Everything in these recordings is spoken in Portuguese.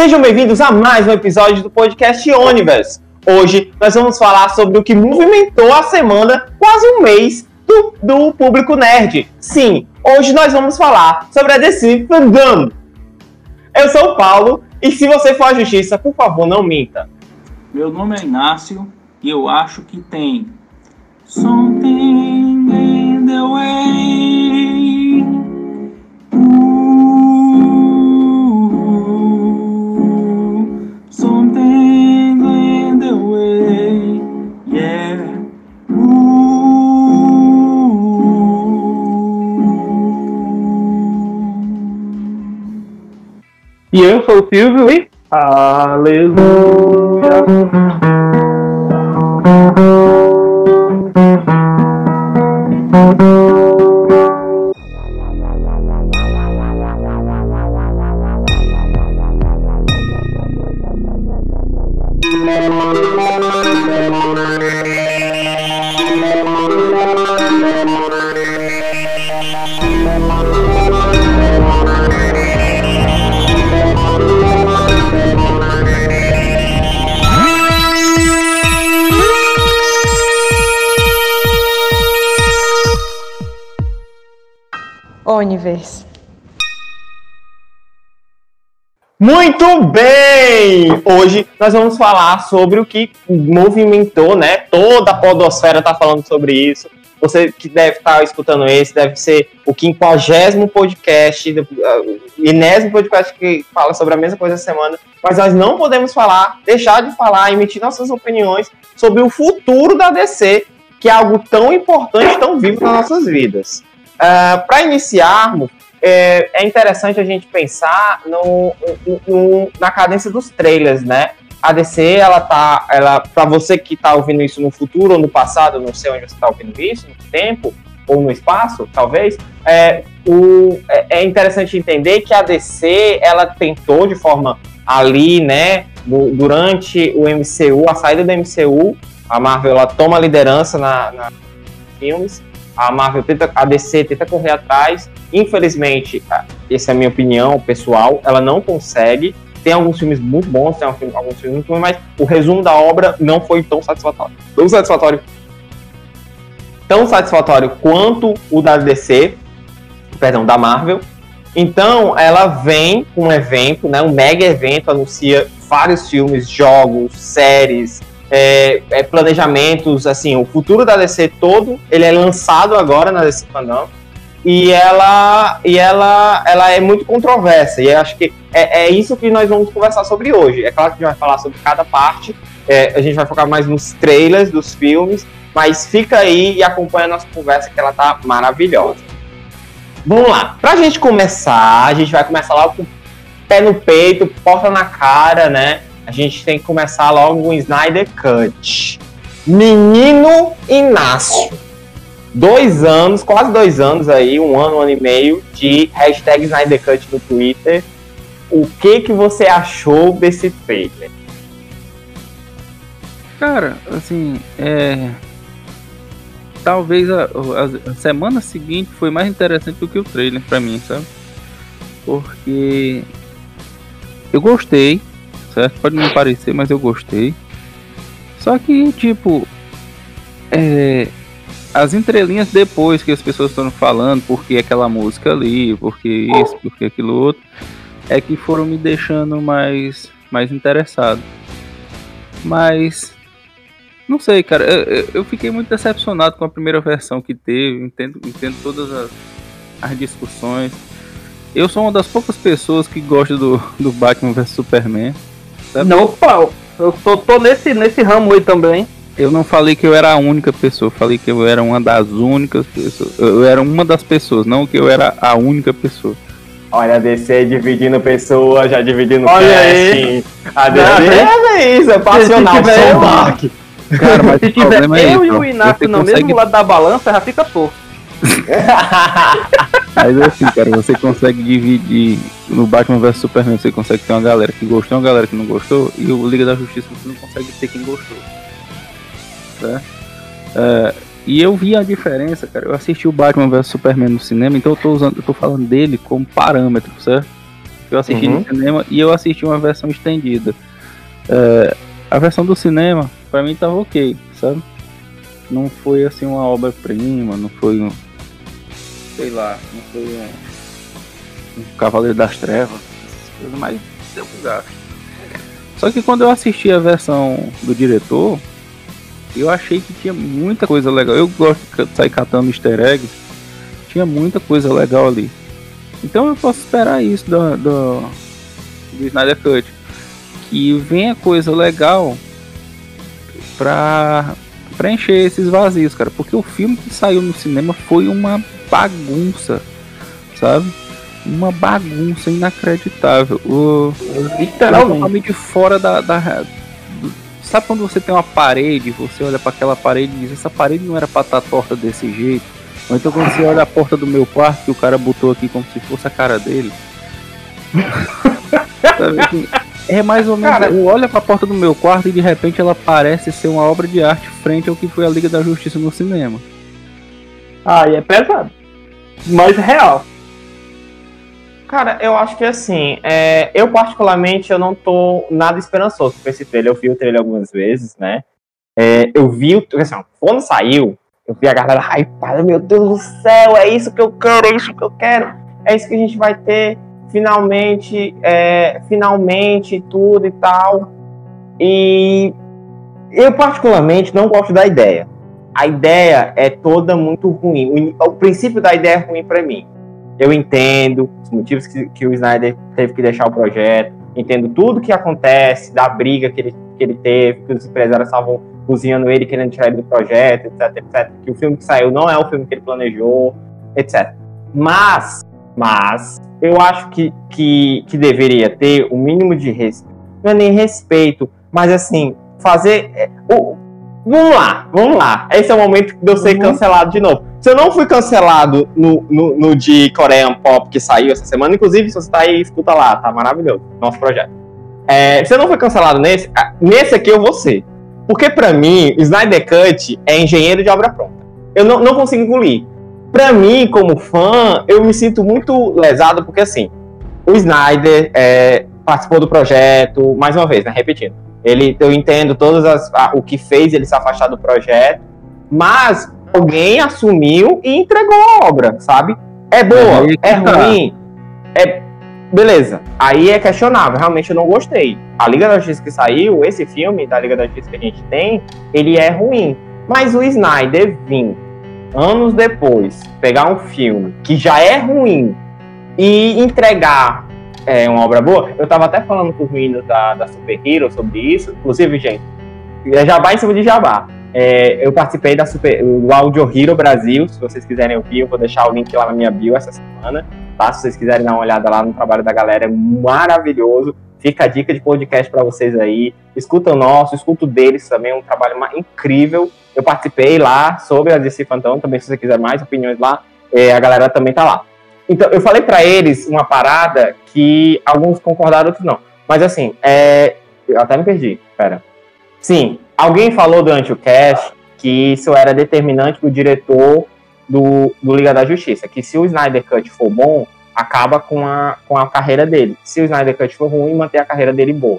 Sejam bem-vindos a mais um episódio do podcast Universe. Hoje nós vamos falar sobre o que movimentou a semana, quase um mês, do, do público nerd. Sim, hoje nós vamos falar sobre a DC Fandom. Eu sou o Paulo e se você for à justiça, por favor, não minta. Meu nome é Inácio e eu acho que tem Something in the way. E eu sou o Silvio e. Aleluia! Universe. Muito bem! Hoje nós vamos falar sobre o que movimentou, né? Toda a podosfera está falando sobre isso. Você que deve estar escutando esse, deve ser o quinquagésimo podcast, o enésimo podcast que fala sobre a mesma coisa essa semana. Mas nós não podemos falar, deixar de falar, emitir nossas opiniões sobre o futuro da DC, que é algo tão importante, tão vivo nas nossas vidas. Uh, Para iniciarmos, é, é, interessante a gente pensar no, no, no, na cadência dos trailers, né? A DC, ela tá, ela, para você que está ouvindo isso no futuro ou no passado, não sei onde você está ouvindo isso, no tempo ou no espaço, talvez, é, o, é, é interessante entender que a DC, ela tentou de forma ali, né, durante o MCU, a saída do MCU, a Marvel, ela toma liderança na, na filmes, a Marvel tenta, a DC tenta correr atrás. Infelizmente, essa é a minha opinião pessoal, ela não consegue. Tem alguns filmes muito bons, tem alguns filmes muito bons, mas o resumo da obra não foi tão satisfatório. Tão satisfatório. Tão satisfatório quanto o da DC, perdão, da Marvel. Então, ela vem com um evento, né, um mega evento, anuncia vários filmes, jogos, séries, é, é, planejamentos, assim, o futuro da DC todo, ele é lançado agora na DC Fandom, e ela, e ela, ela é muito controversa, e acho que é, é isso que nós vamos conversar sobre hoje. É claro que a gente vai falar sobre cada parte, é, a gente vai focar mais nos trailers dos filmes, mas fica aí e acompanha a nossa conversa que ela tá maravilhosa. Vamos lá, pra gente começar, a gente vai começar logo com pé no peito, porta na cara, né? A gente tem que começar logo com Snyder Cut. Menino Inácio. Dois anos, quase dois anos aí, um ano, um ano e meio, de hashtag Snyder Cut no Twitter. O que que você achou desse trailer? Cara, assim, é... Talvez a, a, a semana seguinte foi mais interessante do que o trailer pra mim, sabe? Porque eu gostei, certo? Pode não parecer, mas eu gostei. Só que, tipo, é, as entrelinhas depois que as pessoas estão falando, porque aquela música ali, porque isso, porque aquilo outro, é que foram me deixando mais, mais interessado. Mas, não sei, cara, eu, eu fiquei muito decepcionado com a primeira versão que teve, entendo, entendo todas as, as discussões. Eu sou uma das poucas pessoas que gosta do, do Batman vs Superman. Sabe? Não, Paulo. Eu tô, tô, nesse, nesse ramo aí também. Eu não falei que eu era a única pessoa, falei que eu era uma das únicas pessoas. Eu era uma das pessoas, não que eu era a única pessoa. Olha a DC dividindo pessoas, já dividindo Olha casting. Aí. A DC é isso, é passional, só Cara, mas se tiver eu é e o Inácio no consegue... mesmo lado da balança, já fica pouco. Mas assim, cara, você consegue dividir no Batman vs Superman, você consegue ter uma galera que gostou, uma galera que não gostou, e o Liga da Justiça você não consegue ter quem gostou. É, e eu vi a diferença, cara. Eu assisti o Batman vs Superman no cinema, então eu tô usando, eu tô falando dele como parâmetro, certo? Eu assisti uhum. no cinema e eu assisti uma versão estendida. É, a versão do cinema, pra mim, tava ok, sabe? Não foi assim uma obra-prima, não foi um. Sei lá, não foi um, um Cavaleiro das Trevas, mas deu gasto. Só que quando eu assisti a versão do diretor, eu achei que tinha muita coisa legal. Eu gosto de sair catando easter eggs. Tinha muita coisa legal ali. Então eu posso esperar isso do, do, do Snyder Cut. Que venha coisa legal pra preencher esses vazios, cara. Porque o filme que saiu no cinema foi uma bagunça, sabe? Uma bagunça inacreditável. O, Literalmente. de fora da, da Sabe quando você tem uma parede, você olha para aquela parede e diz: essa parede não era para estar tá torta desse jeito? Ou então quando você olha a porta do meu quarto que o cara botou aqui como se fosse a cara dele. Assim, é mais ou menos. Cara, eu olho pra porta do meu quarto e de repente ela parece ser uma obra de arte frente ao que foi a Liga da Justiça no cinema. Ah, e é pesado. Mas real. Cara, eu acho que assim, é, eu particularmente eu não tô nada esperançoso com esse trailer. Eu vi o trailer algumas vezes, né? É, eu vi o. Assim, quando saiu, eu vi a galera hypada, meu Deus do céu, é isso que eu quero, é isso que eu quero, é isso que a gente vai ter finalmente, é, finalmente, tudo e tal. E eu particularmente não gosto da ideia. A ideia é toda muito ruim. O, o princípio da ideia é ruim para mim. Eu entendo os motivos que, que, o Snyder teve que deixar o projeto, entendo tudo que acontece, da briga que ele, que ele teve, que os empresários estavam cozinhando ele, querendo tirar ele do projeto, etc, etc. Que o filme que saiu não é o filme que ele planejou, etc. Mas, mas, eu acho que, que, que deveria ter o um mínimo de respeito. Não é nem respeito, mas assim, fazer. É, o, vamos lá, vamos lá. Esse é o momento de eu ser uhum. cancelado de novo. Se eu não fui cancelado no, no, no, de Korean Pop que saiu essa semana, inclusive, se você tá aí, escuta lá, tá maravilhoso, nosso projeto. É, se eu não fui cancelado nesse, ah, nesse aqui eu vou ser. Porque para mim, Snyder Cut é engenheiro de obra pronta. Eu não, não consigo engolir. Para mim, como fã, eu me sinto muito lesado, porque assim, o Snyder é, participou do projeto, mais uma vez, né, repetindo. Ele, eu entendo todas as, a, o que fez ele se afastar do projeto, mas alguém assumiu e entregou a obra, sabe? É boa, é, é ruim, é beleza. Aí é questionável, realmente eu não gostei. A Liga da Justiça que saiu, esse filme da Liga da Justiça que a gente tem, ele é ruim. Mas o Snyder vir anos depois pegar um filme que já é ruim e entregar é, uma obra boa, eu tava até falando com os meninos da, da Super Hero sobre isso, inclusive, gente, é jabá em cima de jabá. É, eu participei da Super, do Audio Hero Brasil. Se vocês quiserem ouvir, eu vou deixar o link lá na minha bio essa semana. Tá? Se vocês quiserem dar uma olhada lá no trabalho da galera, é maravilhoso. Fica a dica de podcast para vocês aí. Escuta o nosso, escuta o deles também, é um trabalho incrível. Eu participei lá sobre a DC Phantom, também se você quiser mais opiniões lá, é, a galera também tá lá. Então, eu falei para eles uma parada que alguns concordaram, outros não. Mas assim, é... eu até me perdi, pera. Sim, Alguém falou durante o cast que isso era determinante para o diretor do, do Liga da Justiça, que se o Snyder Cut for bom, acaba com a, com a carreira dele. Se o Snyder Cut for ruim, manter a carreira dele boa.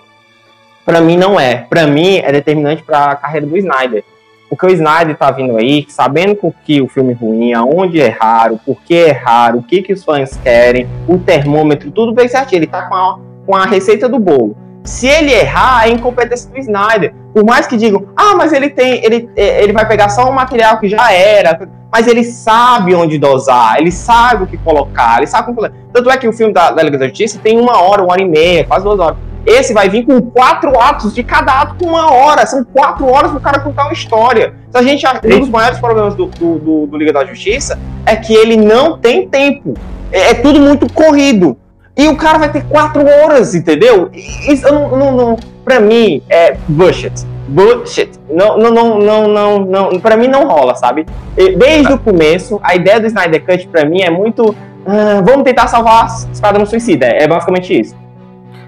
Para mim não é. Para mim é determinante para a carreira do Snyder. Porque o Snyder tá vindo aí, sabendo com que o filme ruim, aonde erraram, por que erraram, o que, que os fãs querem, o termômetro, tudo bem certinho. Ele tá com a, com a receita do bolo. Se ele errar, é incompetência do Snyder. Por mais que digam, ah, mas ele tem, ele, é, ele vai pegar só um material que já era, mas ele sabe onde dosar, ele sabe o que colocar, ele sabe como. Tanto é que o filme da, da Liga da Justiça tem uma hora, uma hora e meia, quase duas horas. Esse vai vir com quatro atos, de cada ato com uma hora. São quatro horas pro cara contar uma história. Se a gente, um dos maiores problemas do, do, do, do Liga da Justiça é que ele não tem tempo. É, é tudo muito corrido. E o cara vai ter quatro horas, entendeu? Isso não, não, não pra mim é bullshit. Bullshit. Não, não, não, não, não, não, pra mim não rola, sabe? Desde o começo, a ideia do Snyder Cut pra mim é muito. Uh, vamos tentar salvar Esquadrão Suicida. É basicamente isso.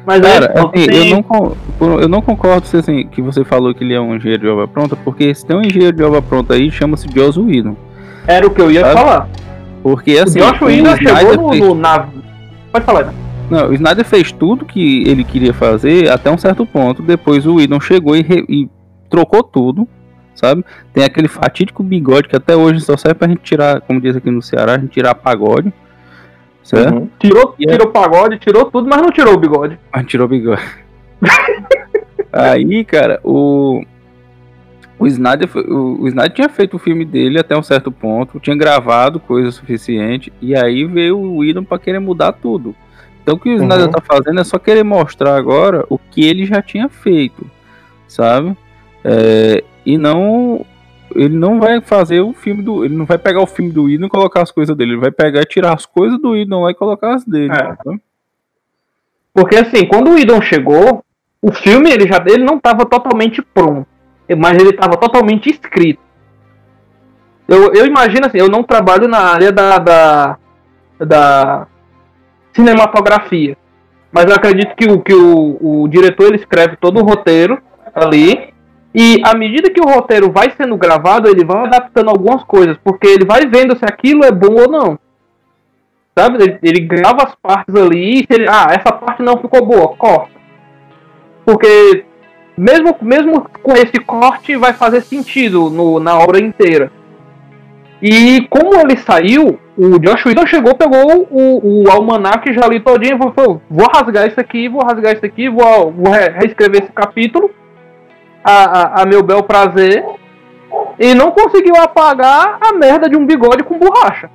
Mas Cara, é, assim, eu, não, eu não concordo se, assim, que você falou que ele é um engenheiro de obra pronta, porque se tem um engenheiro de obra pronta aí, chama-se Joss Whedon. Era o que eu ia sabe? falar. Porque assim. O Josh Whedon chegou no, no, na. Pode falar, né? Não, o Snyder fez tudo que ele queria fazer até um certo ponto. Depois o Whedon chegou e, re, e trocou tudo, sabe? Tem aquele fatídico bigode que até hoje só serve pra gente tirar, como diz aqui no Ceará, a gente tirar pagode. Certo? Uhum. Tirou, tirou é... pagode, tirou tudo, mas não tirou o bigode. Mas tirou o bigode. Aí, cara, o. O Snyder, o, o Snyder tinha feito o filme dele até um certo ponto, tinha gravado coisa suficiente, e aí veio o Whedon para querer mudar tudo. Então o que o Snyder uhum. tá fazendo é só querer mostrar agora o que ele já tinha feito, sabe? É, e não. Ele não vai fazer o filme do. Ele não vai pegar o filme do Idon e colocar as coisas dele. Ele vai pegar e tirar as coisas do Idon lá e colocar as dele. É. Porque assim, quando o Idon chegou, o filme ele já ele não estava totalmente pronto, mas ele estava totalmente escrito. Eu, eu imagino assim, eu não trabalho na área da, da, da cinematografia. Mas eu acredito que, o, que o, o diretor ele escreve todo o roteiro ali. E à medida que o roteiro vai sendo gravado, ele vai adaptando algumas coisas, porque ele vai vendo se aquilo é bom ou não. Sabe? Ele, ele grava as partes ali, e ele, ah, essa parte não ficou boa, corta. Porque mesmo, mesmo com esse corte vai fazer sentido no, na obra inteira. E como ele saiu, o Josh Whedon chegou, pegou o, o almanac já ali todinho e falou, vou rasgar isso aqui, vou rasgar isso aqui, vou, vou reescrever esse capítulo a, a, a, meu bel prazer e não conseguiu apagar a merda de um bigode com borracha.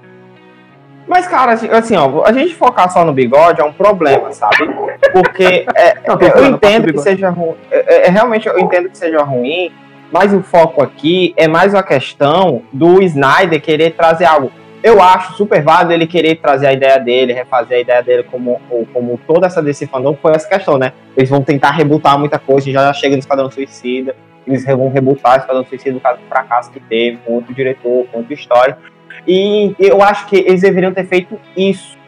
Mas, cara, assim, assim, ó, a gente focar só no bigode é um problema, sabe? Porque é, eu entendo que seja ruim. É, é, é, realmente eu entendo que seja ruim, mas o foco aqui é mais uma questão do Snyder querer trazer algo. Eu acho super válido ele querer trazer a ideia dele, refazer a ideia dele como, como toda essa DC fandom foi essa questão, né? Eles vão tentar rebutar muita coisa, já chega no Esquadrão Suicida, eles vão rebutar o Esquadrão Suicida no caso do fracasso que teve, com outro diretor, com outra história. E eu acho que eles deveriam ter feito isso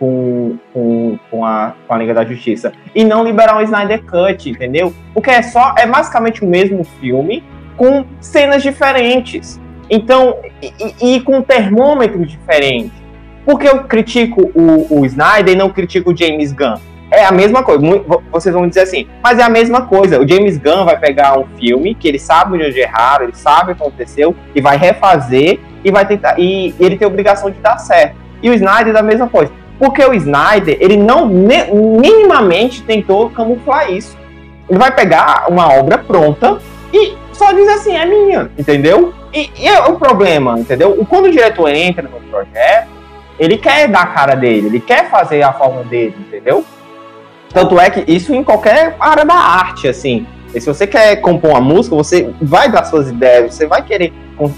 com, com, com, a, com a Liga da Justiça. E não liberar um Snyder Cut, entendeu? Porque é só, é basicamente o mesmo filme com cenas diferentes. Então, e, e com termômetros diferentes. Porque eu critico o, o Snyder e não critico o James Gunn? É a mesma coisa. Vocês vão dizer assim, mas é a mesma coisa. O James Gunn vai pegar um filme que ele sabe onde erraram, ele sabe o que aconteceu, e vai refazer e vai tentar. E ele tem a obrigação de dar certo. E o Snyder da mesma coisa. Porque o Snyder, ele não minimamente tentou camuflar isso. Ele vai pegar uma obra pronta e só diz assim, é minha, entendeu? E, e é o problema, entendeu? Quando o diretor entra no projeto, ele quer dar a cara dele, ele quer fazer a forma dele, entendeu? Tanto é que isso em qualquer área da arte, assim. E se você quer compor uma música, você vai dar suas ideias, você vai querer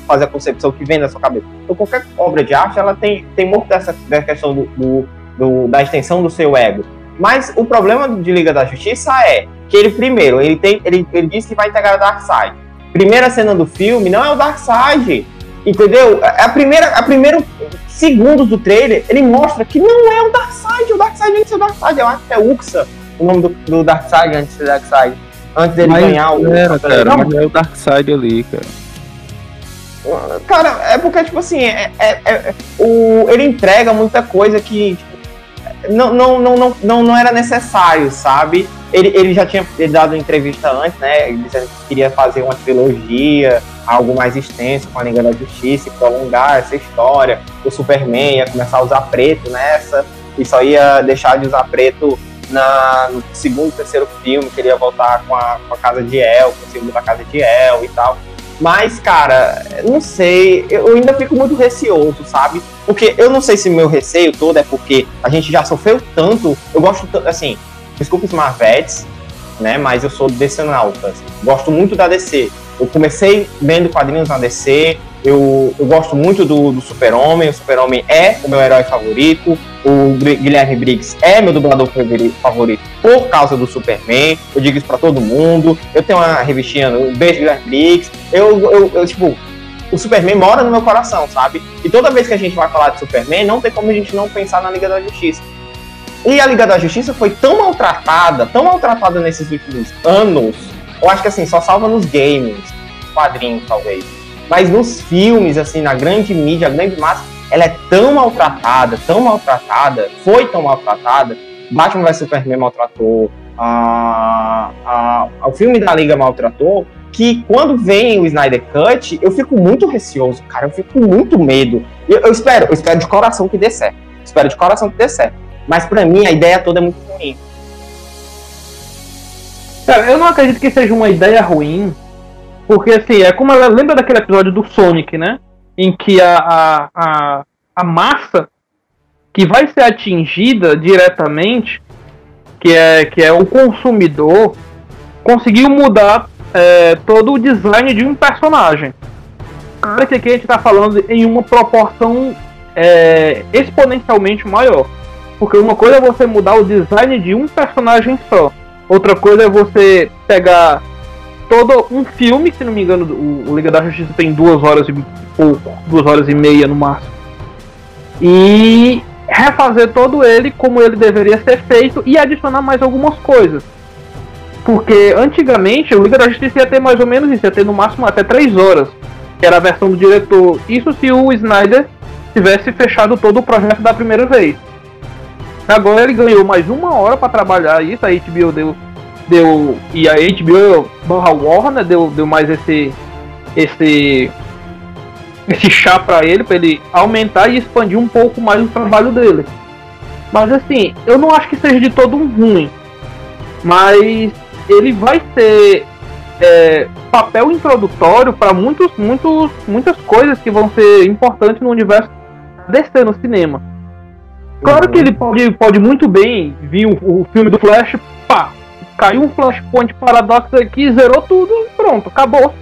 fazer a concepção que vem na sua cabeça. Então, qualquer obra de arte, ela tem, tem muito dessa, dessa questão do, do, do, da extensão do seu ego. Mas o problema de Liga da Justiça é que ele, primeiro, ele, tem, ele, ele disse que vai integrar Darkseid. Primeira cena do filme não é o Darkseid, entendeu? É a primeira, a primeiro segundos do trailer, ele mostra que não é o Darkseid, o Darkseid antes do Darkseid, eu acho que é Uxa, o nome do, do Darkseid antes do Darkseid. Antes dele mas ganhar o. Era, cara, não, mas é o Darkseid ali, cara. Cara, é porque, tipo assim, é, é, é, o, ele entrega muita coisa que tipo, não, não, não, não, não, era necessário, sabe? Ele, ele já tinha dado entrevista antes, né? Dizendo que queria fazer uma trilogia, algo mais extenso com a Liga da Justiça, e prolongar essa história. O Superman ia começar a usar preto nessa, e só ia deixar de usar preto na, no segundo, terceiro filme, que ele ia voltar com a, com a casa de El, com o símbolo da casa de El e tal. Mas, cara, não sei, eu ainda fico muito receoso, sabe? Porque eu não sei se meu receio todo é porque a gente já sofreu tanto. Eu gosto, assim, desculpa os Marvetes, né? Mas eu sou decenalta. Assim, gosto muito da DC. Eu comecei vendo quadrinhos na DC, eu, eu gosto muito do, do Super-Homem, o Super-Homem é o meu herói favorito, o Guilherme Briggs é meu dublador favorito por causa do Superman, eu digo isso pra todo mundo, eu tenho uma revistinha, um beijo Guilherme Briggs, eu, eu, eu, tipo, o Superman mora no meu coração, sabe? E toda vez que a gente vai falar de Superman, não tem como a gente não pensar na Liga da Justiça. E a Liga da Justiça foi tão maltratada, tão maltratada nesses últimos anos, eu acho que assim, só salva nos games, quadrinhos talvez mas nos filmes, assim, na grande mídia, a grande massa, ela é tão maltratada, tão maltratada, foi tão maltratada, Batman vs Superman maltratou, a, a, o filme da Liga maltratou, que quando vem o Snyder Cut, eu fico muito receoso, cara, eu fico com muito medo. Eu, eu espero, eu espero de coração que dê certo. Espero de coração que dê certo. Mas para mim a ideia toda é muito ruim. Cara, eu não acredito que seja uma ideia ruim, porque assim, é como ela lembra daquele episódio do Sonic, né? Em que a, a, a, a massa que vai ser atingida diretamente, que é, que é o consumidor, conseguiu mudar é, todo o design de um personagem. Claro que aqui a gente está falando em uma proporção é, exponencialmente maior. Porque uma coisa é você mudar o design de um personagem só. Outra coisa é você pegar todo um filme, se não me engano, o, Liga da Justiça tem duas horas e pouco, duas horas e meia no máximo. E refazer todo ele como ele deveria ser feito e adicionar mais algumas coisas. Porque antigamente o Liga da Justiça ia ter mais ou menos isso, ia ter no máximo até 3 horas, que era a versão do diretor. Isso se o Snyder tivesse fechado todo o projeto da primeira vez. Agora ele ganhou mais uma hora para trabalhar isso, a HBO deu, deu e a HBO barra Warner deu, deu mais esse esse esse chá para ele, para ele aumentar e expandir um pouco mais o trabalho dele. Mas assim, eu não acho que seja de todo um ruim. Mas ele vai ser é, papel introdutório para muitos, muitos, muitas coisas que vão ser importantes no universo DC no cinema. Claro uhum. que ele pode, pode muito bem vir o, o, filme do Flash, pá, caiu um Flashpoint Paradox aqui, zerou tudo, pronto, acabou.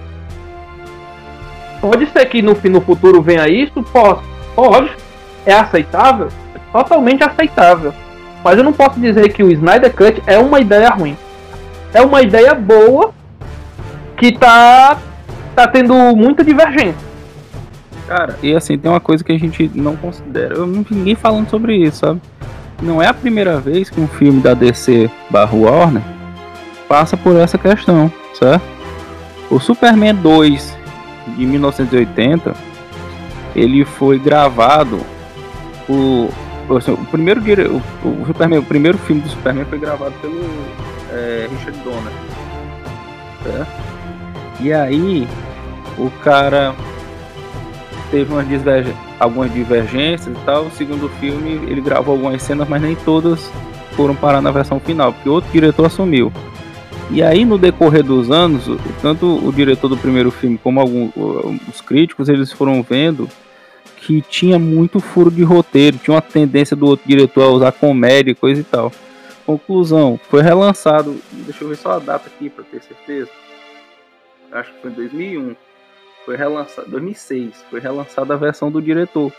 Pode ser que no, no futuro venha isso, pode, pode, é aceitável, é totalmente aceitável. Mas eu não posso dizer que o Snyder Cut é uma ideia ruim é uma ideia boa que tá, tá tendo muita divergência. Cara, e assim, tem uma coisa que a gente não considera. Eu não vi ninguém falando sobre isso, sabe? Não é a primeira vez que um filme da DC barra Warner passa por essa questão, certo? O Superman 2 de 1980 ele foi gravado o, assim, o primeiro o, o Superman, o primeiro filme do Superman foi gravado pelo é, Richard Donner. Certo? E aí, o cara teve umas diverg... algumas divergências e tal. O segundo filme, ele gravou algumas cenas, mas nem todas foram parar na versão final, porque outro diretor assumiu. E aí, no decorrer dos anos, tanto o diretor do primeiro filme como alguns os críticos, eles foram vendo que tinha muito furo de roteiro, tinha uma tendência do outro diretor a usar comédia e coisa e tal. Conclusão, foi relançado, deixa eu ver só a data aqui para ter certeza. Acho que foi em 2001. Foi relançado, 2006, foi relançada a versão do diretor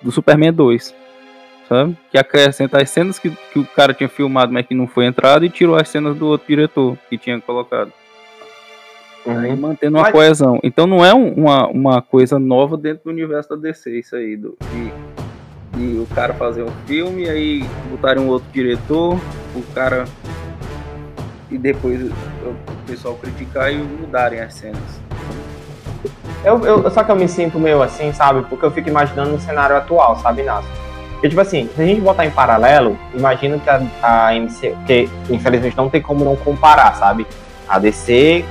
do Superman 2. Sabe? Que acrescenta as cenas que, que o cara tinha filmado, mas que não foi entrado e tirou as cenas do outro diretor que tinha colocado. Uhum. Aí mantendo uma mas... coesão. Então não é uma, uma coisa nova dentro do universo da DC, isso aí, do, de de o cara fazer um filme, aí botarem um outro diretor, o cara. E depois o pessoal criticar e mudarem as cenas. Eu, eu, só que eu me sinto meio assim, sabe? Porque eu fico imaginando no cenário atual, sabe, Nasso? Porque, tipo assim, se a gente botar em paralelo, imagina que a, a MC. Porque, infelizmente, não tem como não comparar, sabe? A DC,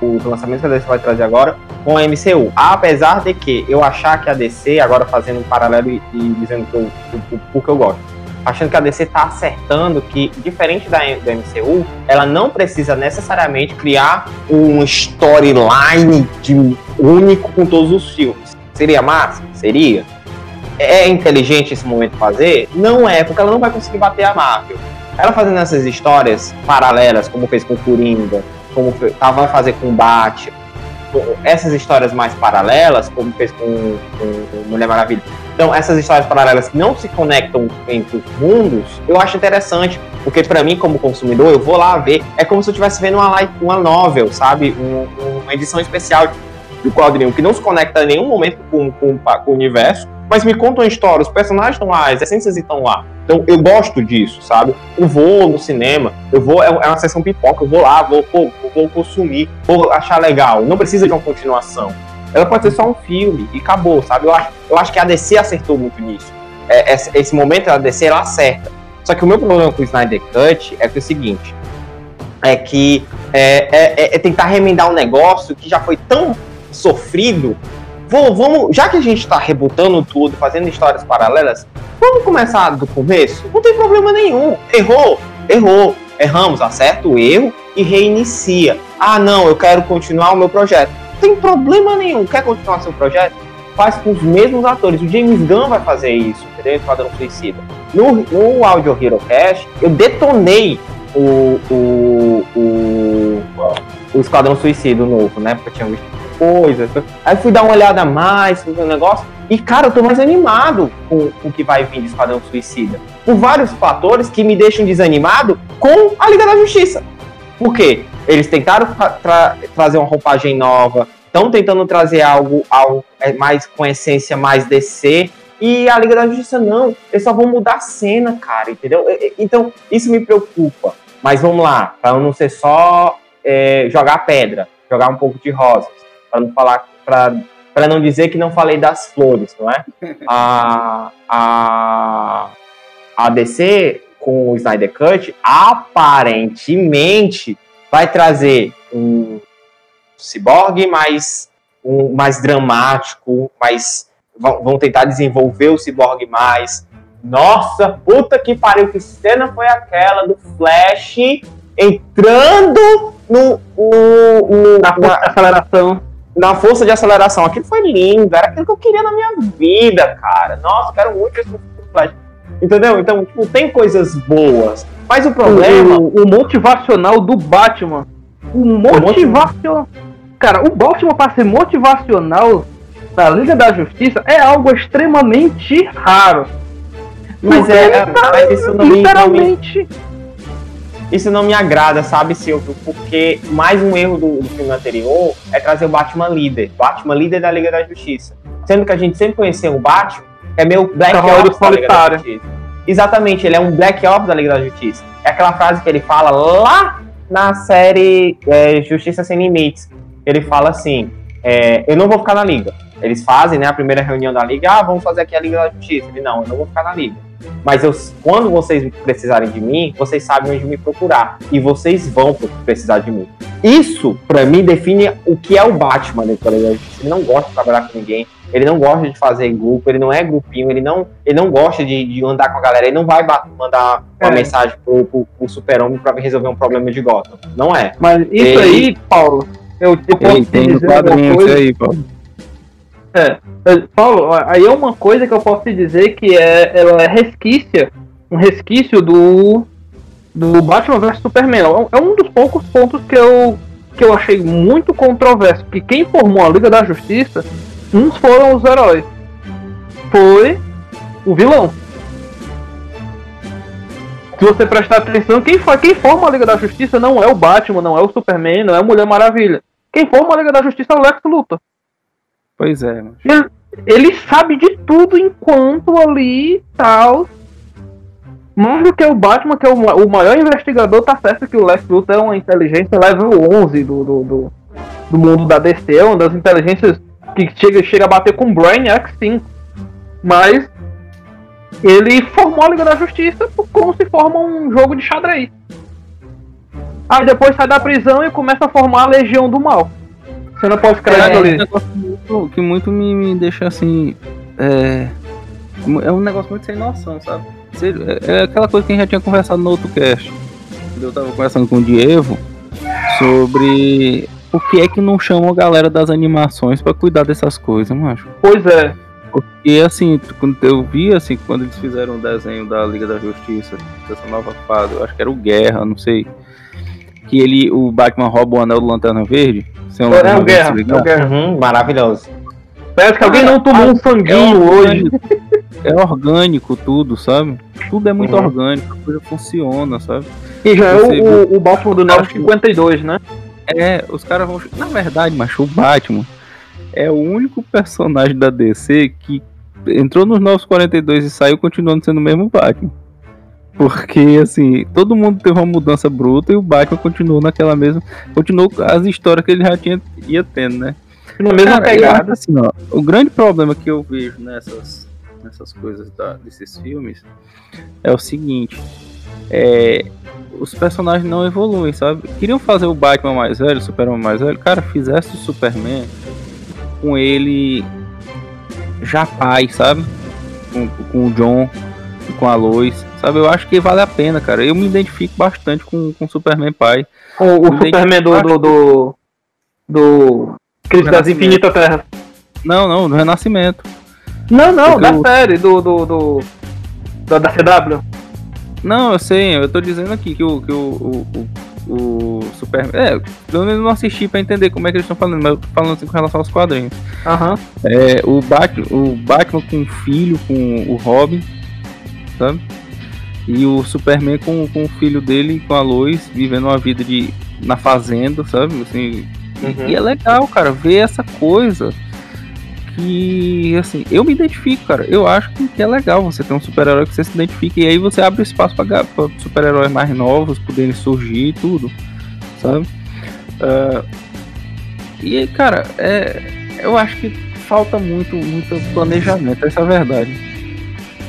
o lançamento que a DC vai trazer agora, com a MCU. Apesar de que eu achar que a DC, agora fazendo um paralelo e, e dizendo que o, que eu gosto, achando que a DC está acertando que, diferente da, da MCU, ela não precisa necessariamente criar um storyline único com todos os filmes. Seria massa? Seria. É inteligente esse momento fazer? Não é, porque ela não vai conseguir bater a Marvel. Ela fazendo essas histórias paralelas, como fez com Coringa, como tava vai fazer com Batman, essas histórias mais paralelas, como fez com, com, Mulher Maravilha. Então, essas histórias paralelas que não se conectam entre os mundos, eu acho interessante, porque para mim, como consumidor, eu vou lá ver, é como se eu estivesse vendo uma, live, uma novel, sabe? Um, uma edição especial do quadrinho que não se conecta em nenhum momento com, com, com o universo, mas me contam histórias, os personagens estão lá, as essências estão lá. Então eu gosto disso, sabe? Eu vou no cinema, eu vou, é, é uma sessão pipoca, eu vou lá, vou, vou, vou consumir, vou achar legal. Não precisa de uma continuação. Ela pode ser só um filme e acabou, sabe? Eu acho, eu acho que a DC acertou muito nisso. É, esse, esse momento a DC ela acerta. Só que o meu problema com o Snyder Cut é é o seguinte: é que é, é, é tentar remendar um negócio que já foi tão sofrido. Vamos, vamos, já que a gente tá rebutando tudo, fazendo histórias paralelas, vamos começar do começo? Não tem problema nenhum. Errou, errou. Erramos, acerta o erro e reinicia. Ah, não, eu quero continuar o meu projeto. Tem problema nenhum. Quer continuar seu projeto? Faz com os mesmos atores. O James Gunn vai fazer isso, entendeu? Esquadrão Suicida. No, no Audio Hero Cast, eu detonei o, o, o, o Esquadrão Suicida novo, né? Porque eu tinha visto coisas. Aí fui dar uma olhada mais no negócio. E, cara, eu tô mais animado com, com o que vai vir de Esquadrão Suicida. Por vários fatores que me deixam desanimado com a Liga da Justiça. Por quê? Eles tentaram tra trazer uma roupagem nova, estão tentando trazer algo, algo é, mais com essência mais DC. E a Liga da Justiça não, eles só vão mudar a cena, cara, entendeu? Então, isso me preocupa. Mas vamos lá, para não ser só é, jogar pedra, jogar um pouco de rosas, para não falar, para não dizer que não falei das flores, não é? A, a, a DC com o Snyder Cut aparentemente vai trazer um ciborgue mais um, mais dramático, mais vão tentar desenvolver o ciborgue mais nossa, puta que pariu, que cena foi aquela do Flash entrando no, no, no na, na aceleração. Na força de aceleração. Aquilo foi lindo, era aquilo que eu queria na minha vida, cara. Nossa, quero muito esse Flash. Entendeu? Então, tipo, tem coisas boas. Mas o problema. O, o, o motivacional do Batman. O motivacional. Cara, o Batman, para ser motivacional na Liga da Justiça, é algo extremamente raro. Mas é, mas isso não me, não me, isso não me agrada, sabe, Silvio? Porque mais um erro do, do, filme anterior é trazer o Batman líder, Batman líder da Liga da Justiça. Sendo que a gente sempre conheceu o Batman, é meio Black Ops da Liga da Justiça. Exatamente, ele é um Black Ops da Liga da Justiça. É aquela frase que ele fala lá na série é, Justiça Sem Limites. Ele fala assim: é, Eu não vou ficar na Liga. Eles fazem né, a primeira reunião da Liga, ah, vamos fazer aqui a Liga da Justiça. Ele, não, eu não vou ficar na Liga mas eu, quando vocês precisarem de mim, vocês sabem onde me procurar. E vocês vão precisar de mim. Isso, para mim, define o que é o Batman dentro da Ele não gosta de trabalhar com ninguém, ele não gosta de fazer grupo, ele não é grupinho, ele não, ele não gosta de, de andar com a galera, ele não vai mandar uma é. mensagem pro, pro, pro super-homem pra resolver um problema de Gotham. Não é. Mas isso ele... aí, Paulo, eu, eu posso tem dizer uma coisa... aí, Paulo. É, Paulo, aí é uma coisa que eu posso te dizer que é, ela é resquícia, um resquício do, do Batman vs Superman. É, é um dos poucos pontos que eu, que eu achei muito controverso. Que quem formou a Liga da Justiça, uns foram os heróis. Foi o vilão. Se você prestar atenção, quem, quem forma a Liga da Justiça não é o Batman, não é o Superman, não é a Mulher Maravilha. Quem forma a Liga da Justiça é o Lex Luthor. Pois é. Ele, ele, sabe de tudo enquanto ali tal. Mais do que o Batman, que é o, o maior investigador, tá certo que o Lex Luthor é uma inteligência level 11 do, do, do, do mundo da DC, é uma das inteligências que chega, chega a bater com o Brainiac, sim. Mas ele formou a Liga da Justiça como se forma um jogo de xadrez. Aí depois sai da prisão e começa a formar a Legião do Mal. Você não pode ficar é, ali. É que muito me, me deixa assim. É, é um negócio muito sem noção, sabe? É, é aquela coisa que a gente já tinha conversado no outro cast. Eu tava conversando com o Diego sobre por que é que não chamam a galera das animações para cuidar dessas coisas, macho? Pois é. Porque assim, quando eu vi assim, quando eles fizeram o desenho da Liga da Justiça, dessa nova fase, eu acho que era o Guerra, não sei. Que ele, o Batman rouba o anel do Lanterna Verde. Sem um é, o Guerra, é o Guerra. Uhum, maravilhoso. Parece que alguém não tomou um sanguinho é hoje. É orgânico tudo, sabe? Tudo é muito uhum. orgânico, a coisa funciona, sabe? E já Você, é o, o Batman do 952, né? É, os caras vão. Na verdade, macho, o Batman é o único personagem da DC que entrou nos 942 e saiu continuando sendo o mesmo Batman. Porque, assim, todo mundo teve uma mudança bruta e o Batman continuou naquela mesma. Continuou as histórias que ele já tinha ia tendo, né? Na mesma Cara, pegada. assim, ó, o grande problema que eu vejo nessas nessas coisas da, desses filmes é o seguinte: é, os personagens não evoluem, sabe? Queriam fazer o Batman mais velho, o Superman mais velho, cara, fizesse o Superman com ele já pai, sabe? Com, com o John e com a Lois, sabe? Eu acho que vale a pena, cara. Eu me identifico bastante com o Superman pai. O, o Superman do. do. do. do Crise das. Infinitas Terras. Não, não, do Renascimento. Não, não, Porque da o- série, do. do. do da, da CW. Não, eu sei, eu tô dizendo aqui que o, que o, o, o, o Superman. É, eu não assisti pra entender como é que eles estão falando, mas eu tô falando assim com relação aos quadrinhos. Aham. É, o, Batman, o Batman com o filho, com o Robin, sabe? E o Superman com, com o filho dele, com a Lois, vivendo uma vida de na fazenda, sabe? Assim, Uhum. E é legal, cara, ver essa coisa que, assim, eu me identifico, cara. Eu acho que é legal você ter um super-herói que você se identifica e aí você abre espaço pra super-heróis mais novos poderem surgir e tudo, sabe? Ah, e, cara, é, eu acho que falta muito, muito planejamento, essa é a verdade.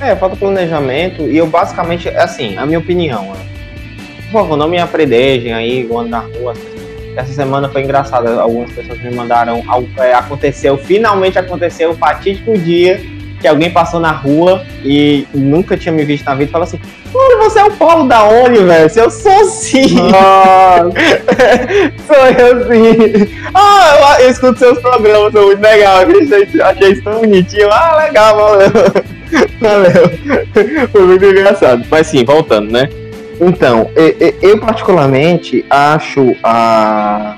É, falta planejamento e eu basicamente, assim, a minha opinião, né? por favor, não me apredejem aí, eu ando na rua. Essa semana foi engraçada, algumas pessoas me mandaram, é, aconteceu, finalmente aconteceu o fatídico dia que alguém passou na rua e nunca tinha me visto na vida e falou assim, mano, você é o Paulo da onde, velho? Eu sou sim, sou eu sim. Ah, eu, eu escuto seus programas, são muito legal, achei, achei isso tão bonitinho. Ah, legal, valeu. Valeu. Foi muito engraçado. Mas sim, voltando, né? Então, eu particularmente acho a,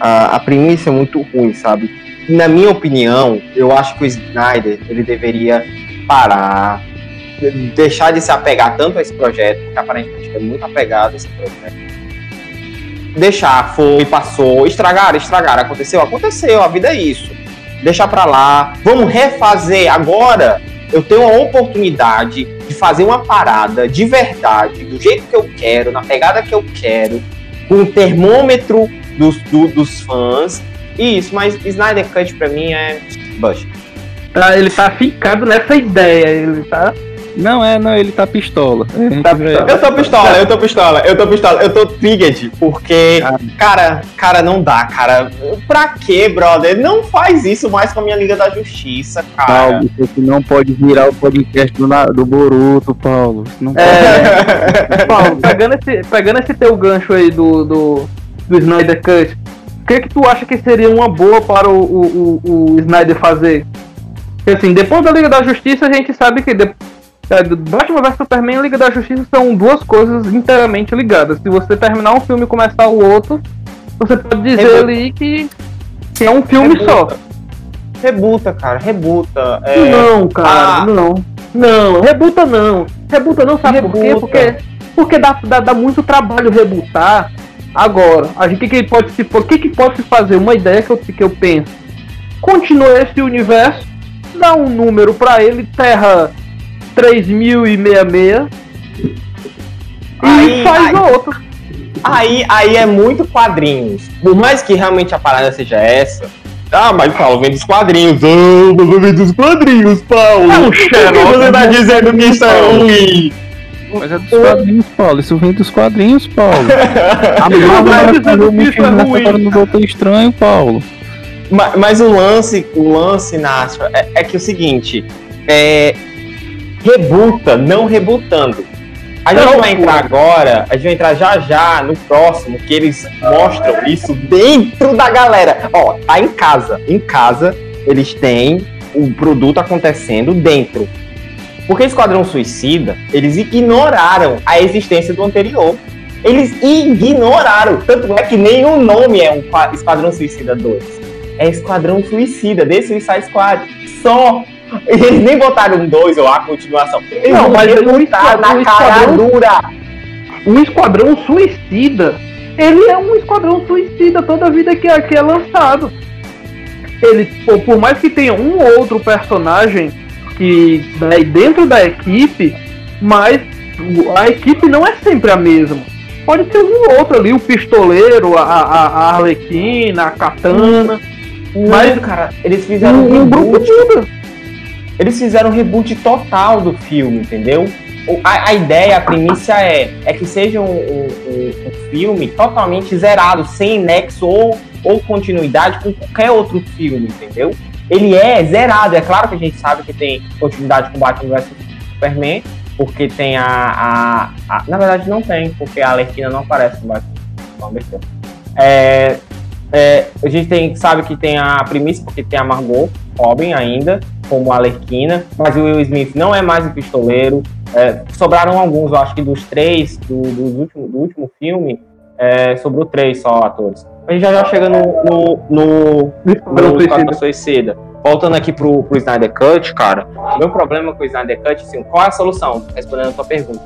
a, a premissa muito ruim, sabe? Na minha opinião, eu acho que o Snyder ele deveria parar, de- deixar de se apegar tanto a esse projeto, porque aparentemente ele é muito apegado a esse projeto. Deixar, foi, passou, estragaram, estragaram, aconteceu, aconteceu, a vida é isso. Deixar pra lá, vamos refazer agora eu tenho a oportunidade de fazer uma parada de verdade, do jeito que eu quero, na pegada que eu quero, com o termômetro dos, do- dos fãs. E isso, mas Snyder Cut pra mim é Bush. Tá, ele tá ficado nessa ideia. Ele tá. Não, é, não, ele tá pistola. Tá vê- pistola. Eu tô pistola, eu tô pistola, eu tô pistola, eu tô triggered, porque, cara, cara, não dá, cara. Pra quê, brother? Não faz isso mais com a minha Liga da Justiça, cara. Paulo, aqui não pode virar o podcast do, do Boruto, Paulo. Não É, Paulo, pegando esse, pegando esse teu gancho aí do, do, do Snyder Cut, o que que tu acha que seria uma boa para o, o, o, o Snyder fazer? Porque assim, depois da Liga da Justiça, a gente sabe que de, é, Batman vs Superman e Liga da Justiça são duas coisas inteiramente ligadas. Se você terminar um filme e começar o outro, você pode dizer Rebuta. ali que, que é um filme Rebuta. só. Rebuta, cara, rebuta. É, Não, cara, Ah. não. Não, rebuta não. Rebuta não, sabe por quê? Rebuta. Porque, porque dá, dá, dá muito trabalho rebutar. Agora, a gente que pode se o que, que pode se fazer? Uma ideia que eu, que eu penso. Continua esse universo, dá um número pra ele, Terra 3066 e Aí- faz aí- outro. Aí, aí é muito quadrinhos. Por mais que realmente a parada seja essa. Ah, mas Paulo vem dos quadrinhos. Ah, mas vem dos quadrinhos, Paulo. É um Por que Xerox, você tá né? dizendo que isso é ruim? Mas é dos quadrinhos, Paulo. Isso vem dos quadrinhos, Paulo. A Marvel isso é ruim. agora no Doutor Estranho, Paulo. Ma- Mas, o lance, o lance, Nácio, é, é que é o seguinte: é, rebuta, não rebutando. A gente Não, vai entrar agora, a gente vai entrar já já no próximo, que eles mostram isso dentro da galera. Ó, tá em casa. Em casa, eles têm o produto acontecendo dentro. Porque Esquadrão Suicida, eles ignoraram a existência do anterior. Eles ignoraram. Tanto é que nem o nome é um qua- Esquadrão Suicida 2. É Esquadrão Suicida, The Suicide Squad. Só. Eles nem botaram um 2 ou a continuação. Eles Não, mas rebutar Esquadrão- na cara dura. o Esquadrão Suicida, ele é um Esquadrão Suicida toda vida que é, que é lançado. Ele, por, por mais que tenha um ou outro personagem que daí dentro da equipe, mas a equipe não é sempre a mesma. Pode ter um ou outro ali, o pistoleiro, a, a, a Arlequina, a Katana, Mas, Mas- cara, eles fizeram um, um grupo. Eles fizeram um reboot total do filme, entendeu? A, a ideia, a premissa é, é que seja um, um- um- filme totalmente zerado, sem nexo ou, ou continuidade com qualquer outro filme, entendeu? Ele é zerado. É claro que a gente sabe que tem continuidade com Batman vs Superman, porque tem a, a, a- Na verdade, não tem, porque a Arlequina não aparece no Batman. É, é, a gente tem, sabe que tem a premissa, porque tem a Margot Robin ainda, como Arlequina, mas o Will Smith não é mais o pistoleiro. É, sobraram alguns, eu acho que dos três, do, dos último, do último filme, é, sobrou três só atores. A gente já já chega no, no, no, Esquadrão no Suicida. Voltando aqui pro, pro Snyder Cut, cara, o meu problema com o Snyder Cut, assim, qual é a solução? Respondendo a tua pergunta.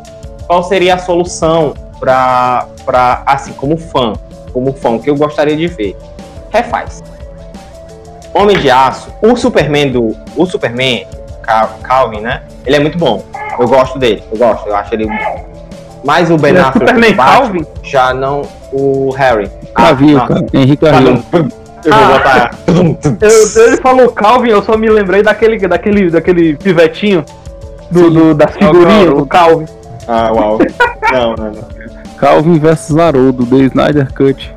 Qual seria a solução pra assim, como fã, como fã, o que eu gostaria de ver? Refaz. Homem de Aço, o Superman do. O Superman, Cal- Calvin, né? Ele é muito bom. Eu gosto dele, eu gosto, eu acho ele. Mas o Ben é Affleck Superman do Batman, Calvin? já não. O Harry. Cavill, Ah, cara. Henrique. Cavill. Eu vou Ah. botar. Eu- ele falou Calvin, eu só me lembrei daquele, daquele, daquele pivetinho do, do, das figurinhas do Calvin. Ah, uau. Não, não, não. Calvin vs Haroldo, The Snyder Cut.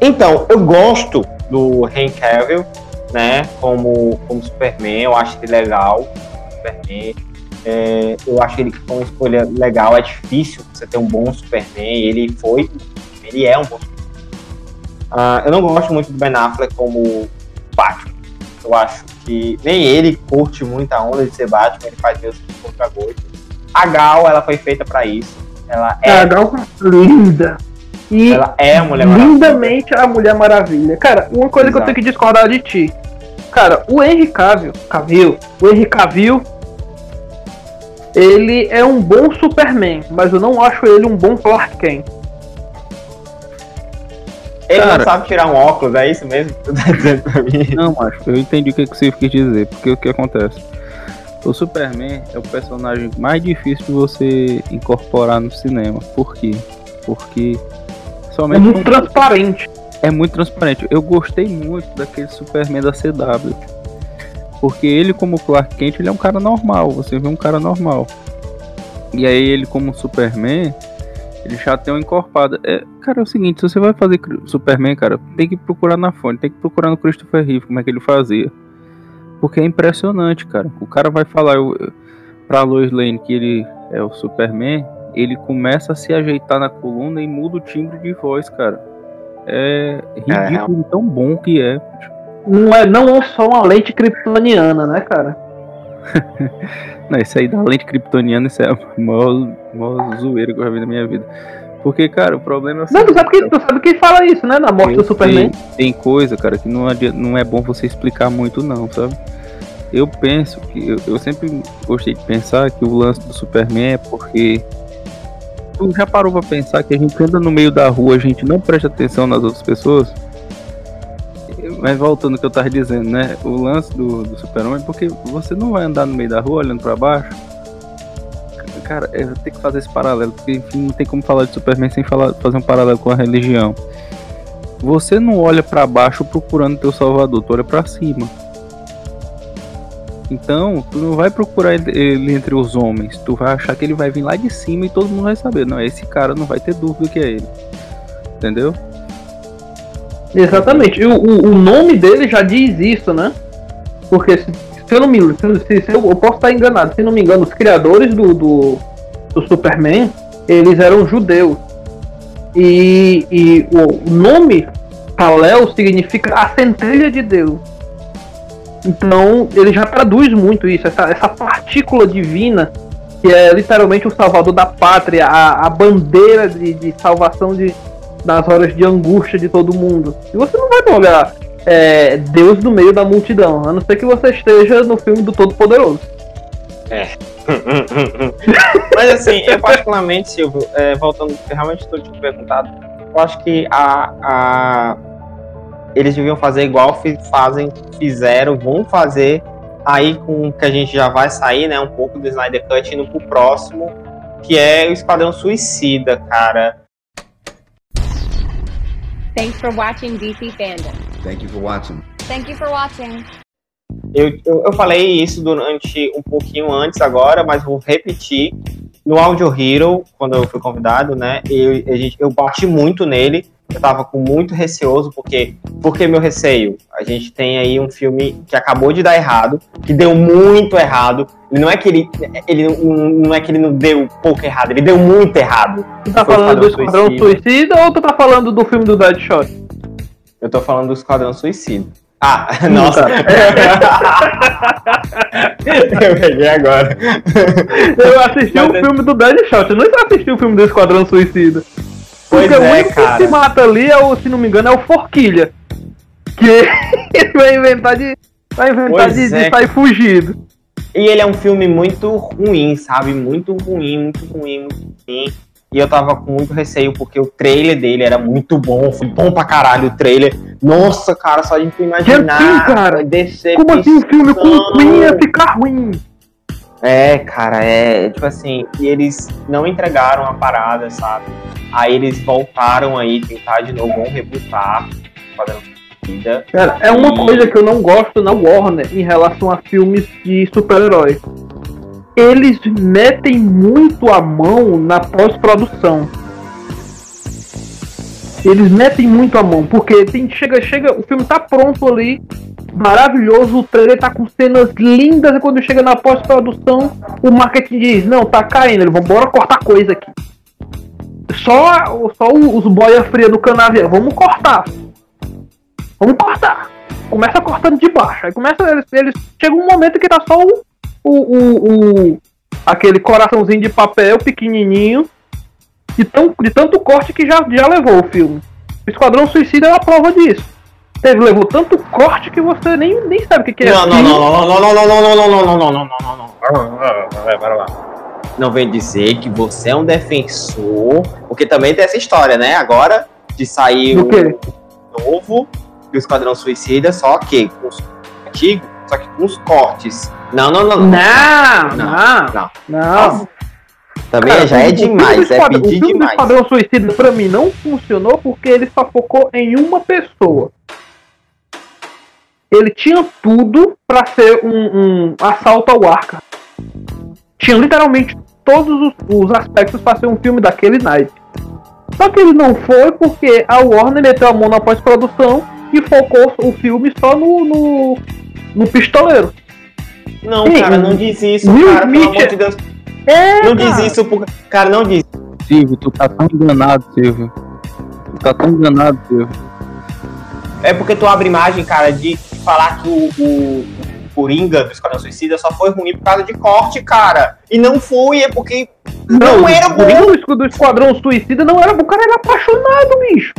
Então, eu gosto do Henry Cavill, né? Como, como Superman, eu acho ele legal. Superman. É, eu acho ele que foi uma escolha legal. É difícil você ter um bom Superman. Ele foi. Ele é um bom Superman. Ah, eu não gosto muito do Ben Affleck como Batman. Eu acho que nem ele curte muito a onda de ser Batman, ele faz meio contra gosto. A Gal, ela foi feita pra isso. Ela É, é, a Gal linda. E ela é a mulher Maravilha. lindamente a Mulher Maravilha. Cara, uma coisa que eu Exato. tenho que discordar de ti. Cara, o Henry Cavill, Cavill, o Henry Cavill, ele é um bom Superman, mas eu não acho ele um bom Clark Kent. Ele Cara. não sabe tirar um óculos, é isso mesmo que tu tá dizendo pra mim? Não, macho, eu entendi o que, que você quis dizer, porque o que acontece? O Superman é o personagem mais difícil de você incorporar no cinema. Por quê? Porque É muito transparente. é muito transparente. Eu gostei muito daquele Superman da CW. Porque ele, como Clark Kent, ele é um cara normal. Você vê um cara normal. E aí ele, como Superman, ele já tem uma encorpada. É, cara, é o seguinte: se você vai fazer Superman, cara, tem que procurar na fonte, tem que procurar no Christopher Reeve como é que ele fazia. Porque é impressionante, cara. O cara vai falar eu- pra Lois Lane que ele é o Superman, ele começa a se ajeitar na coluna e muda o timbre de voz, cara. É ridículo, tão bom que é. Não é, não é só uma lente kryptoniana, né, cara? Não, isso aí da lente kryptoniana, isso é a maior, maior zoeira que eu já vi na minha vida. Porque, cara, o problema é Não, tu sabe, que, tu sabe quem fala isso, né? Na morte do Superman. tem coisa, cara, que não, adianta, não é bom você explicar muito, não, sabe? Eu penso que. Eu, eu sempre gostei de pensar que o lance do Superman é porque. Tu já parou pra pensar que a gente anda no meio da rua, a gente não presta atenção nas outras pessoas? Mas voltando ao que eu tava dizendo, né? O lance do, do Super-Homem porque você não vai andar no meio da rua olhando pra baixo. Cara, eu tenho que fazer esse paralelo, porque enfim, não tem como falar de Superman sem falar, fazer um paralelo com a religião. Você não olha pra baixo procurando teu salvador, tu olha pra cima. Então, tu não vai procurar ele- entre os homens, tu vai achar que ele vai vir lá de cima e todo mundo vai saber. Não, esse cara não vai ter dúvida que é ele. Entendeu? Exatamente. O, o, o nome dele já diz isso, né? Porque se, se eu não me se, se eu, eu posso estar enganado, se não me engano, os criadores do, do, do Superman, eles eram judeus. E, e o nome Kal-El significa a centelha de Deus. Então ele já traduz muito isso, essa, essa partícula divina que é literalmente o salvador da pátria, a, a bandeira de, de salvação de, nas horas de angústia de todo mundo. E você não vai olhar é, Deus no meio da multidão, a não ser que você esteja no filme do Todo-Poderoso. Mas assim, eu particularmente, Silvio, é, voltando, realmente estou te perguntado, eu acho que a, a- eles deviam fazer igual fazem, fizeram, vão fazer aí com o que a gente já vai sair, né, um pouco do Snyder Cut indo pro próximo, que é o Esquadrão Suicida, cara. Thanks for watching DC Fandom. Thank you for watching. Thank you for watching. Eu, eu, eu falei isso durante um pouquinho antes agora, mas vou repetir. No Audio Hero, quando eu fui convidado, né? Eu, gente, eu bati muito nele. Eu tava com muito receoso, porque. Por que meu receio? A gente tem aí um filme que acabou de dar errado, que deu muito errado. E não é que ele. ele não, é que ele não deu pouco errado, ele deu muito errado. Tu tá falando do Esquadrão Esquadrão Suicida ou tu tá falando do filme do Deadshot? Eu tô falando do Esquadrão Suicida. Ah, nossa. eu peguei agora. Eu assisti o é- filme do Deadshot, eu não assisti o filme do Esquadrão Suicida. Pois Porque o é, único cara. que se mata ali, é o, se não me engano, é o Forquilha. Que ele vai inventar de. Vai inventar Pois de, de é. sair fugido. E ele é um filme muito ruim, sabe? Muito ruim, muito ruim, muito ruim. E eu tava com muito receio porque o trailer dele era muito bom, foi bom pra caralho o trailer. Nossa, cara, só de tu imaginar. Que assim, cara? decepção. Como assim o filme com o Queen ia ficar ruim? É, cara, é tipo assim, e eles não entregaram a parada, sabe? Aí eles voltaram aí, tentar de novo, vão rebutar Esquadrão Suicida. Cara, é uma E- coisa que eu não gosto na Warner em relação a filmes de super-herói. Eles metem muito a mão na pós-produção. Eles metem muito a mão, porque tem, chega, chega, o filme tá pronto ali, maravilhoso, o trailer tá com cenas lindas, e quando chega na pós-produção, o marketing diz, não, tá caindo, ele, bora cortar coisa aqui. Só, só os boia fria do canavial, vamos cortar. Vamos cortar. Começa cortando de baixo. Aí começa. Eles, eles chega um momento que tá só o, o, o, o- aquele coraçãozinho de papel pequenininho. De, tão, de tanto corte que já, já levou o filme. O Esquadrão Suicida é uma prova disso. Teve, levou tanto corte que você nem, nem sabe o que, que é. Não, não, fio. não, não, não, não, não, não, não, não, não, não, não, não, não. Para lá. Não vem dizer que você é um defensor, porque também tem essa história, né? Agora de sair o novo do Esquadrão Suicida, só que com os antigos, só que com os cortes. Não, não, não, não. Não, Não, não, não. não. Também Cara, já é demais, é pedir O filme do demais. Esquadrão Suicida pra mim não funcionou porque ele só focou em uma pessoa. Ele tinha tudo pra ser um, um assalto ao arca. Tinha literalmente todos os, os aspectos pra ser um filme daquele naipe. Só que ele não foi porque a Warner meteu a mão na pós-produção e focou o filme só no, no, no pistoleiro. Não, Sim, cara, não diz isso, Will cara, pelo amor é- de Deus. É, Não diz cara. isso, por... cara, não diz. Silvio, tu tá tão enganado, Silvio. Tu tá tão enganado, Silvio. É porque tu abre imagem, cara, de falar que o, o, o Coringa do Esquadrão Suicida só foi ruim por causa de corte, cara. E não foi, é porque não, era o Coringa bom. do esqu- do Esquadrão Suicida não era bom. O cara era apaixonado, bicho.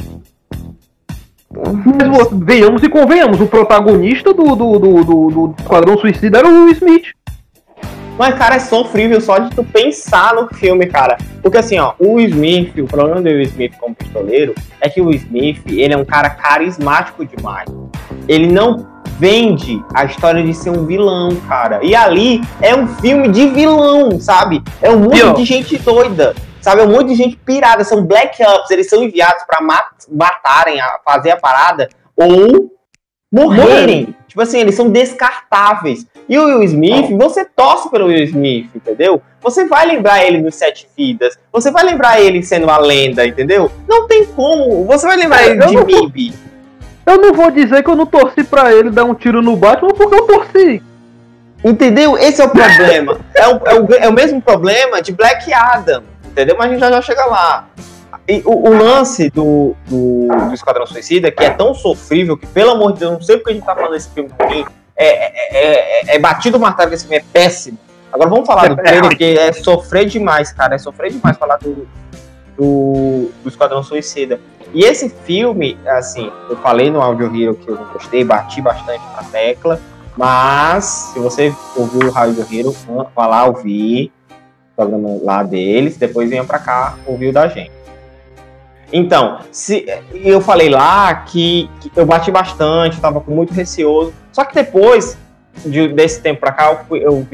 Mas venhamos e convenhamos, o protagonista do, do, do, do, do Esquadrão Suicida era o Will Smith. Mas, cara, é sofrível só de tu pensar no filme, cara. Porque assim, ó, o Smith, o problema do Will Smith como pistoleiro é que o Smith, ele é um cara carismático demais. Ele não vende a história de ser um vilão, cara. E ali é um filme de vilão, sabe? É um monte de gente doida. Sabe, é um monte de gente pirada, são black ops, eles são enviados pra mat- matarem, a fazer a parada ou morrerem. Tipo assim, eles são descartáveis. E o Will Smith, você torce pelo Will Smith, entendeu? Você vai lembrar ele nos Sete Vidas, você vai lembrar ele sendo uma lenda, entendeu? Não tem como, você vai lembrar É, ele eu de Mib. Eu não vou dizer que eu não torci pra ele dar um tiro no Batman porque eu torci. Entendeu? Esse é o problema. é, o, é, o, é o mesmo problema de Black Adam, entendeu? Mas a gente já, já chega lá. E o, o lance do, do, do Esquadrão Suicida, que é tão sofrível que, pelo amor de Deus, não sei porque a gente tá falando desse filme ruim, é, é, é, é batido o martelo que esse filme é péssimo. Agora vamos falar do trailer, porque é sofrer demais, cara. É sofrer demais falar do, do, do Esquadrão Suicida. E esse filme, assim, eu falei no Audio Hero que eu não gostei, bati bastante na tecla. Mas, se você ouviu o Rádio Hero, vá lá ouvir o programa lá deles, depois venha pra cá ouvir o da gente. Então, se eu falei lá que, que eu bati bastante, tava com muito receoso. Só que depois de- desse tempo pra cá, eu fui, eu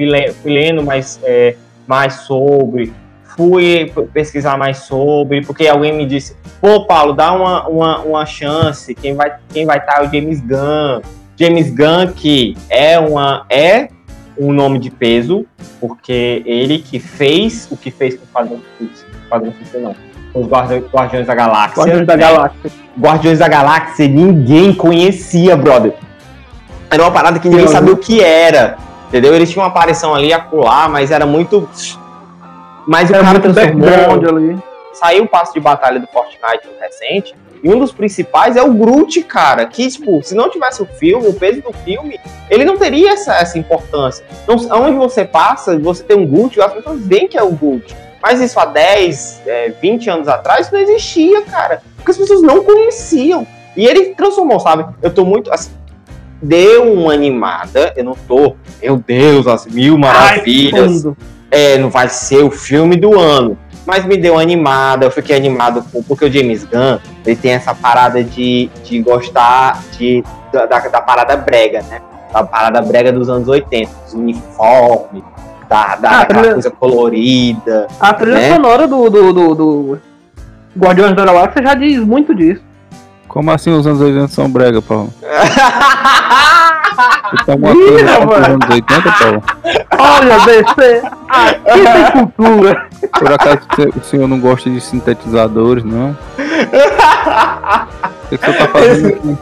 fui lendo mais, é, mais sobre, fui pesquisar mais sobre, porque alguém me disse, pô, Paulo, dá uma, uma, uma chance, quem vai quem vai estar é o James Gunn. James Gunn, que é, uma, é um nome de peso, porque ele que fez o que fez com o Padrão Padrão não. Os Guardiões, Guardiões da Galáxia. Guardiões da né? Galáxia. Guardiões da Galáxia ninguém conhecia, brother. Era uma parada que ninguém Sim. sabia o que era. Entendeu? Eles tinham uma aparição ali, acolá, mas era muito. Mas o Era cara muito background transformou. ali. Saiu o passo de batalha do Fortnite recente. E um dos principais é o Groot, cara. Que, tipo, se não tivesse o filme, o peso do filme, ele não teria essa, essa importância. Não, onde você passa, você tem um Groot, as pessoas veem que é o Groot. Mas isso há 10, é, 20 anos atrás não existia, cara. Porque as pessoas não conheciam. E ele transformou, sabe? Eu tô muito. Assim, deu uma animada. Eu não tô. Meu Deus, as mil maravilhas. Fundo. é, não vai ser o filme do ano. Mas me deu animada, eu fiquei animado com, porque o James Gunn, ele tem essa parada de, de gostar de, da, da, da parada brega, né? Da parada brega dos anos 80, dos uniformes, da, da, Ah, trilha- coisa colorida. A trilha Né? sonora do, do, do, do Guardiões da Galáxia já diz muito disso. Como assim os anos 80 são brega, Paulo? Você tá uma coisa dos anos 80, Paulo? Olha, DC, aqui tem cultura. Por acaso o senhor não gosta de sintetizadores, não? O que, que você tá fazendo aqui?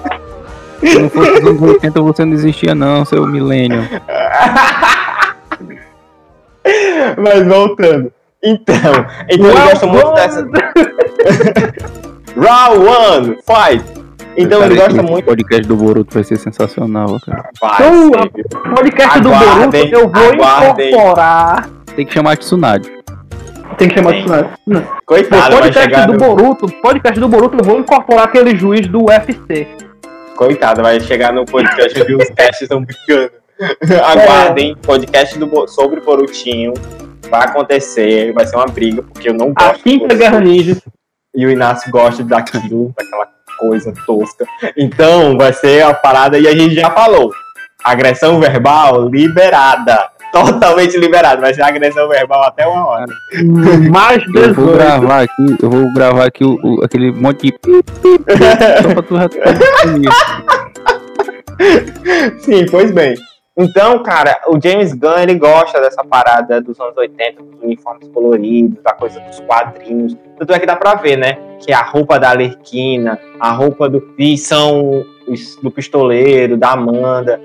Se não fosse os anos 80, você não existia não, seu milênio. Mas voltando. Então, então ele gosta muito dessa. Round one, fight! Então ele gosta muito. podcast do Boruto vai ser sensacional, cara. Vai Então? O podcast do Aguardem, Boruto eu vou aguardem. incorporar. Tem que chamar a Tsunade. Tem que chamar Sim. de Tsunade. Coitado, vai podcast chegar do no... Boruto, podcast do Boruto eu vou incorporar aquele juiz do UFC. Coitado, vai chegar no podcast e os casts estão brincando. Aguardem, podcast do, sobre Borutinho. Vai acontecer, vai ser uma briga, porque eu não A gosto de Quinta. Guerra Ninja. E o Inácio gosta daquilo, daquela coisa tosca. Então, vai ser a parada, e a gente já falou. Agressão verbal liberada. Totalmente liberada. Vai ser agressão verbal até uma hora. Mais Eu vou 18. gravar aqui, eu vou gravar aqui o, o- aquele monte de. Sim, pois bem. Então, cara, o James Gunn, ele gosta dessa parada dos anos 80, dos uniformes coloridos, da coisa dos quadrinhos. Tanto é que dá pra ver, né? Que a roupa da Alerquina, a roupa do. E são do pistoleiro, da Amanda.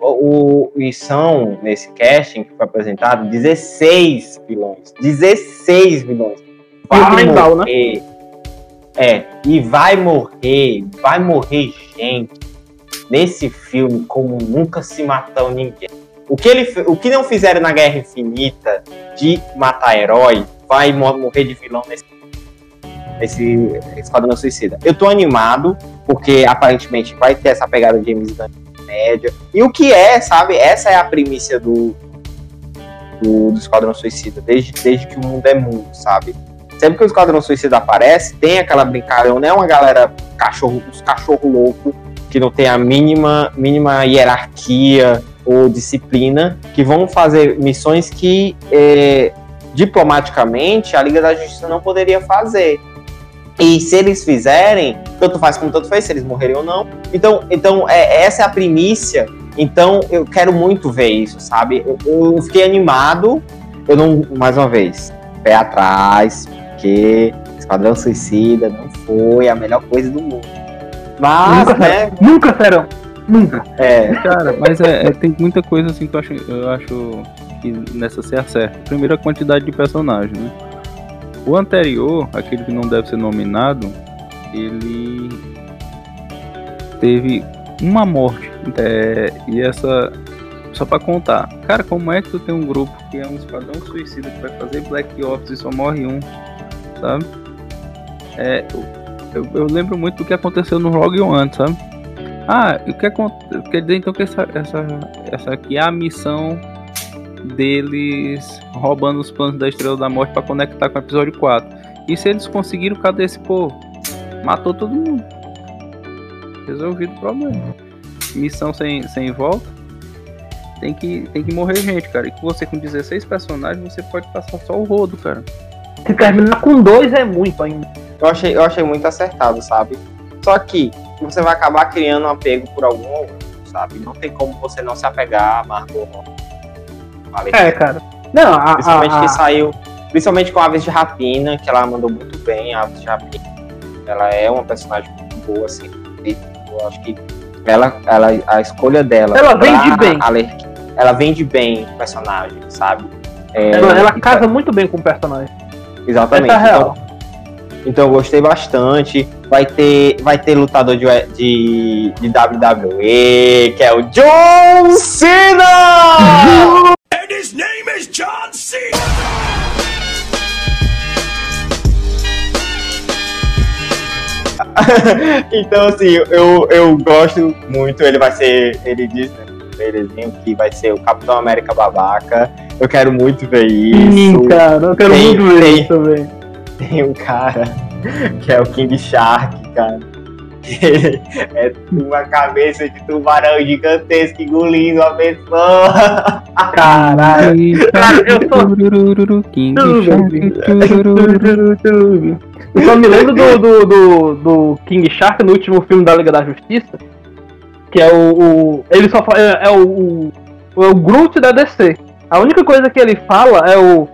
O, e são, nesse casting que foi apresentado, 16 vilões. 16 vilões. Vai né? morrer. É, e vai morrer, vai morrer gente nesse filme como nunca se matou ninguém. O que, ele, o que não fizeram na Guerra Infinita de matar herói, vai mo- morrer de vilão nesse, nesse Esquadrão Suicida. Eu tô animado, porque aparentemente vai ter essa pegada de James Gunn média. E o que é, sabe? Essa é a primícia do, do, do Esquadrão Suicida, desde, desde que o mundo é mundo, sabe? Sempre que o Esquadrão Suicida aparece, tem aquela brincadeira, não é uma galera cachorro, os cachorro louco que não tem a mínima, mínima hierarquia ou disciplina, que vão fazer missões que é, diplomaticamente a Liga da Justiça não poderia fazer. E se eles fizerem, tanto faz como tanto fez, se eles morrerem ou não. Então, então é, essa é a primícia. Então eu quero muito ver isso, sabe? Eu, eu fiquei animado. Eu não, mais uma vez, pé atrás, porque Esquadrão Suicida não foi a melhor coisa do mundo. Mas, Nunca né? Nunca serão. Nunca. É, Cara, mas é, é- tem muita coisa assim que eu acho, eu acho que nessa se acerta. Primeiro a quantidade de personagens, né? O anterior, aquele que não deve ser nominado, ele teve uma morte. é, e essa. Só pra contar. Cara, como é que tu tem um grupo que é um esquadrão suicida que vai fazer Black Ops e só morre um? Sabe? É, eu, eu lembro muito do que aconteceu no Rogue One, sabe? Ah, o que acontece? Quer dizer então que essa, essa, essa aqui é a missão deles roubando os planos da Estrela da Morte pra conectar com o episódio 4. E se eles conseguiram, cadê esse povo? Matou todo mundo. Resolvido o problema. Missão sem, sem volta. Tem que, tem que morrer gente, cara. E com você com 16 personagens, você pode passar só o rodo, cara. Se terminar com dois é muito ainda. Eu achei, eu achei muito acertado, sabe? Só que você vai acabar criando um apego por alguns sabe? Não tem como você não se apegar a Margot Robbie. É, cara. Não, a, Principalmente a, a, que saiu. Principalmente com Aves de Rapina, que ela mandou muito bem, Aves de Rapina. Ela é uma personagem muito boa, assim. Eu acho que ela, ela, a escolha dela. Ela vende bem. Alerquim, ela vende bem o personagem, sabe? É, ela, ela e- casa muito bem com o personagem. Exatamente. Essa é real. Então, eu gostei bastante. Vai ter, vai ter lutador de, de, de WWE, que é o John Cena! And his name is John Cena! então, assim, eu, eu gosto muito. Ele vai ser. Ele disse né, no trailerzinho que vai ser o Capitão América babaca. Eu quero muito ver isso. Sim, cara, eu quero Tem- muito ver tem- isso também. Tem um cara que é o King Shark, cara. Ele é uma cabeça de tubarão gigantesco engolindo a pessoa. Caralho. Cara, eu Turururu, King Shark. Eu só me lembro do, do, do, do King Shark no último filme da Liga da Justiça. Que é o. o- ele só fa- é, é o, o. é o Groot da DC. A única coisa que ele fala é o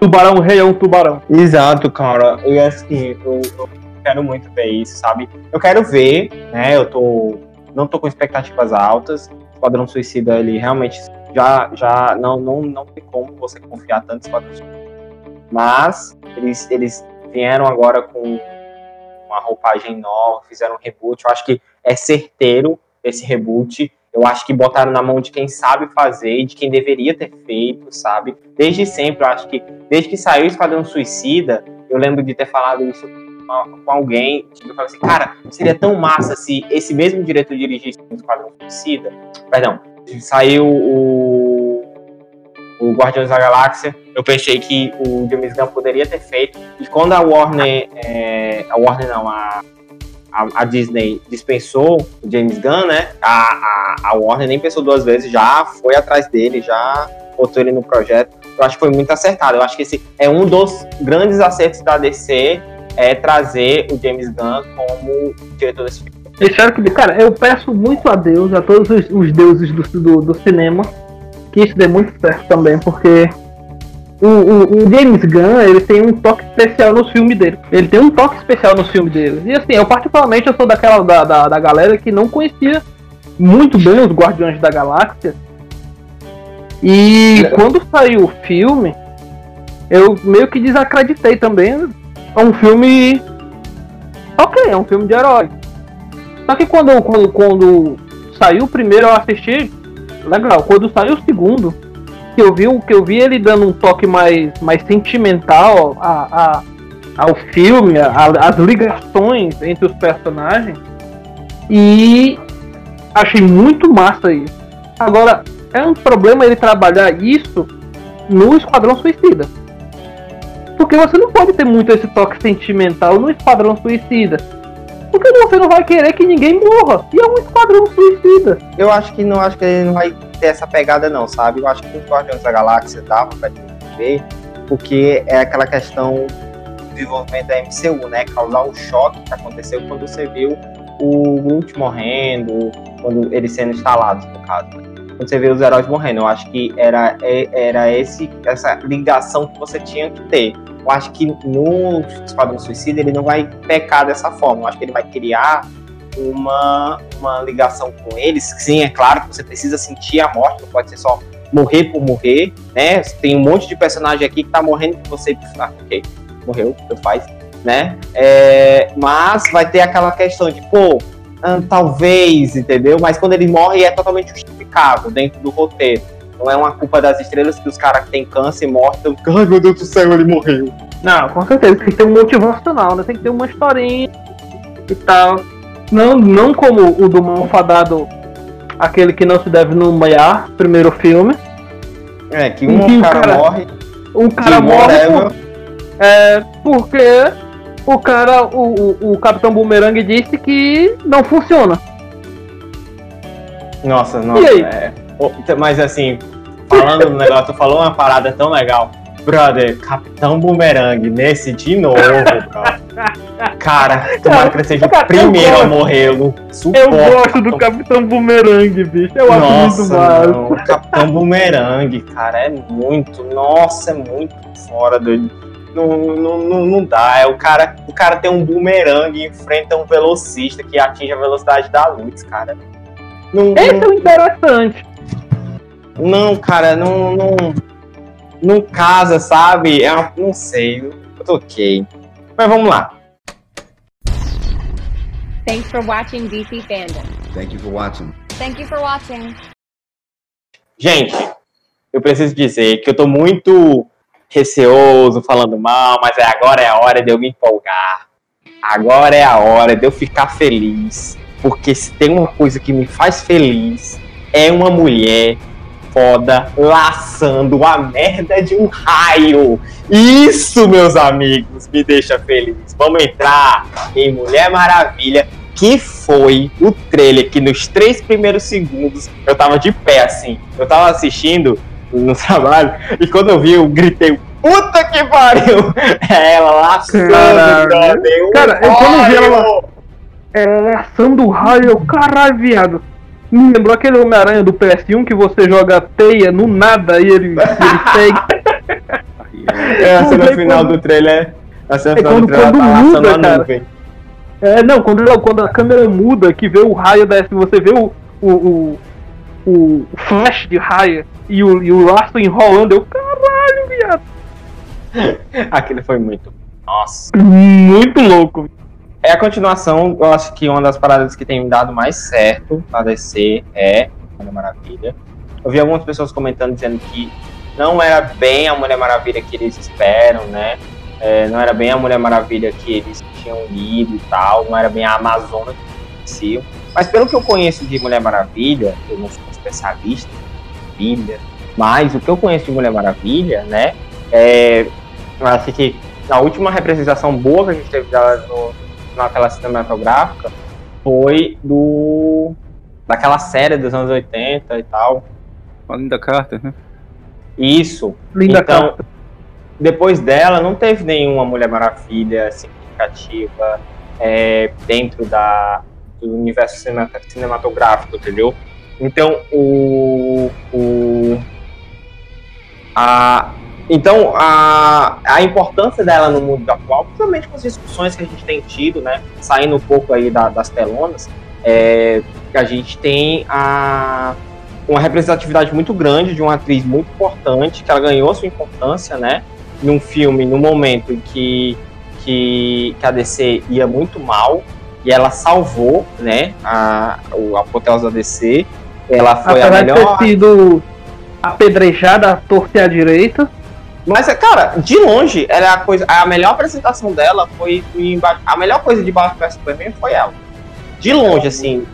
tubarão rei é um tubarão. Exato, cara. E assim, eu, eu quero muito ver isso, sabe? Eu quero ver, né? Eu tô. Não tô com expectativas altas. Esquadrão Suicida, ele realmente já, já não, não, não tem como você confiar tanto em Esquadrão Suicida. Mas eles, eles vieram agora com uma roupagem nova, fizeram um reboot. Eu acho que é certeiro esse reboot. Eu acho que botaram na mão de quem sabe fazer e de quem deveria ter feito, sabe? Desde sempre, eu acho que desde que saiu o Esquadrão Suicida, eu lembro de ter falado isso com alguém. Tipo, eu falei assim, cara, seria tão massa se esse mesmo diretor dirigisse o Esquadrão Suicida. Perdão, saiu o, o Guardiões da Galáxia. Eu pensei que o James Gunn poderia ter feito. E quando a Warner, é, a Warner não, a, a, a Disney dispensou o James Gunn, né? A, a, a Warner nem pensou duas vezes, já foi atrás dele, já botou ele no projeto. Eu acho que foi muito acertado. Eu acho que esse é um dos grandes acertos da DC é trazer o James Gunn como diretor desse filme. Espero que. Cara, eu peço muito a Deus, a todos os, os deuses do, do, do cinema, que isso dê muito certo também, porque o, o, o James Gunn, ele tem um toque especial nos filmes dele. Ele tem um toque especial nos filmes dele. E assim, eu particularmente eu sou daquela da, da, da galera que não conhecia muito bem os Guardiões da Galáxia. E quando saiu o filme, eu meio que desacreditei também. É um filme. Ok, é um filme de herói. Só que quando, quando, quando saiu o primeiro eu assisti, legal. Quando saiu o segundo, que eu vi, o- que eu vi ele dando um toque mais, mais sentimental a, a, ao filme, a- as ligações entre os personagens. E achei muito massa isso. Agora, é um problema ele trabalhar isso no Esquadrão Suicida. Porque você não pode ter muito esse toque sentimental no Esquadrão Suicida. Porque você não vai querer que ninguém morra. E é um Esquadrão Suicida. Eu acho que não acho que ele não vai ter essa pegada, não, sabe? Eu acho que os Guardiões da Galáxia dava pra ver, porque é aquela questão do desenvolvimento da MCU, né? Causar o choque que aconteceu quando você viu o Groot morrendo, quando eles sendo instalados, no caso. Quando você vê os heróis morrendo, eu acho que era, é- era esse, essa ligação que você tinha que ter. Eu acho que no Esquadrão Suicida ele não vai pecar dessa forma. Eu acho que ele vai criar uma, uma ligação com eles. Sim, é claro que você precisa sentir a morte, não pode ser só morrer por morrer, né? Tem um monte de personagem aqui que tá morrendo que você. Ah, ok, morreu, tanto faz, né? É, mas vai ter aquela questão de, pô, ah, talvez, entendeu? Mas quando ele morre é totalmente justificável dentro do roteiro. Não é uma culpa das estrelas que os caras que têm câncer morrem. Ai meu Deus do céu, ele morreu. Não, com certeza. Tem que ter um motivacional, né? Tem que ter uma historinha e tal. Não, não como o do Malfadado, aquele que não se deve nomear, primeiro filme. É, que um cara, cara- morre, O cara morre por- é, porque o cara, o, o, o Capitão Boomerang disse que não funciona. Nossa, nossa. É. Mas assim, falando do negócio, tu falou uma parada tão legal. Brother, Capitão Boomerang, nesse de novo. Cara, tomara que ele seja o primeiro a morrer. Eu Eu gosto do Capitão Boomerang, bicho. Eu acho muito Nossa, massa. não. O Capitão Boomerang, cara, é muito. Nossa, é muito fora do. Não, não, não, não dá. É o cara, o cara tem um boomerang e enfrenta um velocista que atinge a velocidade da luz, cara. Não, Esse é o interessante. não, cara, não, não, não casa, sabe? É uma- não sei. Eu tô ok. Mas vamos lá. Thanks for watching DC Fandom. Thank you for watching. Thank you for watching. Gente, eu preciso dizer que eu tô muito receoso, falando mal, mas é- agora é a hora de eu me empolgar. Agora é a hora de eu ficar feliz. Porque se tem uma coisa que me faz feliz, é uma mulher foda laçando a merda de um raio. Isso, meus amigos, me deixa feliz. Vamos entrar em Mulher Maravilha, que foi o trailer que nos três primeiros segundos eu tava de pé assim. Eu tava assistindo no trabalho e quando eu vi, eu gritei. Puta que pariu! É ela laçando, um Cara, eu quando vi ela-. É, laçando o raio, caralho, viado. Me lembrou aquele Homem-Aranha do PS1 que você joga teia no nada e ele, ele segue. É, a cena final quando- do trailer. A cena É final do quando- trailer quando tá muda, laçando a cara. nuvem. É, não, quando, quando a câmera muda, que vê o raio desce, você vê o, o, o, o flash de raio e o, e o laço enrolando, eu, caralho, viado. Aquele foi muito. Nossa. Muito louco. É a continuação, eu acho que uma das paradas que tem dado mais certo na DC é Mulher Maravilha. Eu vi algumas pessoas comentando dizendo que não era bem a Mulher Maravilha que eles esperam, né? É, não era bem a Mulher Maravilha que eles tinham lido e tal, não era bem a Amazônia que eles conheciam. Mas pelo que eu conheço de Mulher Maravilha, eu não sou um especialista Bíblia, mas o que eu conheço de Mulher Maravilha, né? É, eu acho que a última representação boa que a gente teve dela no, naquela cinematográfica foi do daquela série dos anos 80 e tal. A Linda Carter, né? Isso. Linda então, Carter. depois dela não teve nenhuma Mulher Maravilha significativa é, dentro da, do universo cinema- cinematográfico, entendeu? Então o, o a então a, a importância dela no mundo atual, principalmente com as discussões que a gente tem tido, né, saindo um pouco aí da- das telonas, é, a gente tem a uma representatividade muito grande de uma atriz muito importante, que ela ganhou sua importância, né? Num filme, no momento em que, que, que a DC ia muito mal, e ela salvou, né? A, o- a apoteose da DC. Ela foi a Apesar de melhor. ter sido apedrejada, a torcer à direita. Mas, cara, de longe, ela é a coisa. A melhor apresentação dela foi. em A melhor coisa de Batman vs Superman foi ela. De longe, assim.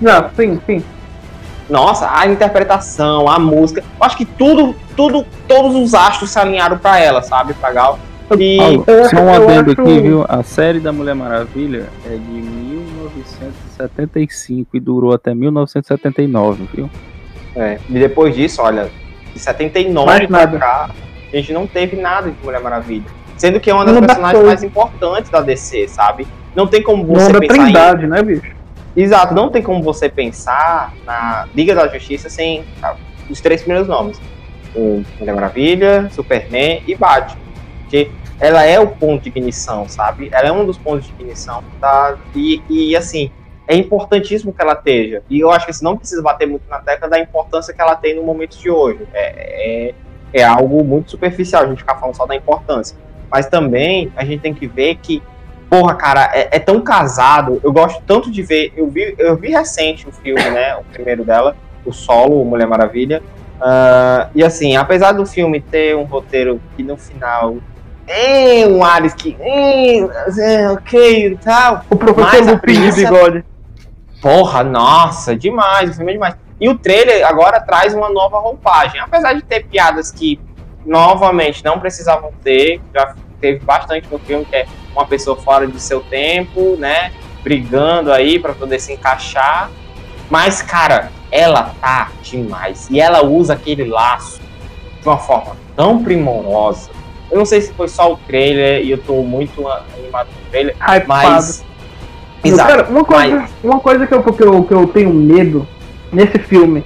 Não, sim, sim. Nossa, a interpretação, a música. Eu acho que tudo, tudo, todos os astros se alinharam pra ela, sabe? Pra Gal. E Paulo, só um adendo acho- aqui, viu? A série da Mulher Maravilha é de 1975 e durou até 1979, viu? É, e depois disso, olha, de 79 Mais pra cá, a gente não teve nada de Mulher Maravilha. Sendo que é uma das Não personagens mais importantes da DC, sabe? Não tem como você da pensar em... trindade, né, bicho? Exato, não tem como você pensar na Liga da Justiça sem ah, os três primeiros nomes. O Mulher Maravilha, Superman e Batman. Porque ela é o ponto de ignição, sabe? Ela é um dos pontos de ignição. Da... E, e assim, é importantíssimo que ela esteja. E eu acho que assim, não precisa bater muito na tecla da importância que ela tem no momento de hoje. É, é, é algo muito superficial a gente ficar falando só da importância. Mas também a gente tem que ver que Porra, cara, é, é tão casado. Eu gosto tanto de ver. Eu vi, eu vi recente o filme, né? O primeiro dela, o solo, Mulher Maravilha. Ah, e assim, apesar do filme ter um roteiro que no final tem um Ares que. "Hum, é, ok e tal. O professor Lupin de bigode. Porra, nossa, demais, o filme é demais. E o trailer agora traz uma nova roupagem. Apesar de ter piadas que, novamente, não precisavam ter, já teve bastante no filme, que é uma pessoa fora de seu tempo, né? Brigando aí pra poder se encaixar. Mas, cara, ela tá demais. E ela usa aquele laço de uma forma tão primorosa. Eu não sei se foi só o trailer e eu tô muito animado com o trailer, Hypado. mas. Exato. Cara, uma coisa, mas- uma coisa que, eu, que, eu, que eu tenho medo nesse filme,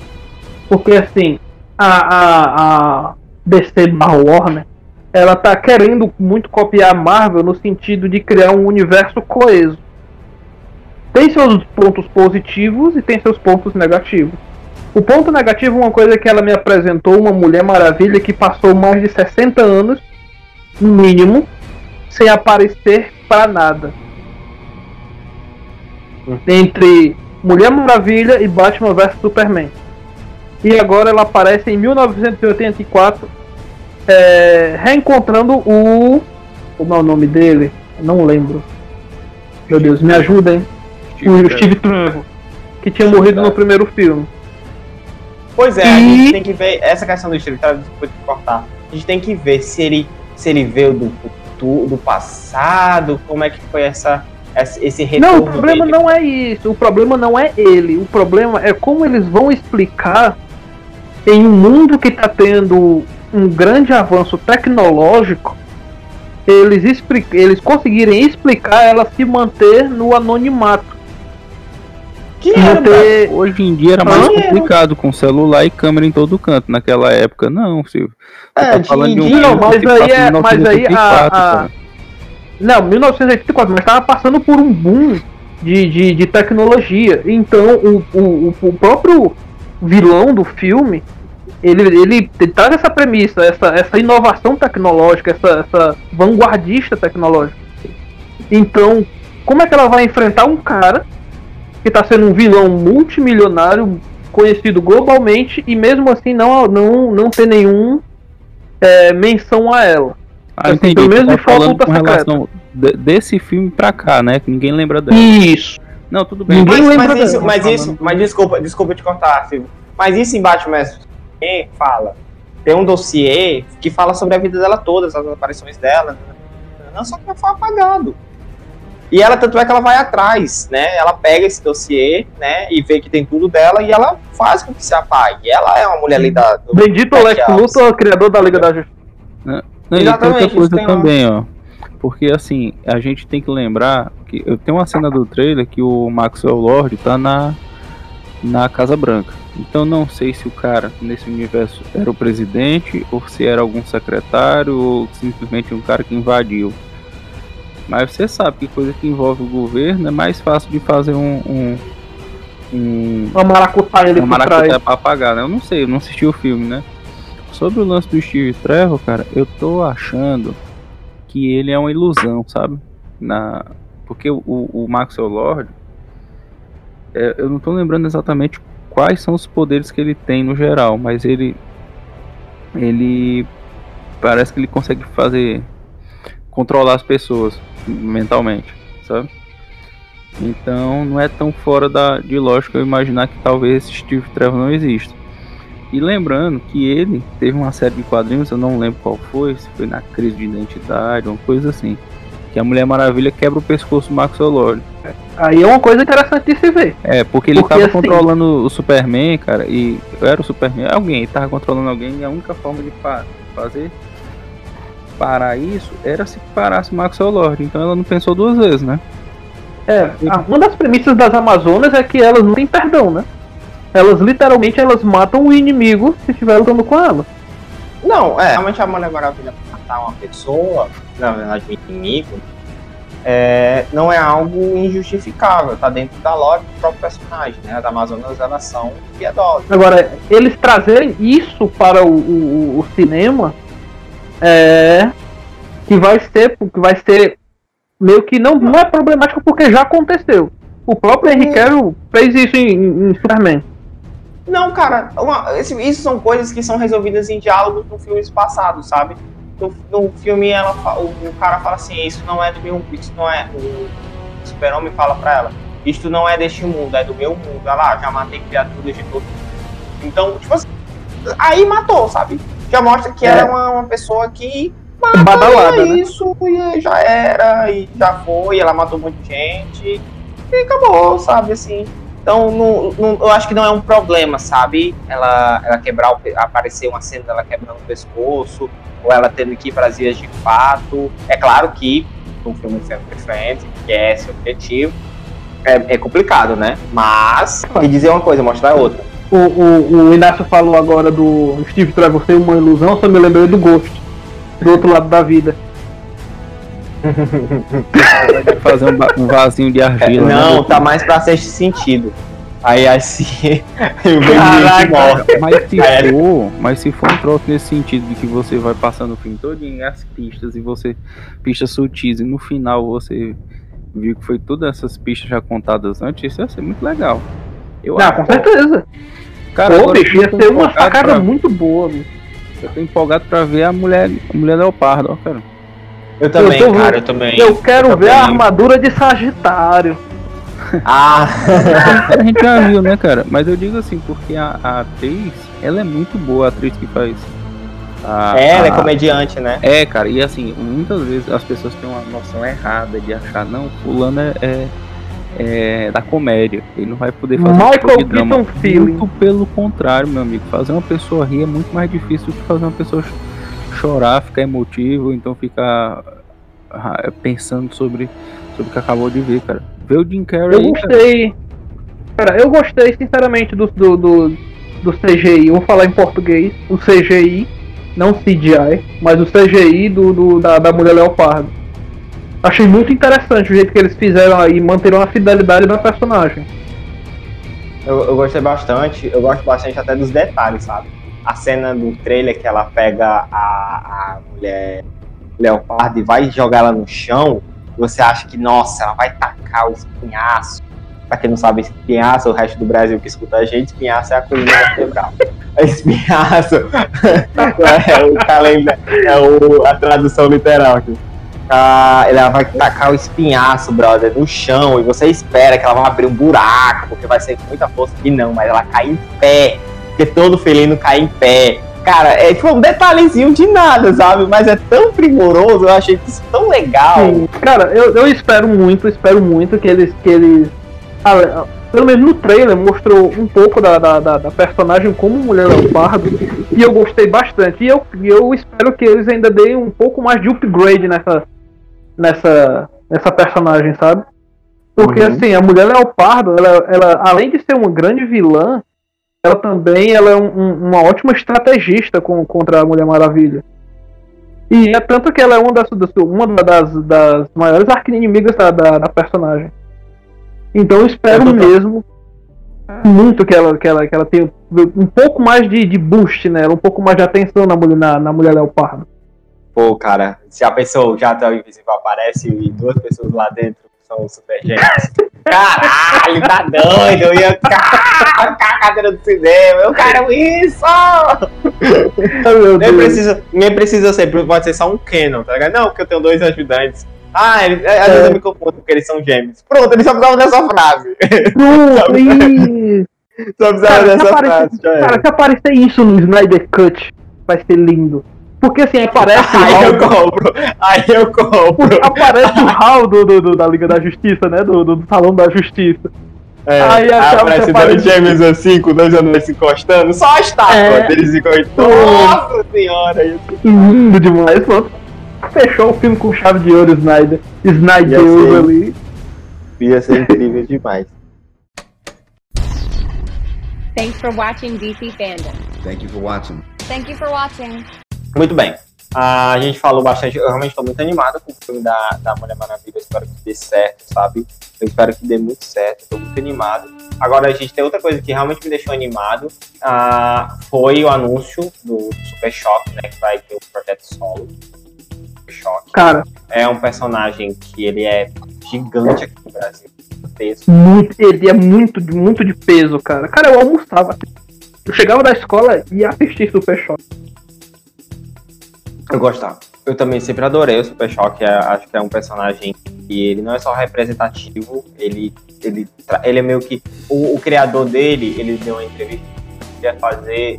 porque assim, a, a, a DC barra Warner, ela tá querendo muito copiar a Marvel no sentido de criar um universo coeso. Tem seus pontos positivos e tem seus pontos negativos. O ponto negativo é uma coisa que ela me apresentou, uma Mulher Maravilha que passou mais de 60 anos, no mínimo, sem aparecer pra nada entre Mulher Maravilha e Batman vs Superman. E agora ela aparece em 1984, é, reencontrando o. Como é o nome dele? Não lembro. Meu Deus, me ajuda, hein? o Steve Trevor, que tinha morrido no primeiro filme. Pois é, a E- gente tem que ver essa questão do estilo, tá? Desculpa te cortar. A gente tem que ver se ele, se ele veio do futuro, do passado, como é que foi essa- esse retorno Não, o problema dele. não é isso. O problema não é ele. O problema é como eles vão explicar em um mundo que está tendo um grande avanço tecnológico. Eles, eles conseguirem explicar ela se manter no anonimato. Que Manter... Hoje em dia era mais Dinheiro. complicado com celular e câmera em todo canto. Naquela época, não, Silvio. É, tá falando de um filme mas aí é- mas aí a- 1984, a-. Não, 1984, mas estava passando por um boom de, de, de tecnologia. Então o, o, o próprio vilão do filme ele, ele traz essa premissa, essa, essa inovação tecnológica, essa, essa vanguardista tecnológica. Então, como é que ela vai enfrentar um cara que está sendo um vilão multimilionário, conhecido globalmente, e mesmo assim não, não, não ter nenhum é, menção a ela? Ah, eu assim, entendi. de tá falando com relação de- desse filme pra cá, né? Que ninguém lembra dela. Isso. Não, tudo bem. Ninguém Mas, lembra mas isso, mas Falando isso, mas desculpa, desculpa te cortar, Silvio. Mas isso em Batman vs Superman fala. Tem um dossiê que fala sobre a vida dela toda, as aparições dela. Não só que foi apagado. E ela, tanto é que ela vai atrás, né? Ela pega esse dossiê, né? E vê que tem tudo dela e ela faz com que se apague. Ela é uma mulher ali da. Do, Bendito Jack Lex Alves. Luthor, criador da Liga da Justiça. Não, e tem Exatamente, outra isso coisa tem lá. também, ó. Porque assim, a gente tem que lembrar que eu tenho uma cena do trailer que o Maxwell Lord tá na na Casa Branca. Então não sei se o cara nesse universo era o presidente ou se era algum secretário ou simplesmente um cara que invadiu. Mas você sabe que coisa que envolve o governo é mais fácil de fazer um, um, um Uma maracutaia ali uma maracutaia pra apagar, né? Eu não sei, eu não assisti o filme, né? Sobre o lance do Steve Trevor, cara, eu tô achando que ele é uma ilusão, sabe? Na... Porque o, o Maxwell Lord, é, eu não tô lembrando exatamente quais são os poderes que ele tem no geral, mas ele. Ele. Parece que ele consegue fazer. controlar as pessoas mentalmente, sabe? Então não é tão fora da, de lógica eu imaginar que talvez esse Steve Trevor não exista. E lembrando que ele teve uma série de quadrinhos, eu não lembro qual foi, se foi na crise de identidade, uma coisa assim. Que a Mulher Maravilha quebra o pescoço do Maxwell Lord. Aí é uma coisa interessante de se ver. É, porque ele Porque, tava assim- controlando o Superman, cara, e era o Superman, alguém, ele tava controlando alguém e a única forma de pa- fazer parar isso era se parasse o Maxwell Lord. Então ela não pensou duas vezes, né? É, uma das premissas das Amazonas é que elas não têm perdão, né? Elas literalmente elas matam o inimigo se estiver lutando com ela. Não, é, realmente a Mulher Maravilha matar uma pessoa, na verdade um inimigo, é, não é algo injustificável, tá dentro da lógica do próprio personagem, né? As Amazonas, elas são piedosas. Agora, eles trazerem isso para o, o- o cinema é que vai ser que vai ser meio que não, não é problemático porque já aconteceu. O próprio Henry Cavill fez isso em, em- em Superman. Não, cara, uma- esse- isso são coisas que são resolvidas em diálogos no filmes passados, sabe? No, no filme ela, o, o cara fala assim, isso não é do meu isso não é. O super-homem fala pra ela, isto não é deste mundo, é do meu mundo. Olha lá, já matei criaturas de todo mundo. Então, tipo assim, aí matou, sabe? Já mostra que É. ela é uma, uma pessoa que Badalada, é né? isso, e já era, e já foi, ela matou um monte de gente, e acabou, sabe, assim. Então, não- não- eu acho que não é um problema, sabe? Ela, ela quebrar, o, aparecer uma cena dela quebrando o pescoço, ou ela tendo que ir para as vias de fato. É claro que um filme sempre friend, que é esse o objetivo, é, é complicado, né? Mas, e dizer uma coisa, mostrar outra. O, o, o Inácio falou agora do Steve Trevor ser uma ilusão, só me lembrei do Ghost. Do outro lado da vida. Fazer um, um vasinho de É, argila. não, né? tá mais pra sexto sentido. Aí assim, o Caraca. gente morre. Mas se É. for, mas se for um troço nesse sentido de que você vai passando o filme todo em as pistas e você pistas sutis e no final você viu que foi todas essas pistas já contadas antes, isso ia ser muito legal. Eu Não, com certeza. Cara, Pô, bicho, eu ia ser uma sacada pra- muito boa, bicho. Eu tô empolgado pra ver a mulher, a mulher leopardo, ó, cara. Eu também, Eu tô- cara, eu também. Eu quero Eu ver a armadura de Sagitário. Ah, A gente já viu, né, cara? Mas eu digo assim, porque a, a atriz, ela é muito boa, a atriz que faz. A, ela é comediante, né? É, cara, e assim, muitas vezes as pessoas têm uma noção errada de achar, não, fulano é, é, é da comédia, ele não vai poder fazer um Michael filme de drama. Keaton Feeling. Muito pelo contrário, meu amigo, fazer uma pessoa rir é muito mais difícil do que fazer uma pessoa chorar, ficar emotivo, então ficar ah, pensando sobre, sobre o que acabou de ver, cara. Ver o Jim Carrey Eu aí, cara, gostei. Cara, eu gostei sinceramente do, do, do, do CGI. Vou falar em português. O CGI, não CGI, mas o CGI do, do- da, da mulher leopardo. Achei muito interessante o jeito que eles fizeram aí, manteram a fidelidade da personagem. Eu, eu gostei bastante, eu gosto bastante até dos detalhes, sabe? A cena do trailer que ela pega a, a mulher leopardo e vai jogar ela no chão, você acha que, nossa, ela vai tacar o espinhaço. Pra quem não sabe, espinhaço, o resto do Brasil que escuta a gente, espinhaço é a coluna vertebral. espinhaço é o calenda, é o, a tradução literal aqui. Ah, ela vai tacar o espinhaço, brother, no chão, e você espera que ela vai abrir um buraco, porque vai ser com muita força. E não, mas ela cai em pé, porque todo felino cai em pé. Cara, é tipo um detalhezinho de nada, sabe? Mas é tão primoroso, eu achei isso tão legal. Sim, cara, eu, eu espero muito, espero muito que eles. Que eles ah, pelo menos no trailer mostrou um pouco da, da, da- da personagem como mulher leopardo. E eu gostei bastante. E eu, eu espero que eles ainda deem um pouco mais de upgrade nessa. nessa. nessa personagem, sabe? Porque Uhum. assim, a mulher leopardo, ela, ela, além de ser uma grande vilã, ela também ela é um- um- uma ótima estrategista com, contra a Mulher Maravilha. E é tanto que ela é uma das, uma das, das maiores arqui-inimigas da, da, da personagem. Então eu espero É, mesmo muito que ela, que ela, que ela tenha um pouco mais de, de boost nela, um pouco mais de atenção na mulher, na, na mulher leopardo. Pô, cara, se a pessoa, o jato invisível aparece e duas pessoas lá dentro são super gêmeos. Caralho, tá doido, eu ia ficar a cadeira do cinema, eu quero isso! Nem precisa, nem precisa ser, pode ser só um canon, tá ligado? Não, porque eu tenho dois ajudantes. Ah, ele, às vezes eu me confundo porque eles são gêmeos. Pronto, ele só precisava dessa frase. Pronto. Só precisava Cara, dessa aparecer, frase, cara, se aparecer isso no Snyder Cut, vai ser lindo. Porque assim, aparece o Aí eu Hal, compro, aí eu compro. aparece o Hal do, do, do- da Liga da Justiça, né? Do, do, do Salão da Justiça. É, Aí aparece que dois aparece- gêmeos assim, com dois anões se encostando, só a estátua É. deles se encostando. Nossa senhora, isso. Lindo demais, pronto. Fechou o filme com chave de ouro, Snyder. Snyder Ia ser. ali. ia ser incrível demais. Thanks for watching DC Fandom. Thank you for watching. Thank you for watching. Muito bem. Ah, A gente falou bastante, eu realmente estou muito animado com o filme da, da Mulher Maravilha, eu espero que dê certo, sabe? Eu espero que dê muito certo, estou muito animado. Agora, a gente tem outra coisa que realmente me deixou animado, ah, foi o anúncio do Super Choque, né, que vai ter o Projeto Solo. Super Choque. Cara, É um personagem que ele é gigante aqui no Brasil. gigantesco. muito, ele é muito, de- muito de peso, cara. Cara, eu almoçava. Eu chegava da escola e ia assistir Super Choque. Eu gostava. Eu também sempre adorei o Super Choque. é- acho que é um personagem que ele não é só representativo, ele, ele, ele é meio que. O, o criador dele, ele deu uma entrevista que ia fazer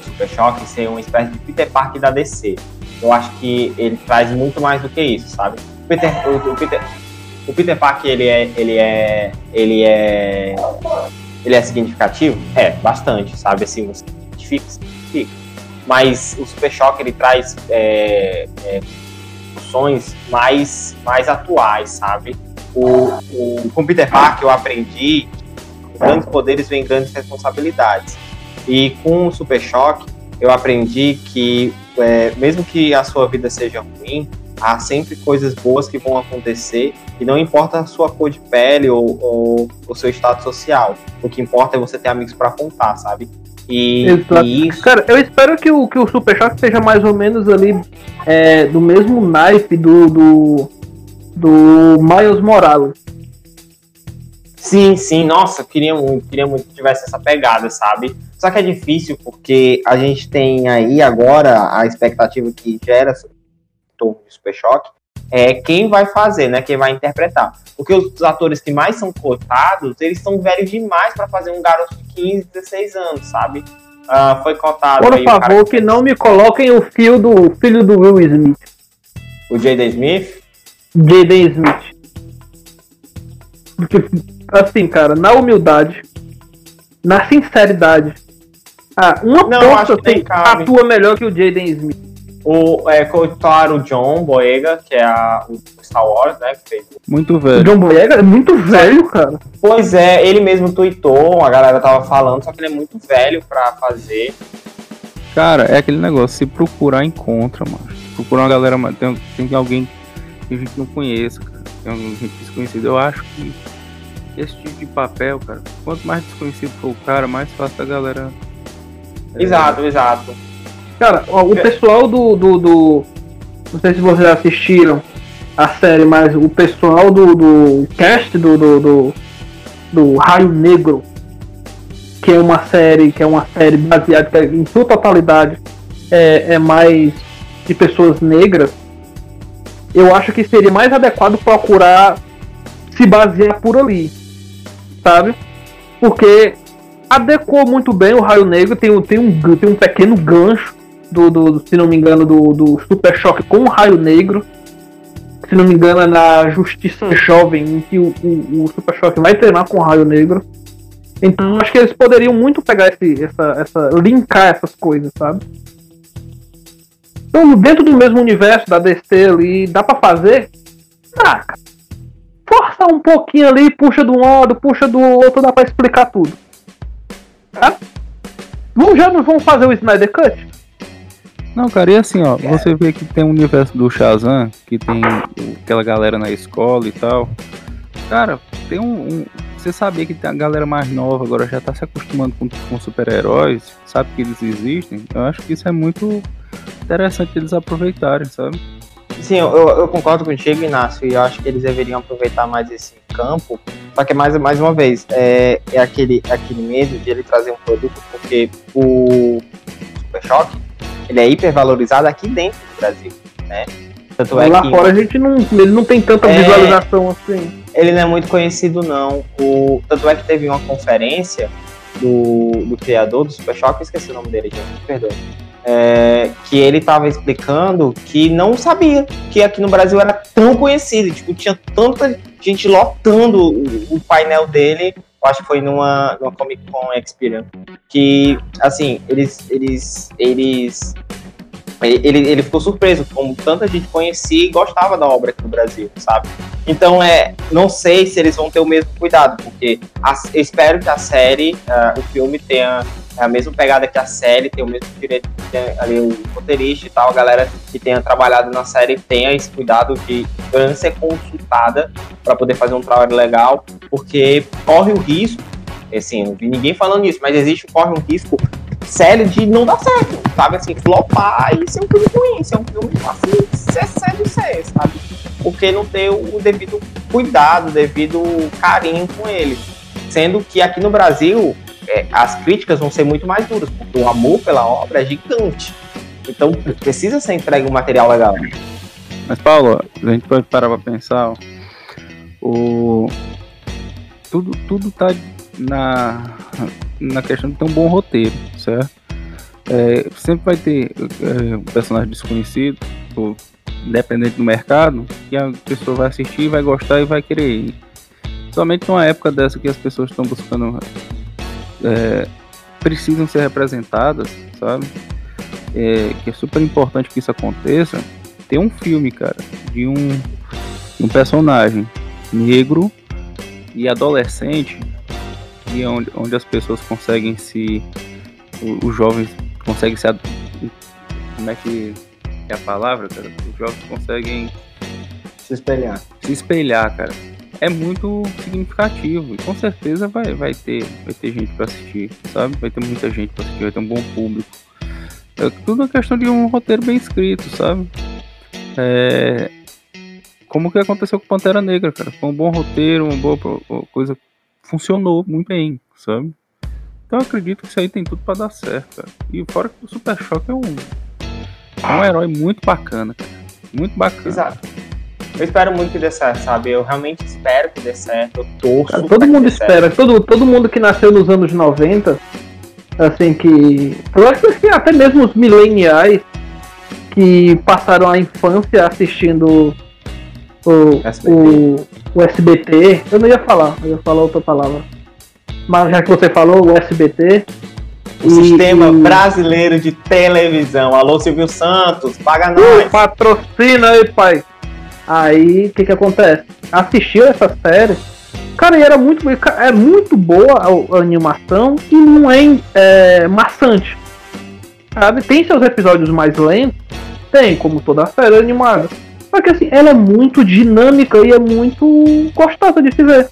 o Super Choque ser uma espécie de Peter Parker da DC. Eu acho que ele traz muito mais do que isso, sabe? O Peter, o, o Peter, o Peter Parker ele é ele é ele é ele é significativo? É, bastante, sabe? Assim, você identifica. Mas o Super Choque ele traz é, é, funções mais, mais atuais, sabe? O, o, com Peter eu aprendi que grandes poderes vem grandes responsabilidades. E com o Super Choque eu aprendi que é, mesmo que a sua vida seja ruim, há sempre coisas boas que vão acontecer e não importa a sua cor de pele ou, ou o seu estado social. O que importa é você ter amigos para contar, sabe? E, e isso. Cara, eu espero que o, que o Super Choque seja mais ou menos ali é, do mesmo naipe do, do, do Miles Morales. Sim, sim, nossa, queria muito, queria muito que tivesse essa pegada, sabe? Só que é difícil porque a gente tem aí agora a expectativa que gera de Super Choque é quem vai fazer, né? Quem vai interpretar. Porque os atores que mais são cotados, eles são velhos demais para fazer um garoto de 15, 16 anos, sabe? Ah, foi cotado Por aí favor, que não me coloquem o fio do filho do Will Smith, o J.D. Smith. Jaden Smith. Porque, assim, cara, na humildade, na sinceridade, ah, uma Não, que assim, atua melhor que o Jaden Smith. O, é, cotaram o John Boyega, que é a, o Star Wars, né? Que fez Muito O velho. John Boyega é muito velho, cara. Pois é, ele mesmo tweetou, a galera tava falando, só que ele é muito velho pra fazer. Cara, é aquele negócio, se procurar, encontra, mano. Procurar uma galera, mas tem, tem alguém que a gente não conheça, cara. Tem alguém desconhecido. Eu acho que esse tipo de papel, cara, quanto mais desconhecido for o cara, mais fácil a galera. é, Exato, exato. Cara, ó, o É. pessoal do, do, do- Não sei se vocês assistiram a série, mas o pessoal do, do cast do, do, do, do Raio Negro, que é uma série, que é uma série baseada é, em sua totalidade é, é mais de pessoas negras, eu acho que seria mais adequado procurar se basear por ali. Sabe? Porque adequou muito bem o Raio Negro, tem, tem, um, tem um pequeno gancho do, do- se não me engano, do, do Super Choque com o Raio Negro. Se não me engano, é na Justiça Jovem, em que o, o, o Super Choque vai treinar com o Raio Negro. Então acho que eles poderiam muito pegar esse, essa, essa. linkar essas coisas, sabe? Então, dentro do mesmo universo da DC ali, dá pra fazer? Dá, cara. Força um pouquinho ali, puxa de um lado, puxa do outro, dá pra explicar tudo. Tá? Vamos, já não vamos fazer o Snyder Cut? Não, cara, e assim, ó, você vê que tem o universo do Shazam, que tem aquela galera na escola e tal. Cara, tem um. um- você sabia que tem a galera mais nova agora já tá se acostumando com, com super-heróis, sabe que eles existem. Eu acho que isso é muito interessante eles aproveitarem, sabe? Sim, eu, eu- concordo contigo, Inácio, e eu acho que eles deveriam aproveitar mais esse campo. Só que, mais, mais uma vez, é, é aquele, aquele medo de ele trazer um produto, porque o Super Choque, ele é hipervalorizado aqui dentro do Brasil, né? Tanto é Lá que fora a gente não. Ele não tem tanta É. visualização assim. ele não é muito conhecido, não. O, tanto é que teve uma conferência do, do criador do Super eu esqueci o nome dele, gente, me perdoe. É, que ele estava explicando que não sabia que aqui no Brasil era tão conhecido. Tipo, tinha tanta gente lotando o, o painel dele. Acho que foi numa, numa Comic Con Experience. Que, assim, eles. eles, eles ele, ele ficou surpreso como tanta gente conhecia e gostava da obra aqui no Brasil, sabe? Então, é, não sei se eles vão ter o mesmo cuidado, porque a- eu espero que a série, ah, o filme tenha a mesma pegada que a série, tenha o mesmo direito tem ali o roteirista e tal, a galera que tenha trabalhado na série tenha esse cuidado de menos ser consultada para poder fazer um trabalho legal, porque corre o risco, assim, não vi ninguém falando isso, mas existe, corre um risco sério de não dar certo, sabe? Assim, flopar e ser um filme ruim, ser um filme assim, ser sério ser, sabe? Porque não ter o devido cuidado, o devido carinho com ele. Sendo que aqui no Brasil, é, as críticas vão ser muito mais duras, porque o amor pela obra é gigante. Então precisa ser entregue um material legal. Mas, Paulo, a gente pode parar pra pensar, ó, o... Tudo, tudo tá na, na questão de ter um bom roteiro, certo? É, sempre vai ter é, um personagem desconhecido, ou independente do mercado, que a pessoa vai assistir, vai gostar e vai querer ir. Somente numa época dessa que as pessoas estão buscando. É, precisam ser representadas, sabe? É, que é super importante que isso aconteça. Tem um filme, cara, de um, um personagem negro e adolescente, e onde, onde as pessoas conseguem se. Os jovens conseguem se. Como é que é a palavra, cara? Os jovens conseguem Se espelhar. se espelhar, cara. É muito significativo. E com certeza vai, vai ter vai ter gente pra assistir, sabe? Vai ter muita gente pra assistir, vai ter um bom público. É tudo uma questão de um roteiro bem escrito, sabe? É... Como que aconteceu com Pantera Negra, cara? Foi um bom roteiro, uma boa coisa. Funcionou muito bem, sabe? Então eu acredito que isso aí tem tudo pra dar certo, cara. E fora que o Super Choque é um, é um herói muito bacana, cara. Muito bacana. Exato. Eu espero muito que dê certo, sabe? Eu realmente espero que dê certo. Eu torço. Cara, todo mundo dê certo. espera, todo, todo mundo que nasceu nos anos 90, assim que. Eu acho que assim, até mesmo os mileniais que passaram a infância assistindo o SBT. o, o SBT. Eu não ia falar, eu ia falar outra palavra. Mas já que você falou, o SBT. O sistema brasileiro de televisão. Alô, Silvio Santos, paga Uh, nós. patrocina aí, pai. Aí, o que que acontece? Assistiu essa série, cara, e era muito, é muito boa a, a animação e não é, é maçante. Sabe? Tem seus episódios mais lentos, tem, como toda série animada. Só que assim, ela é muito dinâmica e é muito gostosa de se ver.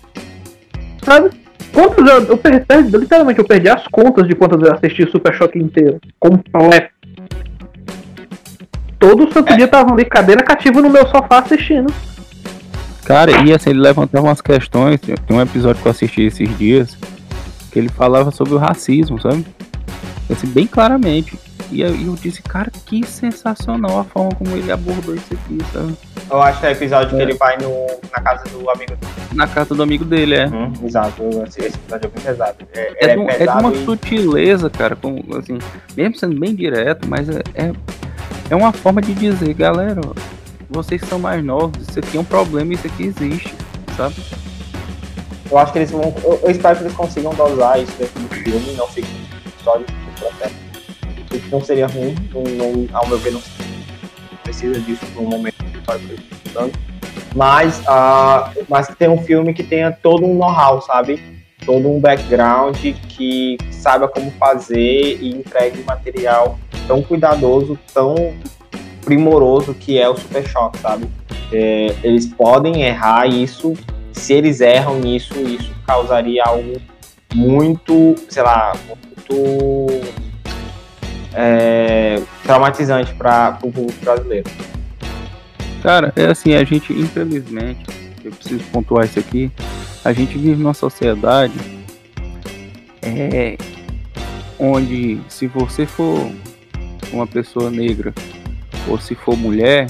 Sabe? Quantas eu, eu perdi, literalmente eu perdi as contas de quantas eu assisti Super Choque inteiro. Completo. Todo santo dia tava ali, cadeira cativa no meu sofá assistindo. Cara, e assim, ele levantava umas questões. Tem um episódio que eu assisti esses dias que ele falava sobre o racismo, sabe? Assim, bem claramente. E eu, eu disse, cara, que sensacional a forma como ele abordou isso aqui, sabe? Eu acho que é o episódio que ele vai no, na casa do amigo Na casa do amigo dele, é. Hum, exato, esse episódio é bem pesado. É, É, ele de, um- é de pesado uma e- sutileza, cara, como, assim, mesmo sendo bem direto, mas é, é, uma forma de dizer, galera, vocês são mais novos, isso aqui é um problema, isso aqui existe, sabe? Eu acho que eles vão. Eu, eu espero que eles consigam dosar isso dentro do filme, não fique só de processo. Isso não seria ruim, não, não- ao meu ver, não precisa disso no momento que está escutando. Mas, ah, mas que tenha um filme que tenha todo um know-how, sabe? Todo um background que saiba como fazer e entregue um material tão cuidadoso, tão primoroso que é o Super Choque, sabe? É, eles podem errar isso se eles erram nisso, isso causaria algo muito, sei lá, muito é, traumatizante para o público brasileiro. Cara, é assim, a gente, infelizmente, eu preciso pontuar isso aqui, a gente vive numa sociedade é, onde se você for uma pessoa negra ou se for mulher,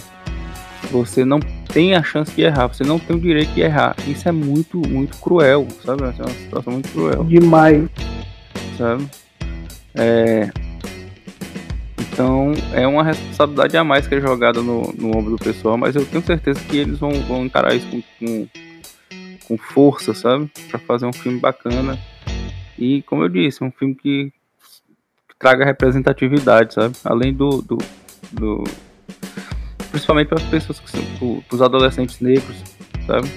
você não tem a chance de errar, você não tem o direito de errar. Isso é muito, muito cruel, sabe? Essa é uma situação muito cruel Demais. sabe? É, Então é uma responsabilidade a mais que é jogada no, no ombro do pessoal, mas eu tenho certeza que eles vão, vão encarar isso com, com, com força, sabe? Pra fazer um filme bacana. E como eu disse, um filme que, que traga representatividade, sabe? Além do. do, do principalmente para as pessoas que são. para os adolescentes negros, sabe?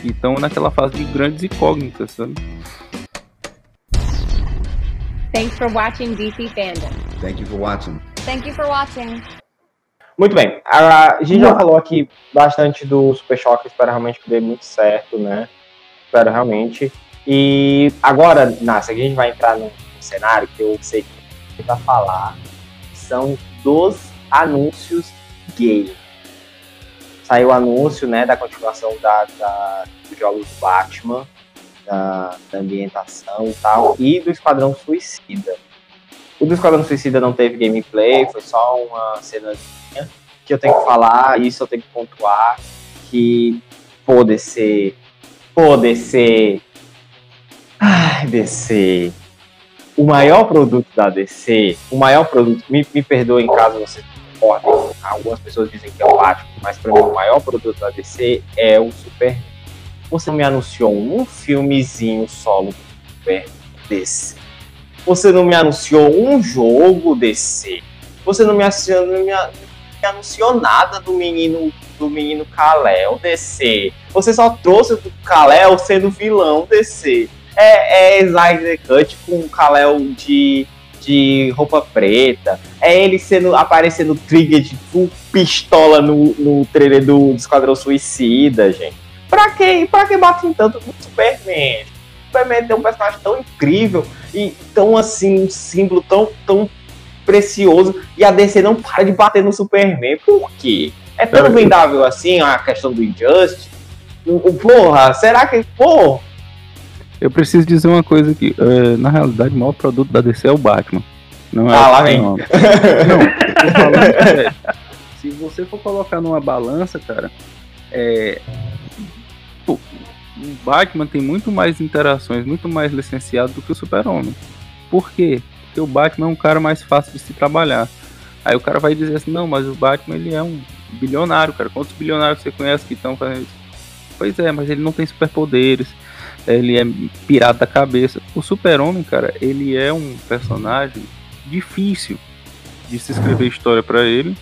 Que estão naquela fase de grandes incógnitas, sabe? Thanks for watching DC Fandom. Thank you for watching. Thank you for watching. Muito bem, a, a gente já falou aqui bastante do Super Choque, espero realmente que dê muito certo, né? Espero realmente. E agora, Nassi, a gente vai entrar num cenário que eu sei que você vai falar, são dos anúncios gay. Saiu o anúncio, né, da continuação da, da, dos jogos Batman, da, da ambientação e tal, e do Esquadrão Suicida. O do Esquadrão Suicida não teve gameplay, foi só uma cena que eu tenho que falar, isso eu tenho que pontuar, que pô, DC, pô, DC, ai, DC, o maior produto da DC, o maior produto, me, me perdoem caso você concordem. Algumas pessoas dizem que é o Batman, mas para mim o maior produto da DC é o Superman. Você me anunciou um filmezinho solo do Superman DC. Você não me anunciou um jogo DC. Você não me anunciou, não me, me anunciou nada do menino do menino Kal-El DC. Você só trouxe o Kal-El sendo vilão DC. É, é Snyder Cut com o Kal-El de, de roupa preta. É ele sendo aparecendo trigger de pistola no, no trailer do, do Esquadrão Suicida, gente. Pra que, pra que batem tanto no Superman? O Superman tem um personagem tão incrível e tão assim, um símbolo tão, tão precioso e a DC não para de bater no Superman. Por quê? É tão vendável assim a questão do Injustice? Porra, será que. Porra! Eu preciso dizer uma coisa aqui. Uh, na realidade, o maior produto da DC é o Batman. Não é ah, lá vem. Não, não falando, se você for colocar numa balança, cara, é, pô, o Batman tem muito mais interações, muito mais licenciado do que o Super-Homem. Por quê? Porque o Batman é um cara mais fácil de se trabalhar. Aí o cara vai dizer assim, não, mas o Batman ele é um bilionário, cara. Quantos bilionários você conhece que estão fazendo isso? Pois é, mas ele não tem superpoderes. Ele é pirata da cabeça. O Super-Homem, cara, ele é um personagem difícil de se escrever história para ele.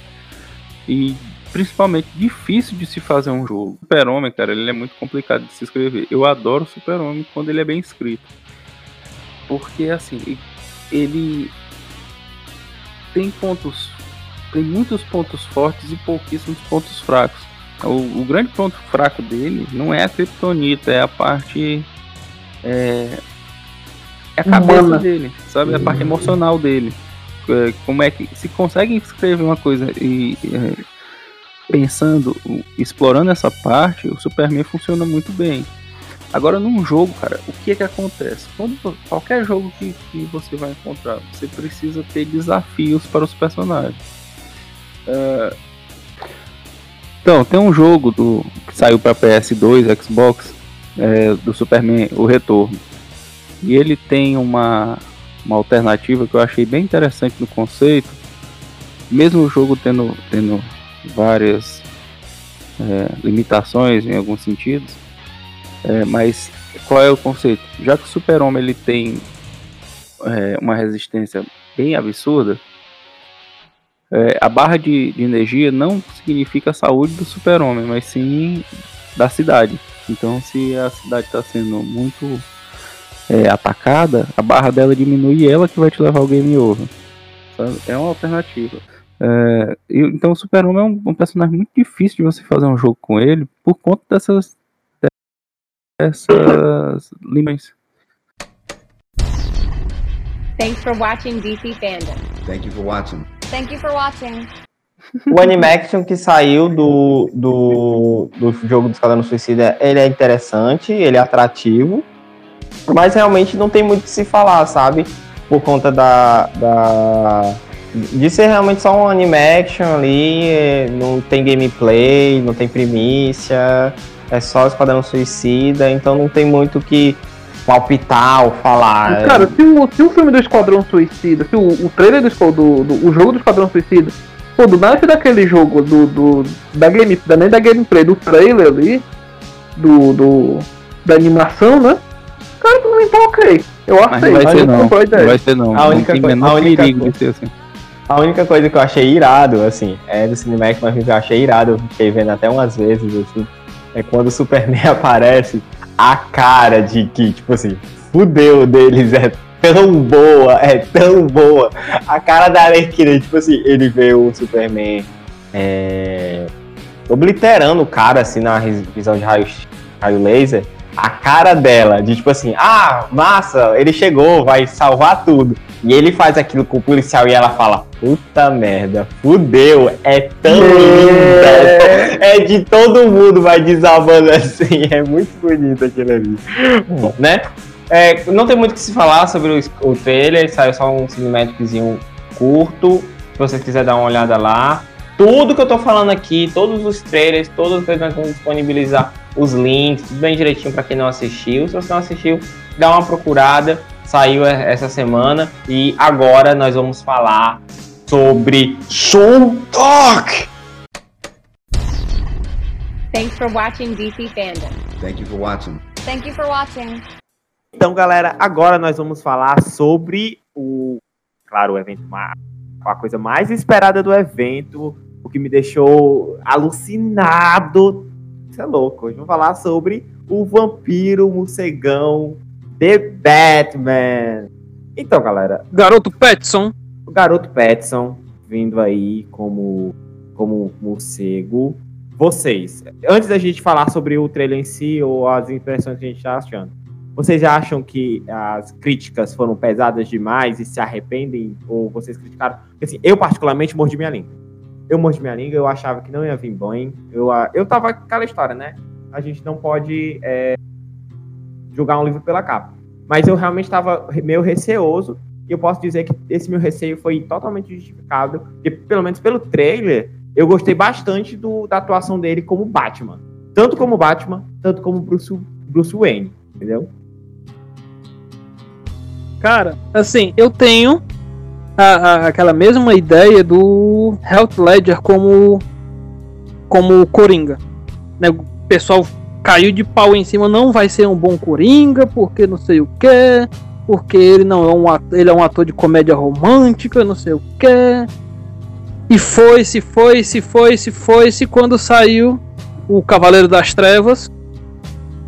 E principalmente difícil de se fazer um jogo. Super-Homem, cara, ele é muito complicado de se escrever. Eu adoro o Super-Homem quando ele é bem escrito. Porque assim, ele tem pontos tem muitos pontos fortes e pouquíssimos pontos fracos. O, o grande ponto fraco dele não é a Kryptonita, é a parte. É, é a cabeça Humana. dele, sabe? A parte emocional dele. É, Como é que. Se consegue escrever uma coisa e. é, pensando, explorando essa parte, o Superman funciona muito bem. Agora, num jogo, cara, o que é que acontece? Quando, qualquer jogo que, que você vai encontrar, você precisa ter desafios para os personagens. É, Então, tem um jogo do, que saiu para PS2, Xbox, é, do Superman, o Retorno. E ele tem uma, uma alternativa que eu achei bem interessante no conceito. Mesmo o jogo tendo, tendo várias é, limitações em alguns sentidos, é, mas qual é o conceito? Já que o Super-Homem ele tem é, uma resistência bem absurda, é, a barra de, de energia não significa a saúde do super-homem, mas sim da cidade. Então, se a cidade está sendo muito é, atacada, a barra dela diminui e ela que vai te levar ao game over. É uma alternativa. É, então, o super-homem é um, um personagem muito difícil de você fazer um jogo com ele por conta dessas dessas limões. Thanks for watching DC Fandom. Thank you for watching. Thank you for watching. O animaction que saiu do, do, do jogo do Esquadrão Suicida, ele é interessante, ele é atrativo, mas realmente não tem muito o que se falar, sabe? Por conta da, da de ser realmente só um animaction ali, não tem gameplay, não tem primícia, é só Esquadrão Suicida, então não tem muito o que palpitar ou falar. Cara, se o, se o filme do Esquadrão Suicida, se o, o trailer do, do, do o jogo do Esquadrão Suicida, pô, do naipe daquele jogo, do, do, da game, da, nem da gameplay, do trailer ali, do, do da animação, né? Cara, mim tá ok. Eu Mas aceito, não vai ser eu não. Não vai ser não. A Não única tem coi- menor a única perigo coi- de ser assim. A única coisa que eu achei irado, assim, é do Cinemax, mas que eu achei irado, eu fiquei vendo até umas vezes, assim, é quando o Superman aparece, a cara de que, tipo assim, fudeu deles é tão boa, é tão boa. A cara da Arlequina, tipo assim, ele vê o Superman é, obliterando o cara, assim, na vis- visão de raio, raio laser. A cara dela, de tipo assim, ah, massa, ele chegou, vai salvar tudo. E ele faz aquilo com o policial e ela fala, puta merda, fudeu, é tão linda. É de todo mundo, vai desabando assim, é muito bonito aquilo ali. Bom, né? É, não tem muito o que se falar sobre o, o trailer, saiu só um cinematiczinho curto. Se vocês quiserem dar uma olhada lá. Tudo que eu tô falando aqui, todos os trailers, todas as coisas nós vamos disponibilizar os links, tudo bem direitinho para quem não assistiu. Se você não assistiu, dá uma procurada. Saiu essa semana e agora nós vamos falar sobre Soul Talk. Thanks for watching DC Fandom. Thank you for watching. Thank you for watching. Então, galera, agora nós vamos falar sobre o, claro, o evento, ma- a coisa mais esperada do evento, o que me deixou alucinado. Isso é louco. Hoje vamos falar sobre o vampiro morcegão The Batman. Então, galera, Garoto Petson. o garoto Petson vindo aí como como morcego. Vocês, antes da gente falar sobre o trailer em si ou as impressões que a gente tá achando, vocês já acham que as críticas foram pesadas demais e se arrependem? Ou vocês criticaram? Porque, assim, eu particularmente mordi minha língua. Eu mordi minha língua, eu achava que não ia vir bem. Eu, ah, eu tava com aquela história, né? A gente não pode é, julgar um livro pela capa. Mas eu realmente estava meio receoso e eu posso dizer que esse meu receio foi totalmente justificado, porque pelo menos pelo trailer, eu gostei bastante do- da atuação dele como Batman. Tanto como Batman, tanto como Bruce, Bruce Wayne, entendeu? Cara, assim, eu tenho a- a- aquela mesma ideia do Heath Ledger como como Coringa. Né? O pessoal caiu de pau em cima, não vai ser um bom Coringa, porque não sei o que, porque ele não é um ator, ele é um ator de comédia romântica, não sei o que. E foi, se foi, se foi, se foi, se quando saiu o Cavaleiro das Trevas,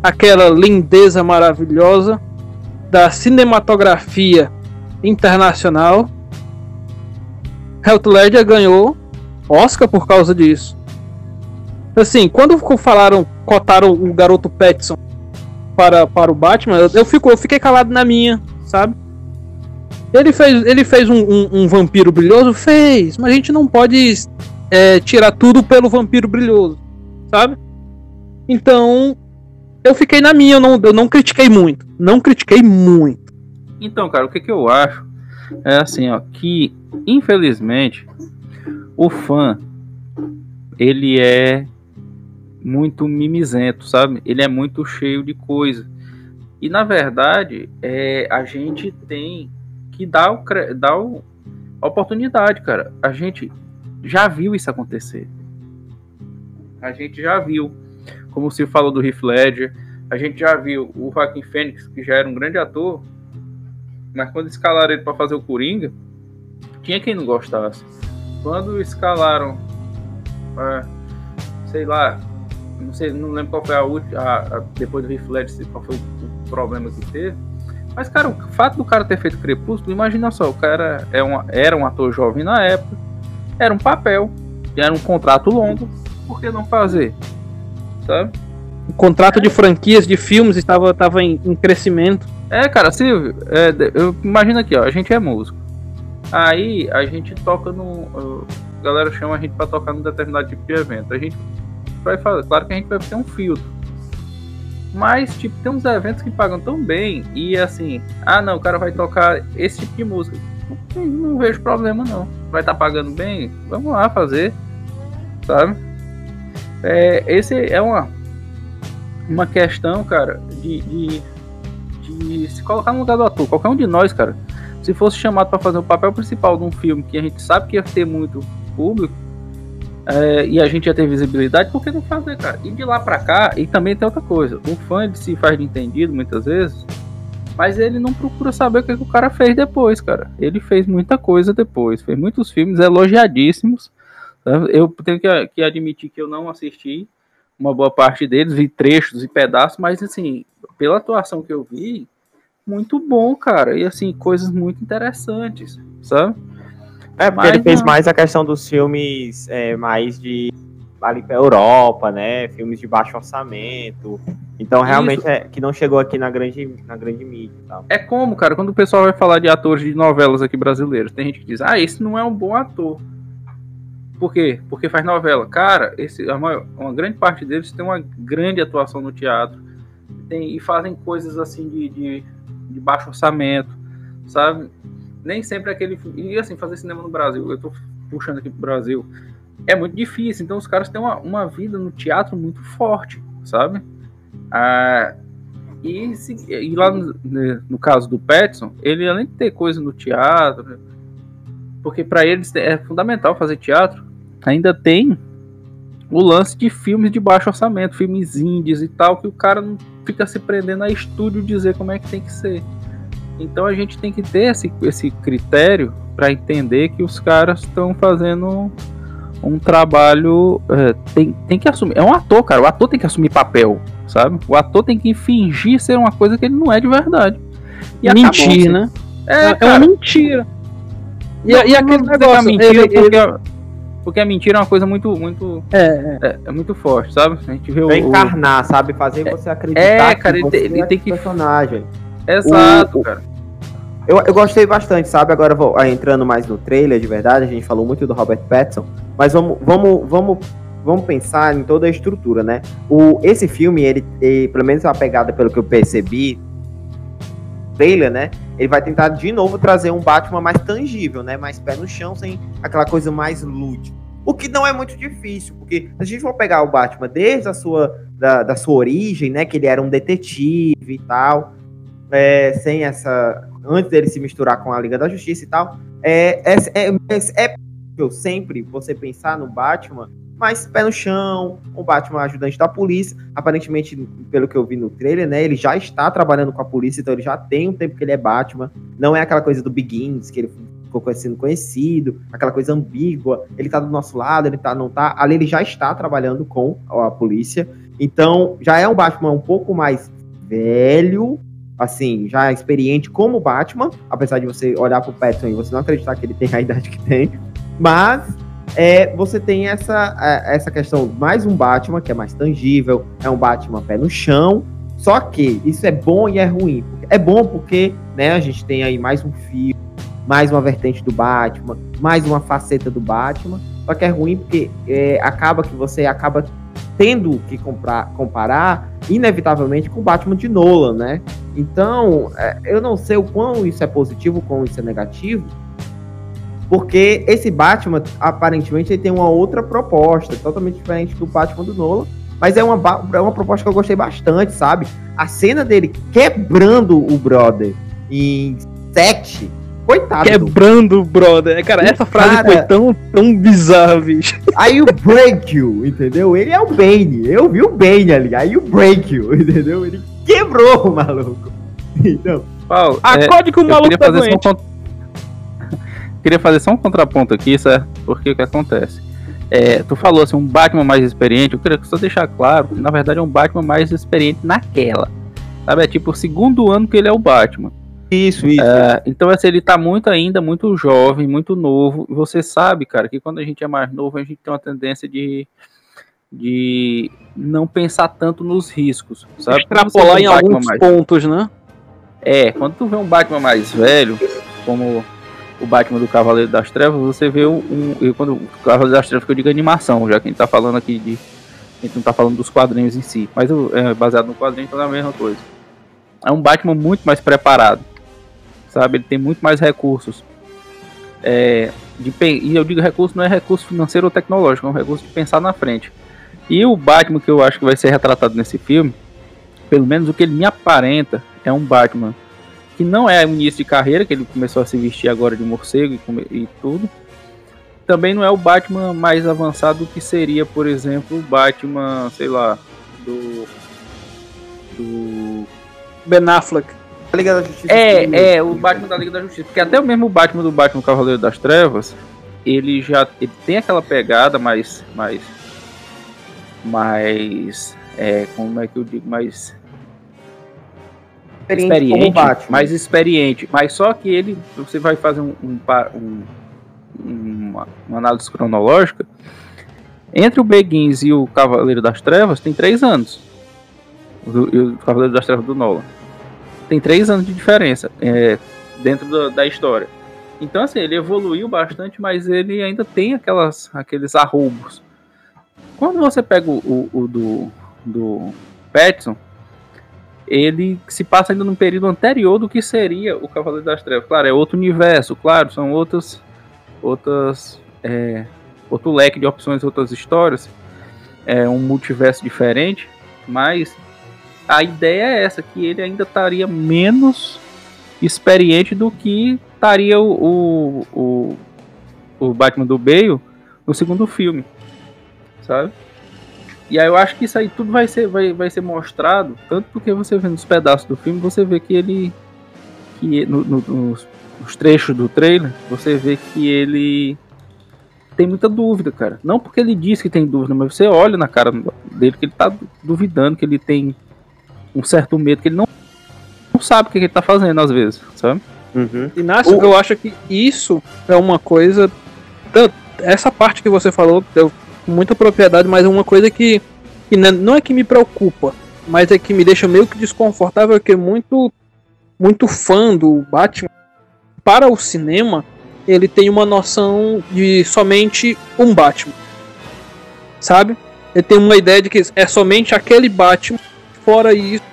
aquela lindeza maravilhosa da cinematografia internacional, Heath Ledger ganhou Oscar por causa disso. Assim, quando falaram, cotaram o garoto Petson para, para o Batman, eu, eu, fico, eu fiquei calado na minha, sabe? Ele fez, ele fez um, um- um vampiro brilhoso? Fez, mas a gente não pode é, tirar tudo pelo vampiro brilhoso, sabe? Então, eu fiquei na minha, eu não, eu não critiquei muito. Não critiquei muito. Então, cara, o que, que eu acho é assim, ó, que infelizmente o fã ele é muito mimizento, sabe? Ele é muito cheio de coisa. E na verdade, é, a gente tem que dar, o, dar o- a oportunidade, cara. A gente já viu isso acontecer. A gente já viu, como se falou do Heath Ledger, a gente já viu o Joaquin Phoenix, que já era um grande ator, mas quando escalaram ele para fazer o Coringa, tinha quem não gostasse. Quando escalaram, é, sei lá, não sei, não lembro qual foi a última, a- a- depois do Ledger, qual foi o problema que teve. Mas, cara, o fato do cara ter feito Crepúsculo, imagina só, o cara é um, era um ator jovem na época, era um papel, era um contrato longo, por que não fazer? Sabe? O contrato de franquias de filmes estava, estava em, em crescimento. É, cara, Silvio, é, eu imagino aqui, ó, a gente é músico. Aí a gente toca no. A galera chama a gente pra tocar num determinado tipo de evento. A gente vai fazer. Claro que a gente vai ter um filtro. Mas, tipo, tem uns eventos que pagam tão bem e assim, ah não, o cara vai tocar esse tipo de música. Não, vejo problema não. Vai estar pagando bem? Vamos lá fazer. Sabe? É, esse é uma, uma questão, cara, de, de de se colocar no lugar do ator. Qualquer um de nós, cara, se fosse chamado para fazer o papel principal de um filme que a gente sabe que ia ter muito público é, e a gente ia ter visibilidade, por que não fazer, cara? E de lá pra cá, e também tem outra coisa: o fã se faz de entendido muitas vezes, mas ele não procura saber o que, que o cara fez depois, cara. Ele fez muita coisa depois, fez muitos filmes elogiadíssimos. Eu tenho que, que admitir que eu não assisti uma boa parte deles, vi trechos e pedaços, mas assim, pela atuação que eu vi, muito bom, cara. E assim, coisas muito interessantes, sabe? É, porque Mas ele fez não. mais a questão dos filmes é, mais de ali pra Europa, né? Filmes de baixo orçamento. Então, realmente, é que não chegou aqui na grande, na grande mídia tal. É como, cara, quando o pessoal vai falar de atores de novelas aqui brasileiros, tem gente que diz, ah, esse não é um bom ator. Por quê? Porque faz novela. Cara, esse, a maior- uma grande parte deles tem uma grande atuação no teatro. Tem, e fazem coisas assim de, de, de baixo orçamento, sabe? Nem sempre aquele. E assim, fazer cinema no Brasil, eu tô puxando aqui pro Brasil, é muito difícil. Então os caras têm uma, uma vida no teatro muito forte, sabe? Ah, e, se- e lá no, né, no caso do Petson, ele além de ter coisa no teatro, Porque para eles é fundamental fazer teatro. Ainda tem o lance de filmes de baixo orçamento, filmes indies e tal, que o cara não fica se prendendo a estúdio dizer como é que tem que ser. Então a gente tem que ter esse, esse critério para entender que os caras estão fazendo um trabalho. É, tem, tem que assumir. É um ator, cara. O ator tem que assumir papel, sabe? O ator tem que fingir ser uma coisa que ele não é de verdade. E mentir, né? É, É, uma mentira. E, Não, e aquele é negócio. mentira ele- ele- porque a mentira é uma coisa muito, muito, é, é. é, é muito forte, sabe? A gente vê o, o- encarnar, sabe? Fazer você acreditar é, que cara, ele você tem- ele é tem que- personagem. Exato, o- cara. Eu, eu gostei bastante, sabe? Agora vou entrando mais no trailer, de verdade, a gente falou muito do Robert Pattinson, mas vamos, vamos, vamos, vamos pensar em toda a estrutura, né? O, esse filme, ele, ele, pelo menos a pegada, pelo que eu percebi, trailer, né? Ele vai tentar de novo trazer um Batman mais tangível, né? Mais pé no chão, sem aquela coisa mais lúdica. O que não é muito difícil, porque se a gente for pegar o Batman desde a sua, da, da sua origem, né? Que ele era um detetive e tal, é, sem essa. Antes dele se misturar com a Liga da Justiça e tal, é, é, é, é, possível sempre você pensar no Batman mais pé no chão, um Batman ajudante da polícia. Aparentemente, pelo que eu vi no trailer, né? Ele já está trabalhando com a polícia, então ele já tem um tempo que ele é Batman. Não é aquela coisa do Begins, que ele ficou sendo conhecido, aquela coisa ambígua. Ele tá do nosso lado, ele tá, não tá. Ali ele já está trabalhando com a polícia. Então, já é um Batman um pouco mais velho, assim, já experiente como Batman, apesar de você olhar pro Pattinson e você não acreditar que ele tem a idade que tem, mas é, você tem essa, essa questão, mais um Batman, que é mais tangível, é um Batman pé no chão, só que isso é bom e é ruim. É bom porque né, a gente tem aí mais um fio, mais uma vertente do Batman, mais uma faceta do Batman, só que é ruim porque é, acaba que você acaba tendo que comprar, comparar inevitavelmente com o Batman de Nolan, né? Então, é, eu não sei o quão isso é positivo, o quão isso é negativo, porque esse Batman, aparentemente, ele tem uma outra proposta, totalmente diferente do Batman do Nolan, mas é uma, é uma proposta que eu gostei bastante, sabe? A cena dele quebrando o brother em sete, coitado. do Quebrando o brother. Cara, O essa frase cara- foi tão, tão bizarra, bicho. Aí o break you, entendeu? Ele é o Bane. Eu vi o Bane ali. Aí o break you, entendeu? Ele quebrou o maluco. Então, Paulo, é, Acorde que o eu maluco tá só um cont- queria fazer só um contraponto aqui, certo? Porque o que acontece? É, tu falou assim, um Batman mais experiente, eu queria só deixar claro que na verdade é um Batman mais experiente naquela. Sabe? É tipo o segundo ano que ele é o Batman. isso, isso. É, então assim, ele tá muito ainda, muito jovem, muito novo. Você sabe, cara, que quando a gente é mais novo, a gente tem uma tendência de, de não pensar tanto nos riscos, sabe? Extrapolar em Batman alguns mais- pontos, né? é, quando tu vê um Batman mais velho, como o Batman do Cavaleiro das Trevas, você vê um. um- e quando o Cavaleiro das Trevas que eu digo animação, já que a gente tá falando aqui de. A gente não tá falando dos quadrinhos em si, mas é baseado no quadrinho, então é a mesma coisa. É um Batman muito mais preparado, sabe? Ele tem muito mais recursos. É, de, e eu digo recurso não é recurso financeiro ou tecnológico, é um recurso de pensar na frente. E o Batman que eu acho que vai ser retratado nesse filme, pelo menos o que ele me aparenta, é um Batman que não é o início de carreira, que ele começou a se vestir agora de morcego e, e tudo. Também não é o Batman mais avançado que seria, por exemplo, o Batman, sei lá, do. Do. Ben Affleck. A Liga da Justiça. É, é, o Batman da Liga da Justiça. Porque até o mesmo Batman do Batman Cavaleiro das Trevas, ele já ele tem aquela pegada mais. mais. mais. É, como é que eu digo? Mais experiente, como experiente, Batman. mais experiente, mas só que ele, você vai fazer um, um um- uma, uma análise cronológica, entre o Begins e o Cavaleiro das Trevas tem três anos, o, o Cavaleiro das Trevas do Nolan, tem três anos de diferença é, dentro da, da história. Então assim, ele evoluiu bastante, mas ele ainda tem aquelas, aqueles arroubos. Quando você pega o, o- o do, do Pattinson, ele se passa ainda num período anterior do que seria o Cavaleiro das Trevas. Claro, é outro universo, claro, são outras, outras, é, outro leque de opções, outras histórias, é um multiverso diferente, mas a ideia é essa, que ele ainda estaria menos experiente do que estaria o, o, o, o Batman do Bale no segundo filme, sabe? E aí eu acho que isso aí tudo vai ser, vai, vai ser mostrado, tanto porque você vê nos pedaços do filme, você vê que ele. que no, no, nos, nos trechos do trailer, você vê que ele tem muita dúvida, cara. Não porque ele diz que tem dúvida, mas você olha na cara dele que ele tá duvidando, que ele tem um certo medo, que ele não, não sabe o que ele tá fazendo às vezes, sabe? Uhum. Inácio, O- eu acho que isso é uma coisa. Essa parte que você falou, deu com muita propriedade, mas é uma coisa que, que n- não é que me preocupa, mas é que me deixa meio que desconfortável, que muito, muito fã do Batman, para o cinema, ele tem uma noção de somente um Batman. Sabe? Ele tem uma ideia de que é somente aquele Batman, fora isso,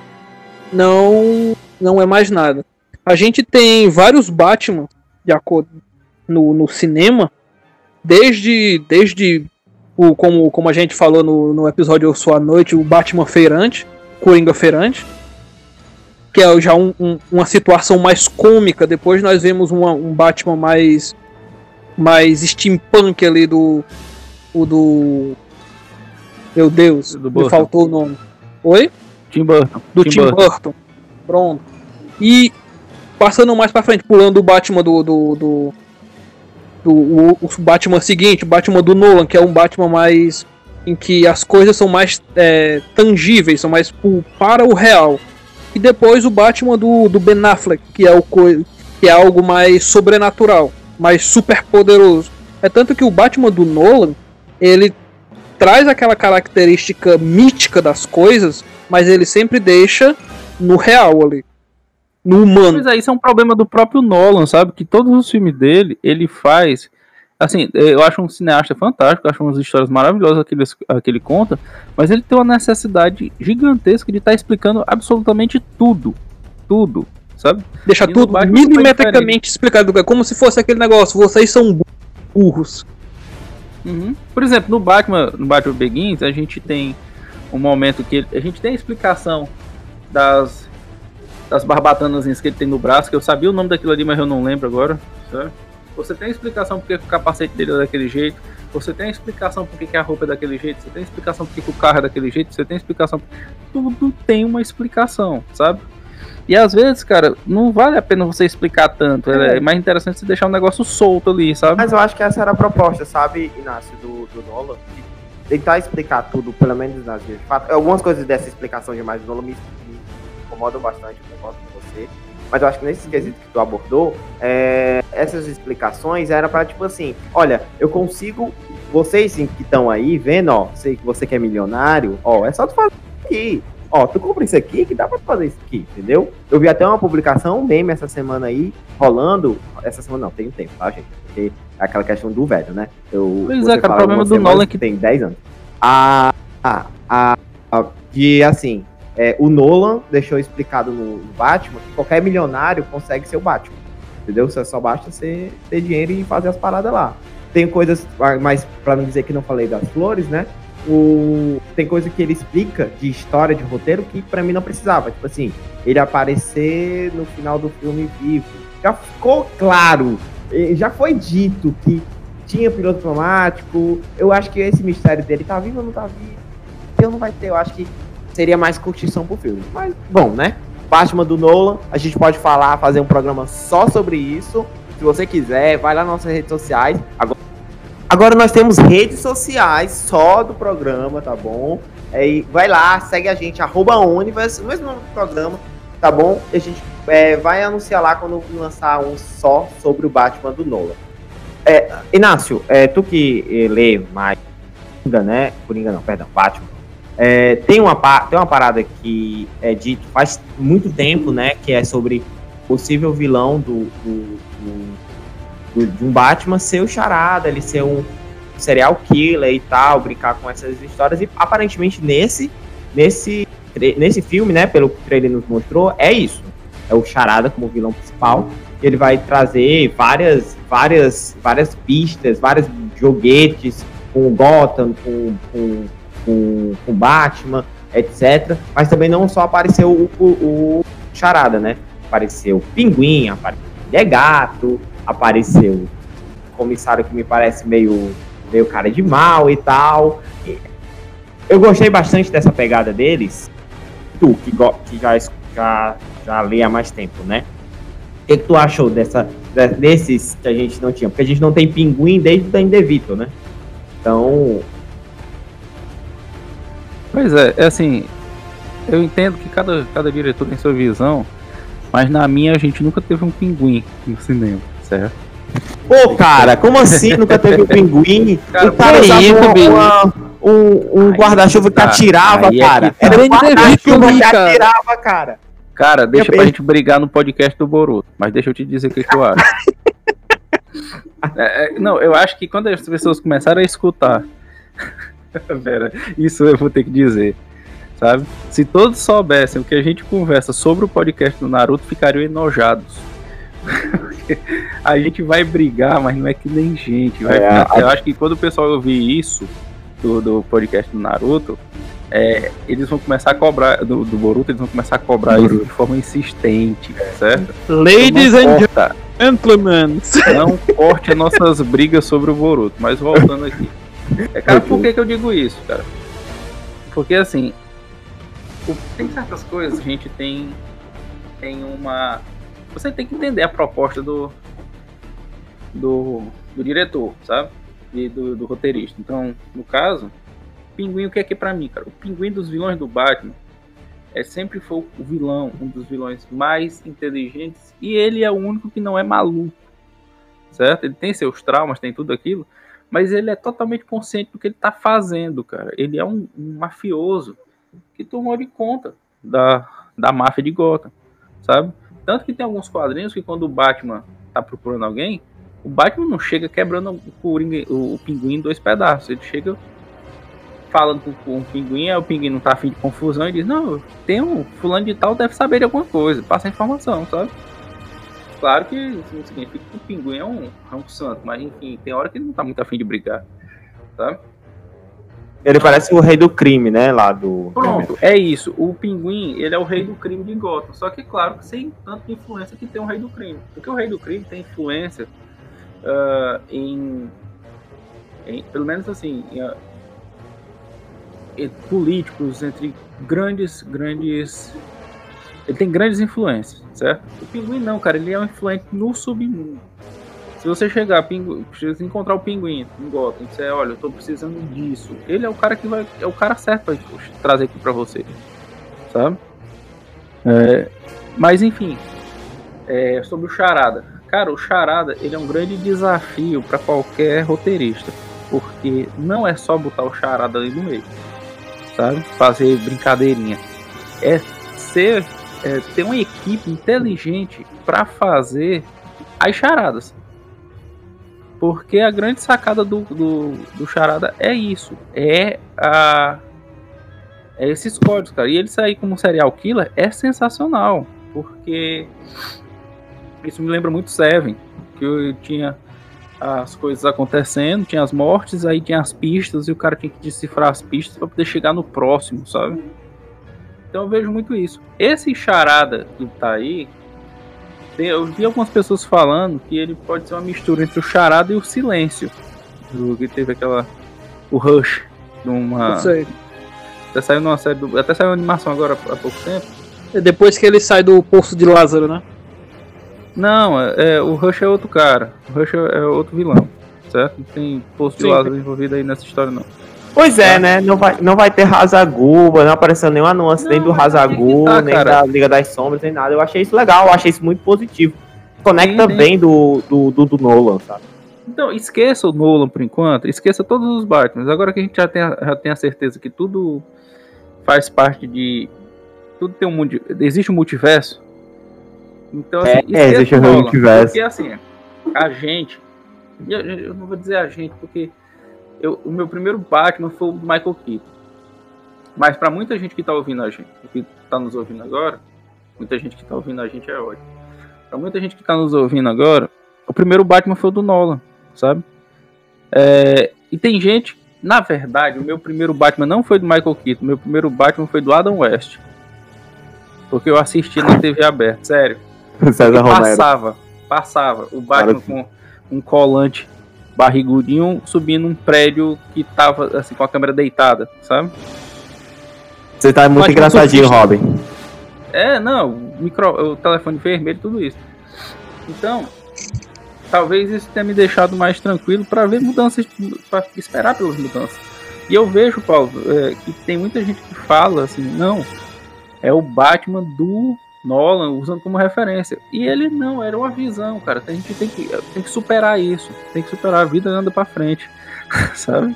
não, não é mais nada. A gente tem vários Batman de acordo no, no cinema, desde desde o como, como a gente falou no, no episódio Eu Sou a Noite, o Batman Feirante, Coringa Feirante, que é já um- um- uma situação mais cômica. Depois nós vemos uma- um Batman mais mais steampunk ali do o do meu Deus, Do me Burton. faltou o nome. Oi? Tim Burton. do Tim, Burton. Pronto. E passando mais pra frente, pulando o Batman do. do, do, o, o Batman seguinte, o Batman do Nolan, que é um Batman mais. em que as coisas são mais é, tangíveis, são mais pu- para o real. E depois o Batman do, do Ben Affleck, que é, o que é algo mais sobrenatural, mais super poderoso. É tanto que o Batman do Nolan, ele traz aquela característica mítica das coisas, mas ele sempre deixa no real ali. No humano. Mas é, isso é um problema do próprio Nolan, sabe? Que todos os filmes dele, ele faz. Assim, eu acho um cineasta fantástico, acho umas histórias maravilhosas que ele, que ele conta, mas ele tem uma necessidade gigantesca de estar explicando absolutamente tudo. Tudo, sabe? Deixa no tudo milimetricamente explicado. É como se fosse aquele negócio, vocês são burros. Uhum. Por exemplo, no Batman, no Batman Begins, a gente tem um momento que a gente tem a explicação das das barbatanas que ele tem no braço, que eu sabia o nome daquilo ali, mas eu não lembro agora. sabe? Você tem a explicação porque o capacete dele é daquele jeito, você tem a explicação porque que a roupa é daquele jeito, você tem a explicação porque que o carro é daquele jeito, você tem a explicação. Tudo tem uma explicação, sabe? E às vezes, cara, não vale a pena você explicar tanto. É, É. mais interessante você deixar um negócio solto ali, sabe? Mas eu acho que essa era a proposta, sabe, Inácio, do, do Nolan? Tentar explicar tudo, pelo menos nas vezes. Algumas coisas dessa explicação demais do Nolan me incomodam bastante, eu concordo com você. Mas eu acho que nesse quesito que tu abordou, é, essas explicações eram para tipo assim, olha, eu consigo, vocês que estão aí vendo, ó, sei que você que é milionário, ó, é só tu fazer isso aqui. Ó, tu compra isso aqui que dá pra tu fazer isso aqui, entendeu? Eu vi até uma publicação, um meme essa semana aí, rolando. Essa semana não, tem um tempo, tá, gente? Porque é aquela questão do velho, né? Eu, Pois é, cara, o problema do Nolan é que- tem 10 anos. A, a, a, a- que assim, é, o Nolan deixou explicado no, Batman que qualquer milionário consegue ser o Batman. Entendeu? Só, só basta ser, ter dinheiro e fazer as paradas lá. Tem coisas, ah, mas pra não dizer que não falei das flores, né? O, tem coisa que ele explica de história, de roteiro, que pra mim não precisava. Tipo assim, ele aparecer no final do filme vivo. Já ficou claro, já foi dito que tinha piloto automático. Eu acho que esse mistério dele tá vivo ou não tá vivo. Eu não vai ter, eu acho que seria mais curtição pro filme. Mas, bom, né? Batman do Nolan, a gente pode falar, fazer um programa só sobre isso. Se você quiser, vai lá nas nossas redes sociais. Agora, agora nós temos redes sociais só do programa, tá bom? É, vai lá, segue a gente, arroba Universe, mesmo nome do programa, tá bom? E a gente é, vai anunciar lá quando lançar um só sobre o Batman do Nolan. É, Inácio, é, tu que lê mais Coringa, né? Coringa não, perdão, Batman. É, tem, uma, tem uma parada que é dito faz muito tempo, né? Que é sobre possível vilão do, do- do- do- de um Batman ser o Charada, ele ser um serial killer e tal, brincar com essas histórias. E aparentemente nesse, nesse, nesse filme, né? Pelo que o trailer nos mostrou, é isso. É o Charada como vilão principal. Ele vai trazer várias, várias, várias pistas, vários joguetes com o Gotham, com, com, com, com Batman, etc. Mas também não só apareceu o, o, o Charada, né? Apareceu o Pinguim, apareceu o Gato, apareceu comissário que me parece meio, meio cara de mal e tal. Eu gostei bastante dessa pegada deles. Tu, que, que já, já, já lê há mais tempo, né? O que, que tu achou dessa, de- desses que a gente não tinha? Porque a gente não tem pinguim desde o da Indevito, né? Então, Pois é, é assim, eu entendo que cada, cada diretor tem sua visão, mas na minha a gente nunca teve um pinguim no cinema, certo? Pô, cara, como assim nunca teve um pinguim? Cara, o cara usava uma- um, um guarda-chuva que tá. atirava, Aí é que cara. tá. Era um guarda-chuva que cara. atirava, cara. Cara, deixa Eu- pra gente brigar no podcast do Boruto, mas deixa eu te dizer o que, que eu acho. É, é, não, eu acho que quando as pessoas começaram a escutar, Pera, isso eu vou ter que dizer, sabe? Se todos soubessem o que a gente conversa sobre o podcast do Naruto, ficariam enojados. A gente vai brigar, mas não é que nem gente. vai É, ficar- eu acho que quando o pessoal ouvir isso do, do podcast do Naruto, é, eles vão começar a cobrar, do, do Boruto, eles vão começar a cobrar isso de forma insistente, certo? Ladies and corta, gentlemen. não corte as nossas brigas sobre o Boruto. Mas voltando aqui. É, cara, por que, que eu digo isso, cara? Porque assim, tem certas coisas, a gente tem, tem uma. Você tem que entender a proposta do, do, do diretor, sabe? E do, do roteirista. Então, no caso, o pinguim, o que é que é pra mim, cara? O pinguim dos vilões do Batman é sempre foi o vilão, um dos vilões mais inteligentes, e ele é o único que não é maluco, certo? Ele tem seus traumas, tem tudo aquilo, mas ele é totalmente consciente do que ele tá fazendo, cara. Ele é um, um mafioso que tomou de conta da, da máfia de Gotham, sabe? Tanto que tem alguns quadrinhos que quando o Batman tá procurando alguém, o Batman não chega quebrando o, Coringa- o, o pinguim em dois pedaços, ele chega falando com, com o pinguim, aí o pinguim não tá afim de confusão e diz, não, tem um fulano de tal deve saber de alguma coisa, passa a informação, sabe? Claro que isso não significa que o pinguim é um, é um santo, mas enfim, tem hora que ele não tá muito afim de brigar, sabe? Ele parece o rei do crime, né? Lá do. Pronto, é isso. O pinguim, ele é o rei do crime de Gotham. Só que, claro, sem tanta influência que tem o rei do crime. Porque o rei do crime tem influência ah, em, em- Pelo menos assim. em, ah, em políticos, entre grandes. grandes ele tem grandes influências, certo? O pinguim não, cara. Ele é um influente no submundo. Se você chegar, pingu... se encontrar o pinguim em Gotham e disser, olha, eu tô precisando disso, ele é o cara que vai. É o cara certo pra trazer aqui pra você. Sabe? É, Mas enfim. é, sobre o Charada. Cara, o Charada ele é um grande desafio pra qualquer roteirista. Porque não é só botar o Charada ali no meio. Sabe? Fazer brincadeirinha. É ser. É, ter uma equipe inteligente pra fazer as charadas. Porque a grande sacada do, do, do Charada é isso. É a. É esses códigos, cara. E ele sair como serial killer é sensacional. Porque. Isso me lembra muito Seven. Que eu tinha as coisas acontecendo, tinha as mortes, aí tinha as pistas, e o cara tinha que decifrar as pistas para poder chegar no próximo, sabe? Então eu vejo muito isso. Esse charada que tá aí, eu vi algumas pessoas falando que ele pode ser uma mistura entre o charada e o silêncio. Que teve aquela. O Rush. Não sei. até saiu numa série do, Até saiu uma animação agora há pouco tempo. É depois que ele sai do poço de Lázaro, né? Não, é, é, o Rush é outro cara. O Rush é, é outro vilão. Certo? Não tem de Sim. Lázaro envolvido aí nessa história, não. Pois é, né? Não vai, não vai ter Razaguba, não apareceu nenhuma nuance Não, nem do Razagu, tá, nem cara. da Liga das Sombras, nem nada. Eu achei isso legal, eu achei isso muito positivo. Conecta Sim, bem do, do, do, do Nolan, sabe? Então, esqueça o Nolan por enquanto, esqueça todos os Batmans. Agora que a gente já tem, a- já tem a certeza que tudo faz parte de. Tudo tem um mundo. Existe um multiverso. Então, assim, É, esqueça existe o um Nolan, multiverso. Porque assim, a gente. Eu, eu não vou dizer a gente, porque eu, o meu primeiro Batman foi o do Michael Keaton. Mas pra muita gente que tá ouvindo a gente, que tá nos ouvindo agora, muita gente que tá ouvindo a gente é ótimo. Pra muita gente que tá nos ouvindo agora, o primeiro Batman foi o do Nolan, sabe? É, e tem gente, na verdade, o meu primeiro Batman não foi do Michael Keaton, meu primeiro Batman foi do Adam West. Porque eu assisti na TV aberta, sério. César Romero. Passava, passava o Batman com um colante barrigudinho subindo um prédio que tava assim com a câmera deitada, sabe? Você tá muito Batman engraçadinho, surfista. Robin. É, não, o, micro, o telefone vermelho, tudo isso. Então, talvez isso tenha me deixado mais tranquilo para ver mudanças, para esperar pelas mudanças. E eu vejo, Paulo, é, que tem muita gente que fala assim, não, é o Batman do Nolan, usando como referência. E ele não, era uma visão, cara. A gente tem que, tem que superar isso. Tem que superar, a vida anda pra frente. Sabe?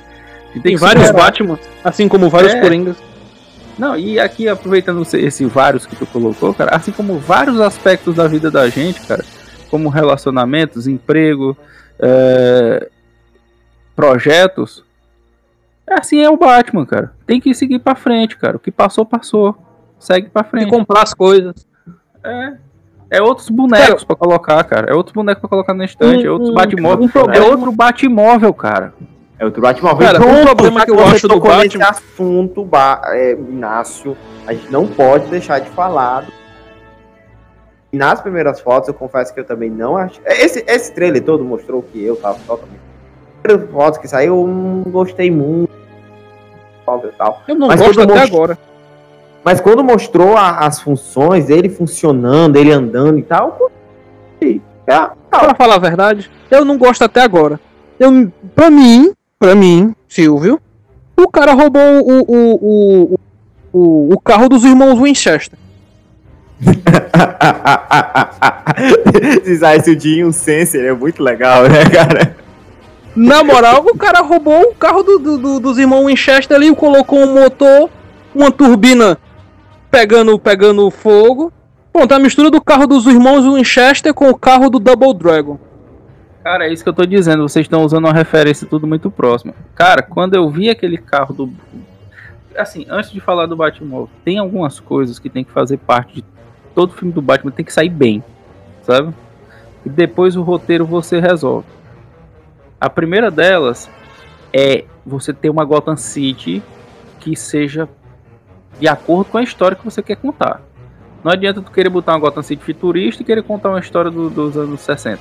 E Tem que vários superar. Batman, assim como vários É. Coringas. Não, e aqui aproveitando esse- vários que tu colocou, cara, assim como vários aspectos da vida da gente, cara, como relacionamentos, emprego, é, projetos, é assim é o Batman, cara. Tem que seguir pra frente, cara. O que passou, passou. Segue pra De frente. comprar as coisas. É. É outros bonecos pra colocar, cara. É outros bonecos pra colocar na estante. é um- Batmóvel. um É outro Batmóvel, cara. É outro Batman. Cara, Pronto, um problema que eu você acho do Batman- assunto, ba é, Inácio, a gente não pode deixar de falar. Nas primeiras fotos, eu confesso que eu também não acho. Esse, esse trailer todo mostrou que eu tava totalmente. As primeiras fotos que saiu, eu não gostei muito. e tal. Eu não Mas gosto até agora. Mas quando mostrou a- as funções, ele funcionando, ele andando e tal. É, tal. Pra falar a verdade, eu não gosto até agora. Eu, pra mim, pra mim, Silvio, o cara roubou o, o, o, o, o carro dos irmãos Winchester. Design o Jim, um Sensor, é muito legal, né, cara? Na moral, o cara roubou o carro do, do- do- dos irmãos Winchester ali, colocou um motor, uma turbina pegando, pegando fogo. Pronto, é a mistura do carro dos irmãos Winchester com o carro do Double Dragon. Cara, é isso que eu tô dizendo. Vocês estão usando uma referência tudo muito próxima. Cara, quando eu vi aquele carro do. Assim, antes de falar do Batmóvel, tem algumas coisas que tem que fazer parte de todo filme do Batman, tem que sair bem, sabe? E depois o roteiro você resolve. A primeira delas é você ter uma Gotham City que seja de acordo com a história que você quer contar. Não adianta tu querer botar uma Gotham City futurista e querer contar uma história do- dos anos 60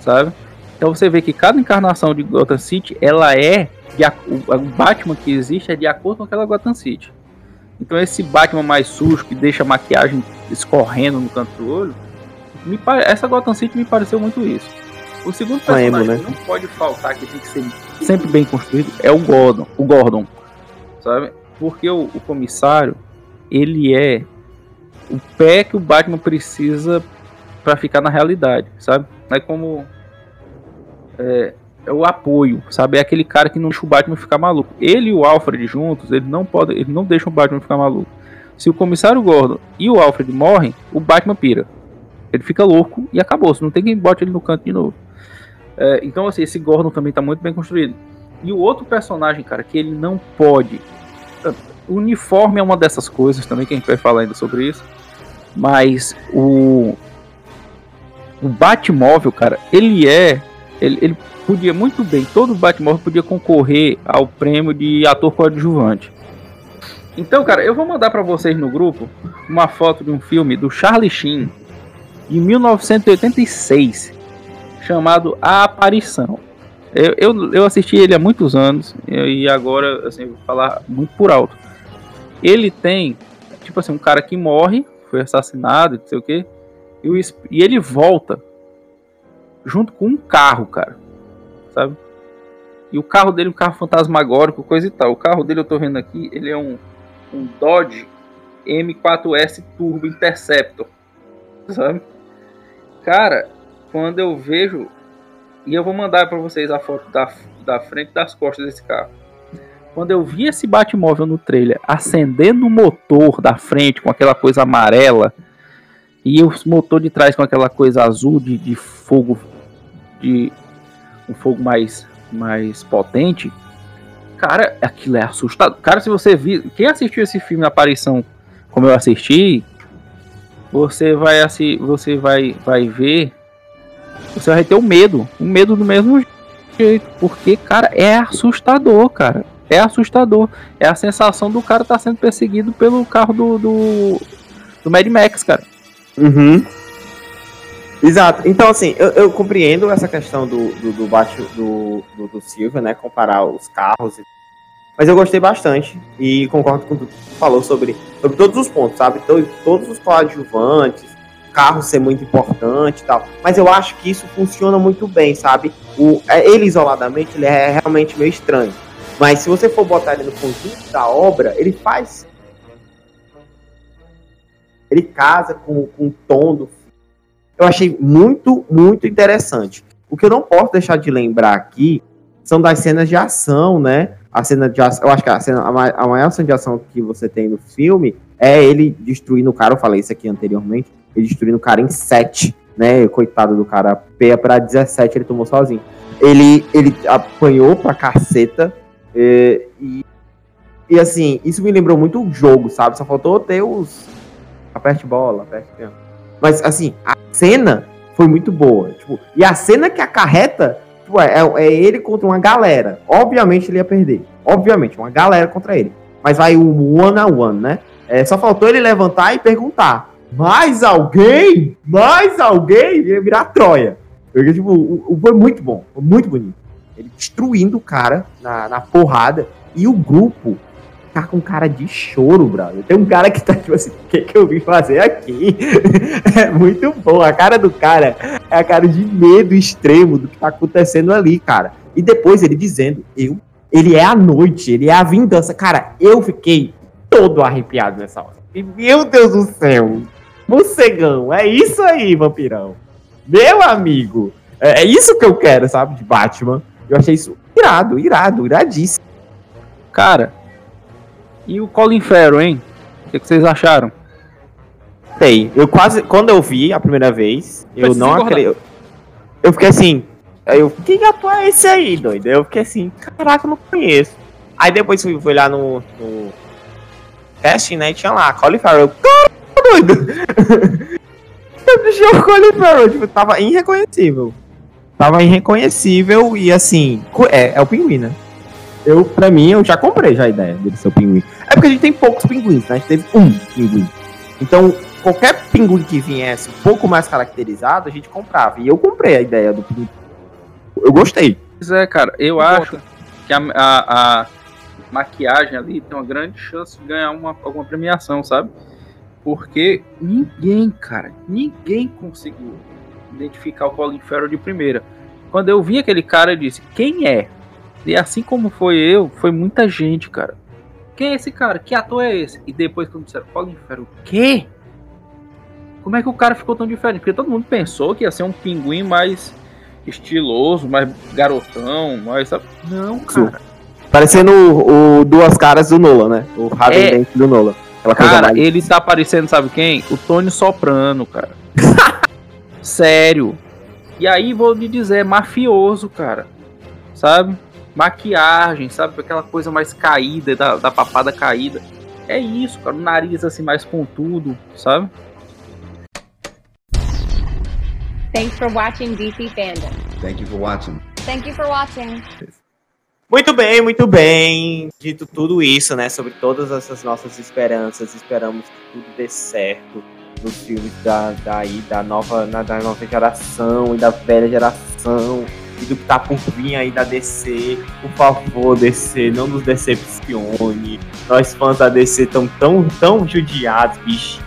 sabe? Então você vê que cada encarnação de Gotham City, ela é de o, Batman que existe é de acordo com aquela Gotham City. Então esse Batman mais sujo que deixa a maquiagem escorrendo no canto do olho, me essa Gotham City me pareceu muito isso. O segundo personagem né? que não pode faltar, que tem que ser sempre bem construído, é o Gordon, o Gordon, sabe? Porque o, o comissário, ele é o pé que o Batman precisa pra ficar na realidade, sabe? É como é, é o apoio, sabe? É aquele cara que não deixa o Batman ficar maluco. Ele e o Alfred juntos, ele não pode, ele não deixa o Batman ficar maluco. Se o comissário Gordon e o Alfred morrem, o Batman pira. Ele fica louco e acabou. Não tem quem bote ele no canto de novo. É, então, assim, esse Gordon também tá muito bem construído. E o outro personagem, cara, que ele não pode. Uniforme é uma dessas coisas também, que a gente vai falar ainda sobre isso. Mas o. O Batmóvel, cara, ele é. Ele, ele podia muito bem, todo Batmóvel podia concorrer ao prêmio de ator coadjuvante. Então, cara, eu vou mandar pra vocês no grupo uma foto de um filme do Charlie Sheen de 1986 chamado A Aparição. Eu, eu, eu assisti ele há muitos anos e agora, assim, vou falar muito por alto. Ele tem, tipo assim, um cara que morre, foi assassinado, não sei o quê, e, o e ele volta junto com um carro, cara, sabe? E o carro dele é um carro fantasmagórico, coisa e tal. O carro dele, eu tô vendo aqui, ele é um, um Dodge M4S Turbo Interceptor, sabe? Cara, quando eu vejo e eu vou mandar pra vocês a foto da, da frente das costas desse carro. Quando eu vi esse Batmóvel no trailer acendendo o motor da frente com aquela coisa amarela e o motor de trás com aquela coisa azul de, de fogo, de um fogo mais, mais potente, cara, aquilo é assustador. Cara, se você viu, quem assistiu esse filme Aparição, como eu assisti, você vai assi, você vai, vai ver você vai ter o medo, o medo do mesmo jeito, porque, cara, é assustador, cara. É assustador. É a sensação do cara estar sendo perseguido pelo carro do, do, do Mad Max, cara. Uhum. Exato. Então, assim, eu, eu compreendo essa questão do, do, do do, do, do Silva, né? Comparar os carros. e- Mas eu gostei bastante. E concordo com tudo que tu falou sobre, sobre todos os pontos, sabe? To- Todos os coadjuvantes, carro ser muito importante e tal. Mas eu acho que isso funciona muito bem, sabe? O, é, ele isoladamente, ele é realmente meio estranho. Mas se você for botar ele no conjunto da obra, ele faz. Ele casa com, com o tom do filme. Eu achei muito, muito interessante. O que eu não posso deixar de lembrar aqui são das cenas de ação, né? A cena de ação, eu acho que a, cena, a, ma- a maior cena de ação que você tem no filme é ele destruindo o cara. Eu falei isso aqui anteriormente. Ele destruindo o cara em 7, né? Coitado do cara. Peia pra 17, ele tomou sozinho. Ele, ele apanhou pra caceta. É, e, e assim, isso me lembrou muito o jogo, sabe? Só faltou ter os. Aperte bola, aperte peão. Mas assim, a cena foi muito boa. Tipo, e a cena que acarreta tipo, é, é ele contra uma galera. Obviamente ele ia perder. Obviamente, uma galera contra ele. Mas vai o one on one, né? É, só faltou ele levantar e perguntar: mais alguém? Mais alguém? Ia virar Troia. Porque, tipo, foi muito bom, foi muito bonito. Ele destruindo o cara na, na porrada e o grupo tá com cara de choro, brother. Tem um cara que tá tipo assim, o que, que eu vim fazer aqui? é muito bom. A cara do cara é a cara de medo extremo do que tá acontecendo ali, cara. E depois ele dizendo, eu, ele é a noite, ele é a vingança. Cara, eu fiquei todo arrepiado nessa hora. E, meu Deus do céu. Morcegão, é isso aí, vampirão. Meu amigo, é, é isso que eu quero, sabe, de Batman. Eu achei isso irado, irado, iradíssimo. Cara, e o Colin Farrell, hein? O que, que vocês acharam? Sei, eu quase, quando eu vi a primeira vez, eu Foi não desengordado. acredito. Eu fiquei assim, eu, que ator é esse aí, doido? Eu fiquei assim, caraca, eu não conheço. Aí depois fui, fui lá no, no casting, né, e tinha lá, Colin Farrell. Caralho, doido! Eu deixei o Colin Farrell, tipo, tava irreconhecível. Tava irreconhecível e assim, é, é o pinguim, né? Eu, pra mim, eu já comprei já a ideia dele ser o pinguim. É porque a gente tem poucos pinguins, né? A gente teve um pinguim. Então, qualquer pinguim que viesse um pouco mais caracterizado, a gente comprava. E eu comprei a ideia do pinguim. Eu gostei. Pois é, cara, eu acho que a, a- a maquiagem ali tem uma grande chance de ganhar uma, alguma premiação, sabe? Porque ninguém, cara, ninguém conseguiu identificar o Colin Farrell de primeira. Quando eu vi aquele cara, eu disse, quem é? E assim como foi eu, foi muita gente, cara. Quem é esse cara? Que ator é esse? E depois quando disseram Colin Farrell, o quê? Como é que o cara ficou tão diferente? Porque todo mundo pensou que ia ser um pinguim mais estiloso, mais garotão, mais. Não, cara. Parecendo o, o Duas Caras do Nolan, né? O Raven É. Dent do. Aquela coisa Cara, ele tá parecendo, sabe quem? O Tony Soprano, cara. Sério. E aí vou lhe dizer, mafioso, cara. Sabe? Maquiagem, sabe? Aquela coisa mais caída, da, da papada caída. É isso, cara. O nariz assim mais pontudo, sabe? Thanks for watching DC Fandom. Thank you for watching. Thank you for watching. Muito bem, muito bem. Dito tudo isso, né? Sobre todas essas nossas esperanças, esperamos que tudo dê certo nos filmes da, daí, da nova, na- da nova geração e da velha geração. E do que tá por vir aí da DC. Por favor, DC, não nos decepcione. Nós fãs da DC estão tão, tão judiados, bicho.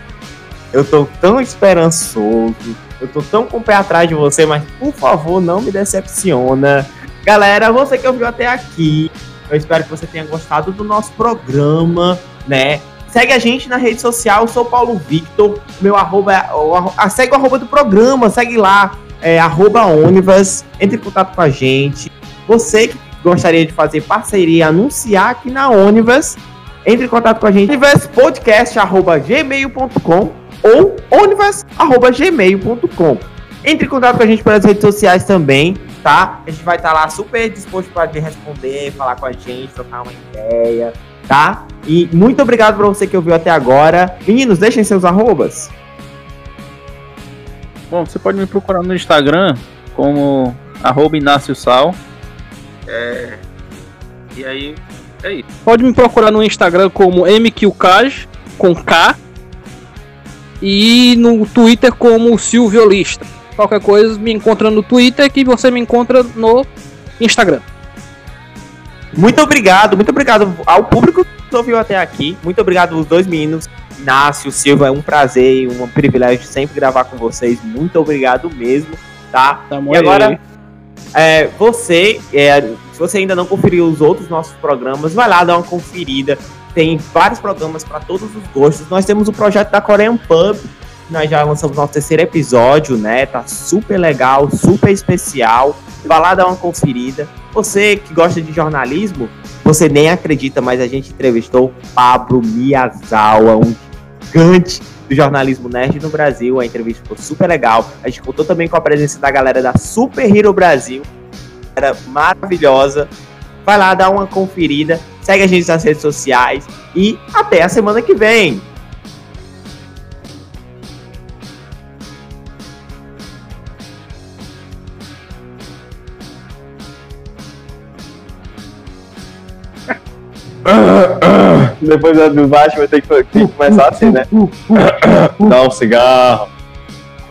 Eu tô tão esperançoso. Eu tô tão com o pé atrás de você, mas por favor, não me decepciona. Galera, você que ouviu até aqui, eu espero que você tenha gostado do nosso programa, né? Segue a gente na rede social, eu sou Paulo Victor, meu arroba é, o ah, segue o arroba do programa, segue lá, é, arroba Onivas, entre em contato com a gente. Você que gostaria de fazer parceria, anunciar aqui na Onivas, entre em contato com a gente, onivaspodcast.gmail.com ou onivas.gmail.com. Entre em contato com a gente pelas redes sociais também, tá? A gente vai estar lá super disposto para responder, falar com a gente, trocar uma ideia, tá? E muito obrigado para você que ouviu até agora. Meninos, deixem seus arrobas. Bom, você pode me procurar no Instagram como arroba Inácio Sal. É, E aí, é isso. Pode me procurar no Instagram como MQCage, com K. E no Twitter como Silviolista. Qualquer coisa, me encontra no Twitter que você me encontra no Instagram. Muito obrigado, muito obrigado ao público que nos ouviu até aqui. Muito obrigado aos dois meninos, Inácio, Silva. É um prazer e um privilégio sempre gravar com vocês. Muito obrigado mesmo, tá? Tamo E aí. agora, é, você, é, se você ainda não conferiu os outros nossos programas, vai lá dar uma conferida. Tem vários programas para todos os gostos. Nós temos o projeto da Korean Pub. Nós já lançamos nosso terceiro episódio, né? Tá super legal, super especial. Vai lá dar uma conferida. Você que gosta de jornalismo, você nem acredita, mas a gente entrevistou Pablo Miyazawa, um gigante do jornalismo nerd no Brasil. A entrevista ficou super legal. A gente contou também com a presença da galera da Super Hero Brasil. Era maravilhosa. Vai lá dar uma conferida. Segue a gente nas redes sociais. E até a semana que vem. Depois do baixo vai ter que, começar assim, né? Dá um cigarro.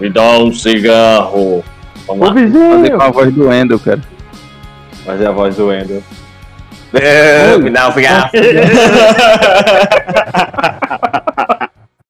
Me dá um cigarro. Vamos Ô lá. Fazer com a voz do Endo, cara. Fazer a voz do Wendel. É, me dá um cigarro.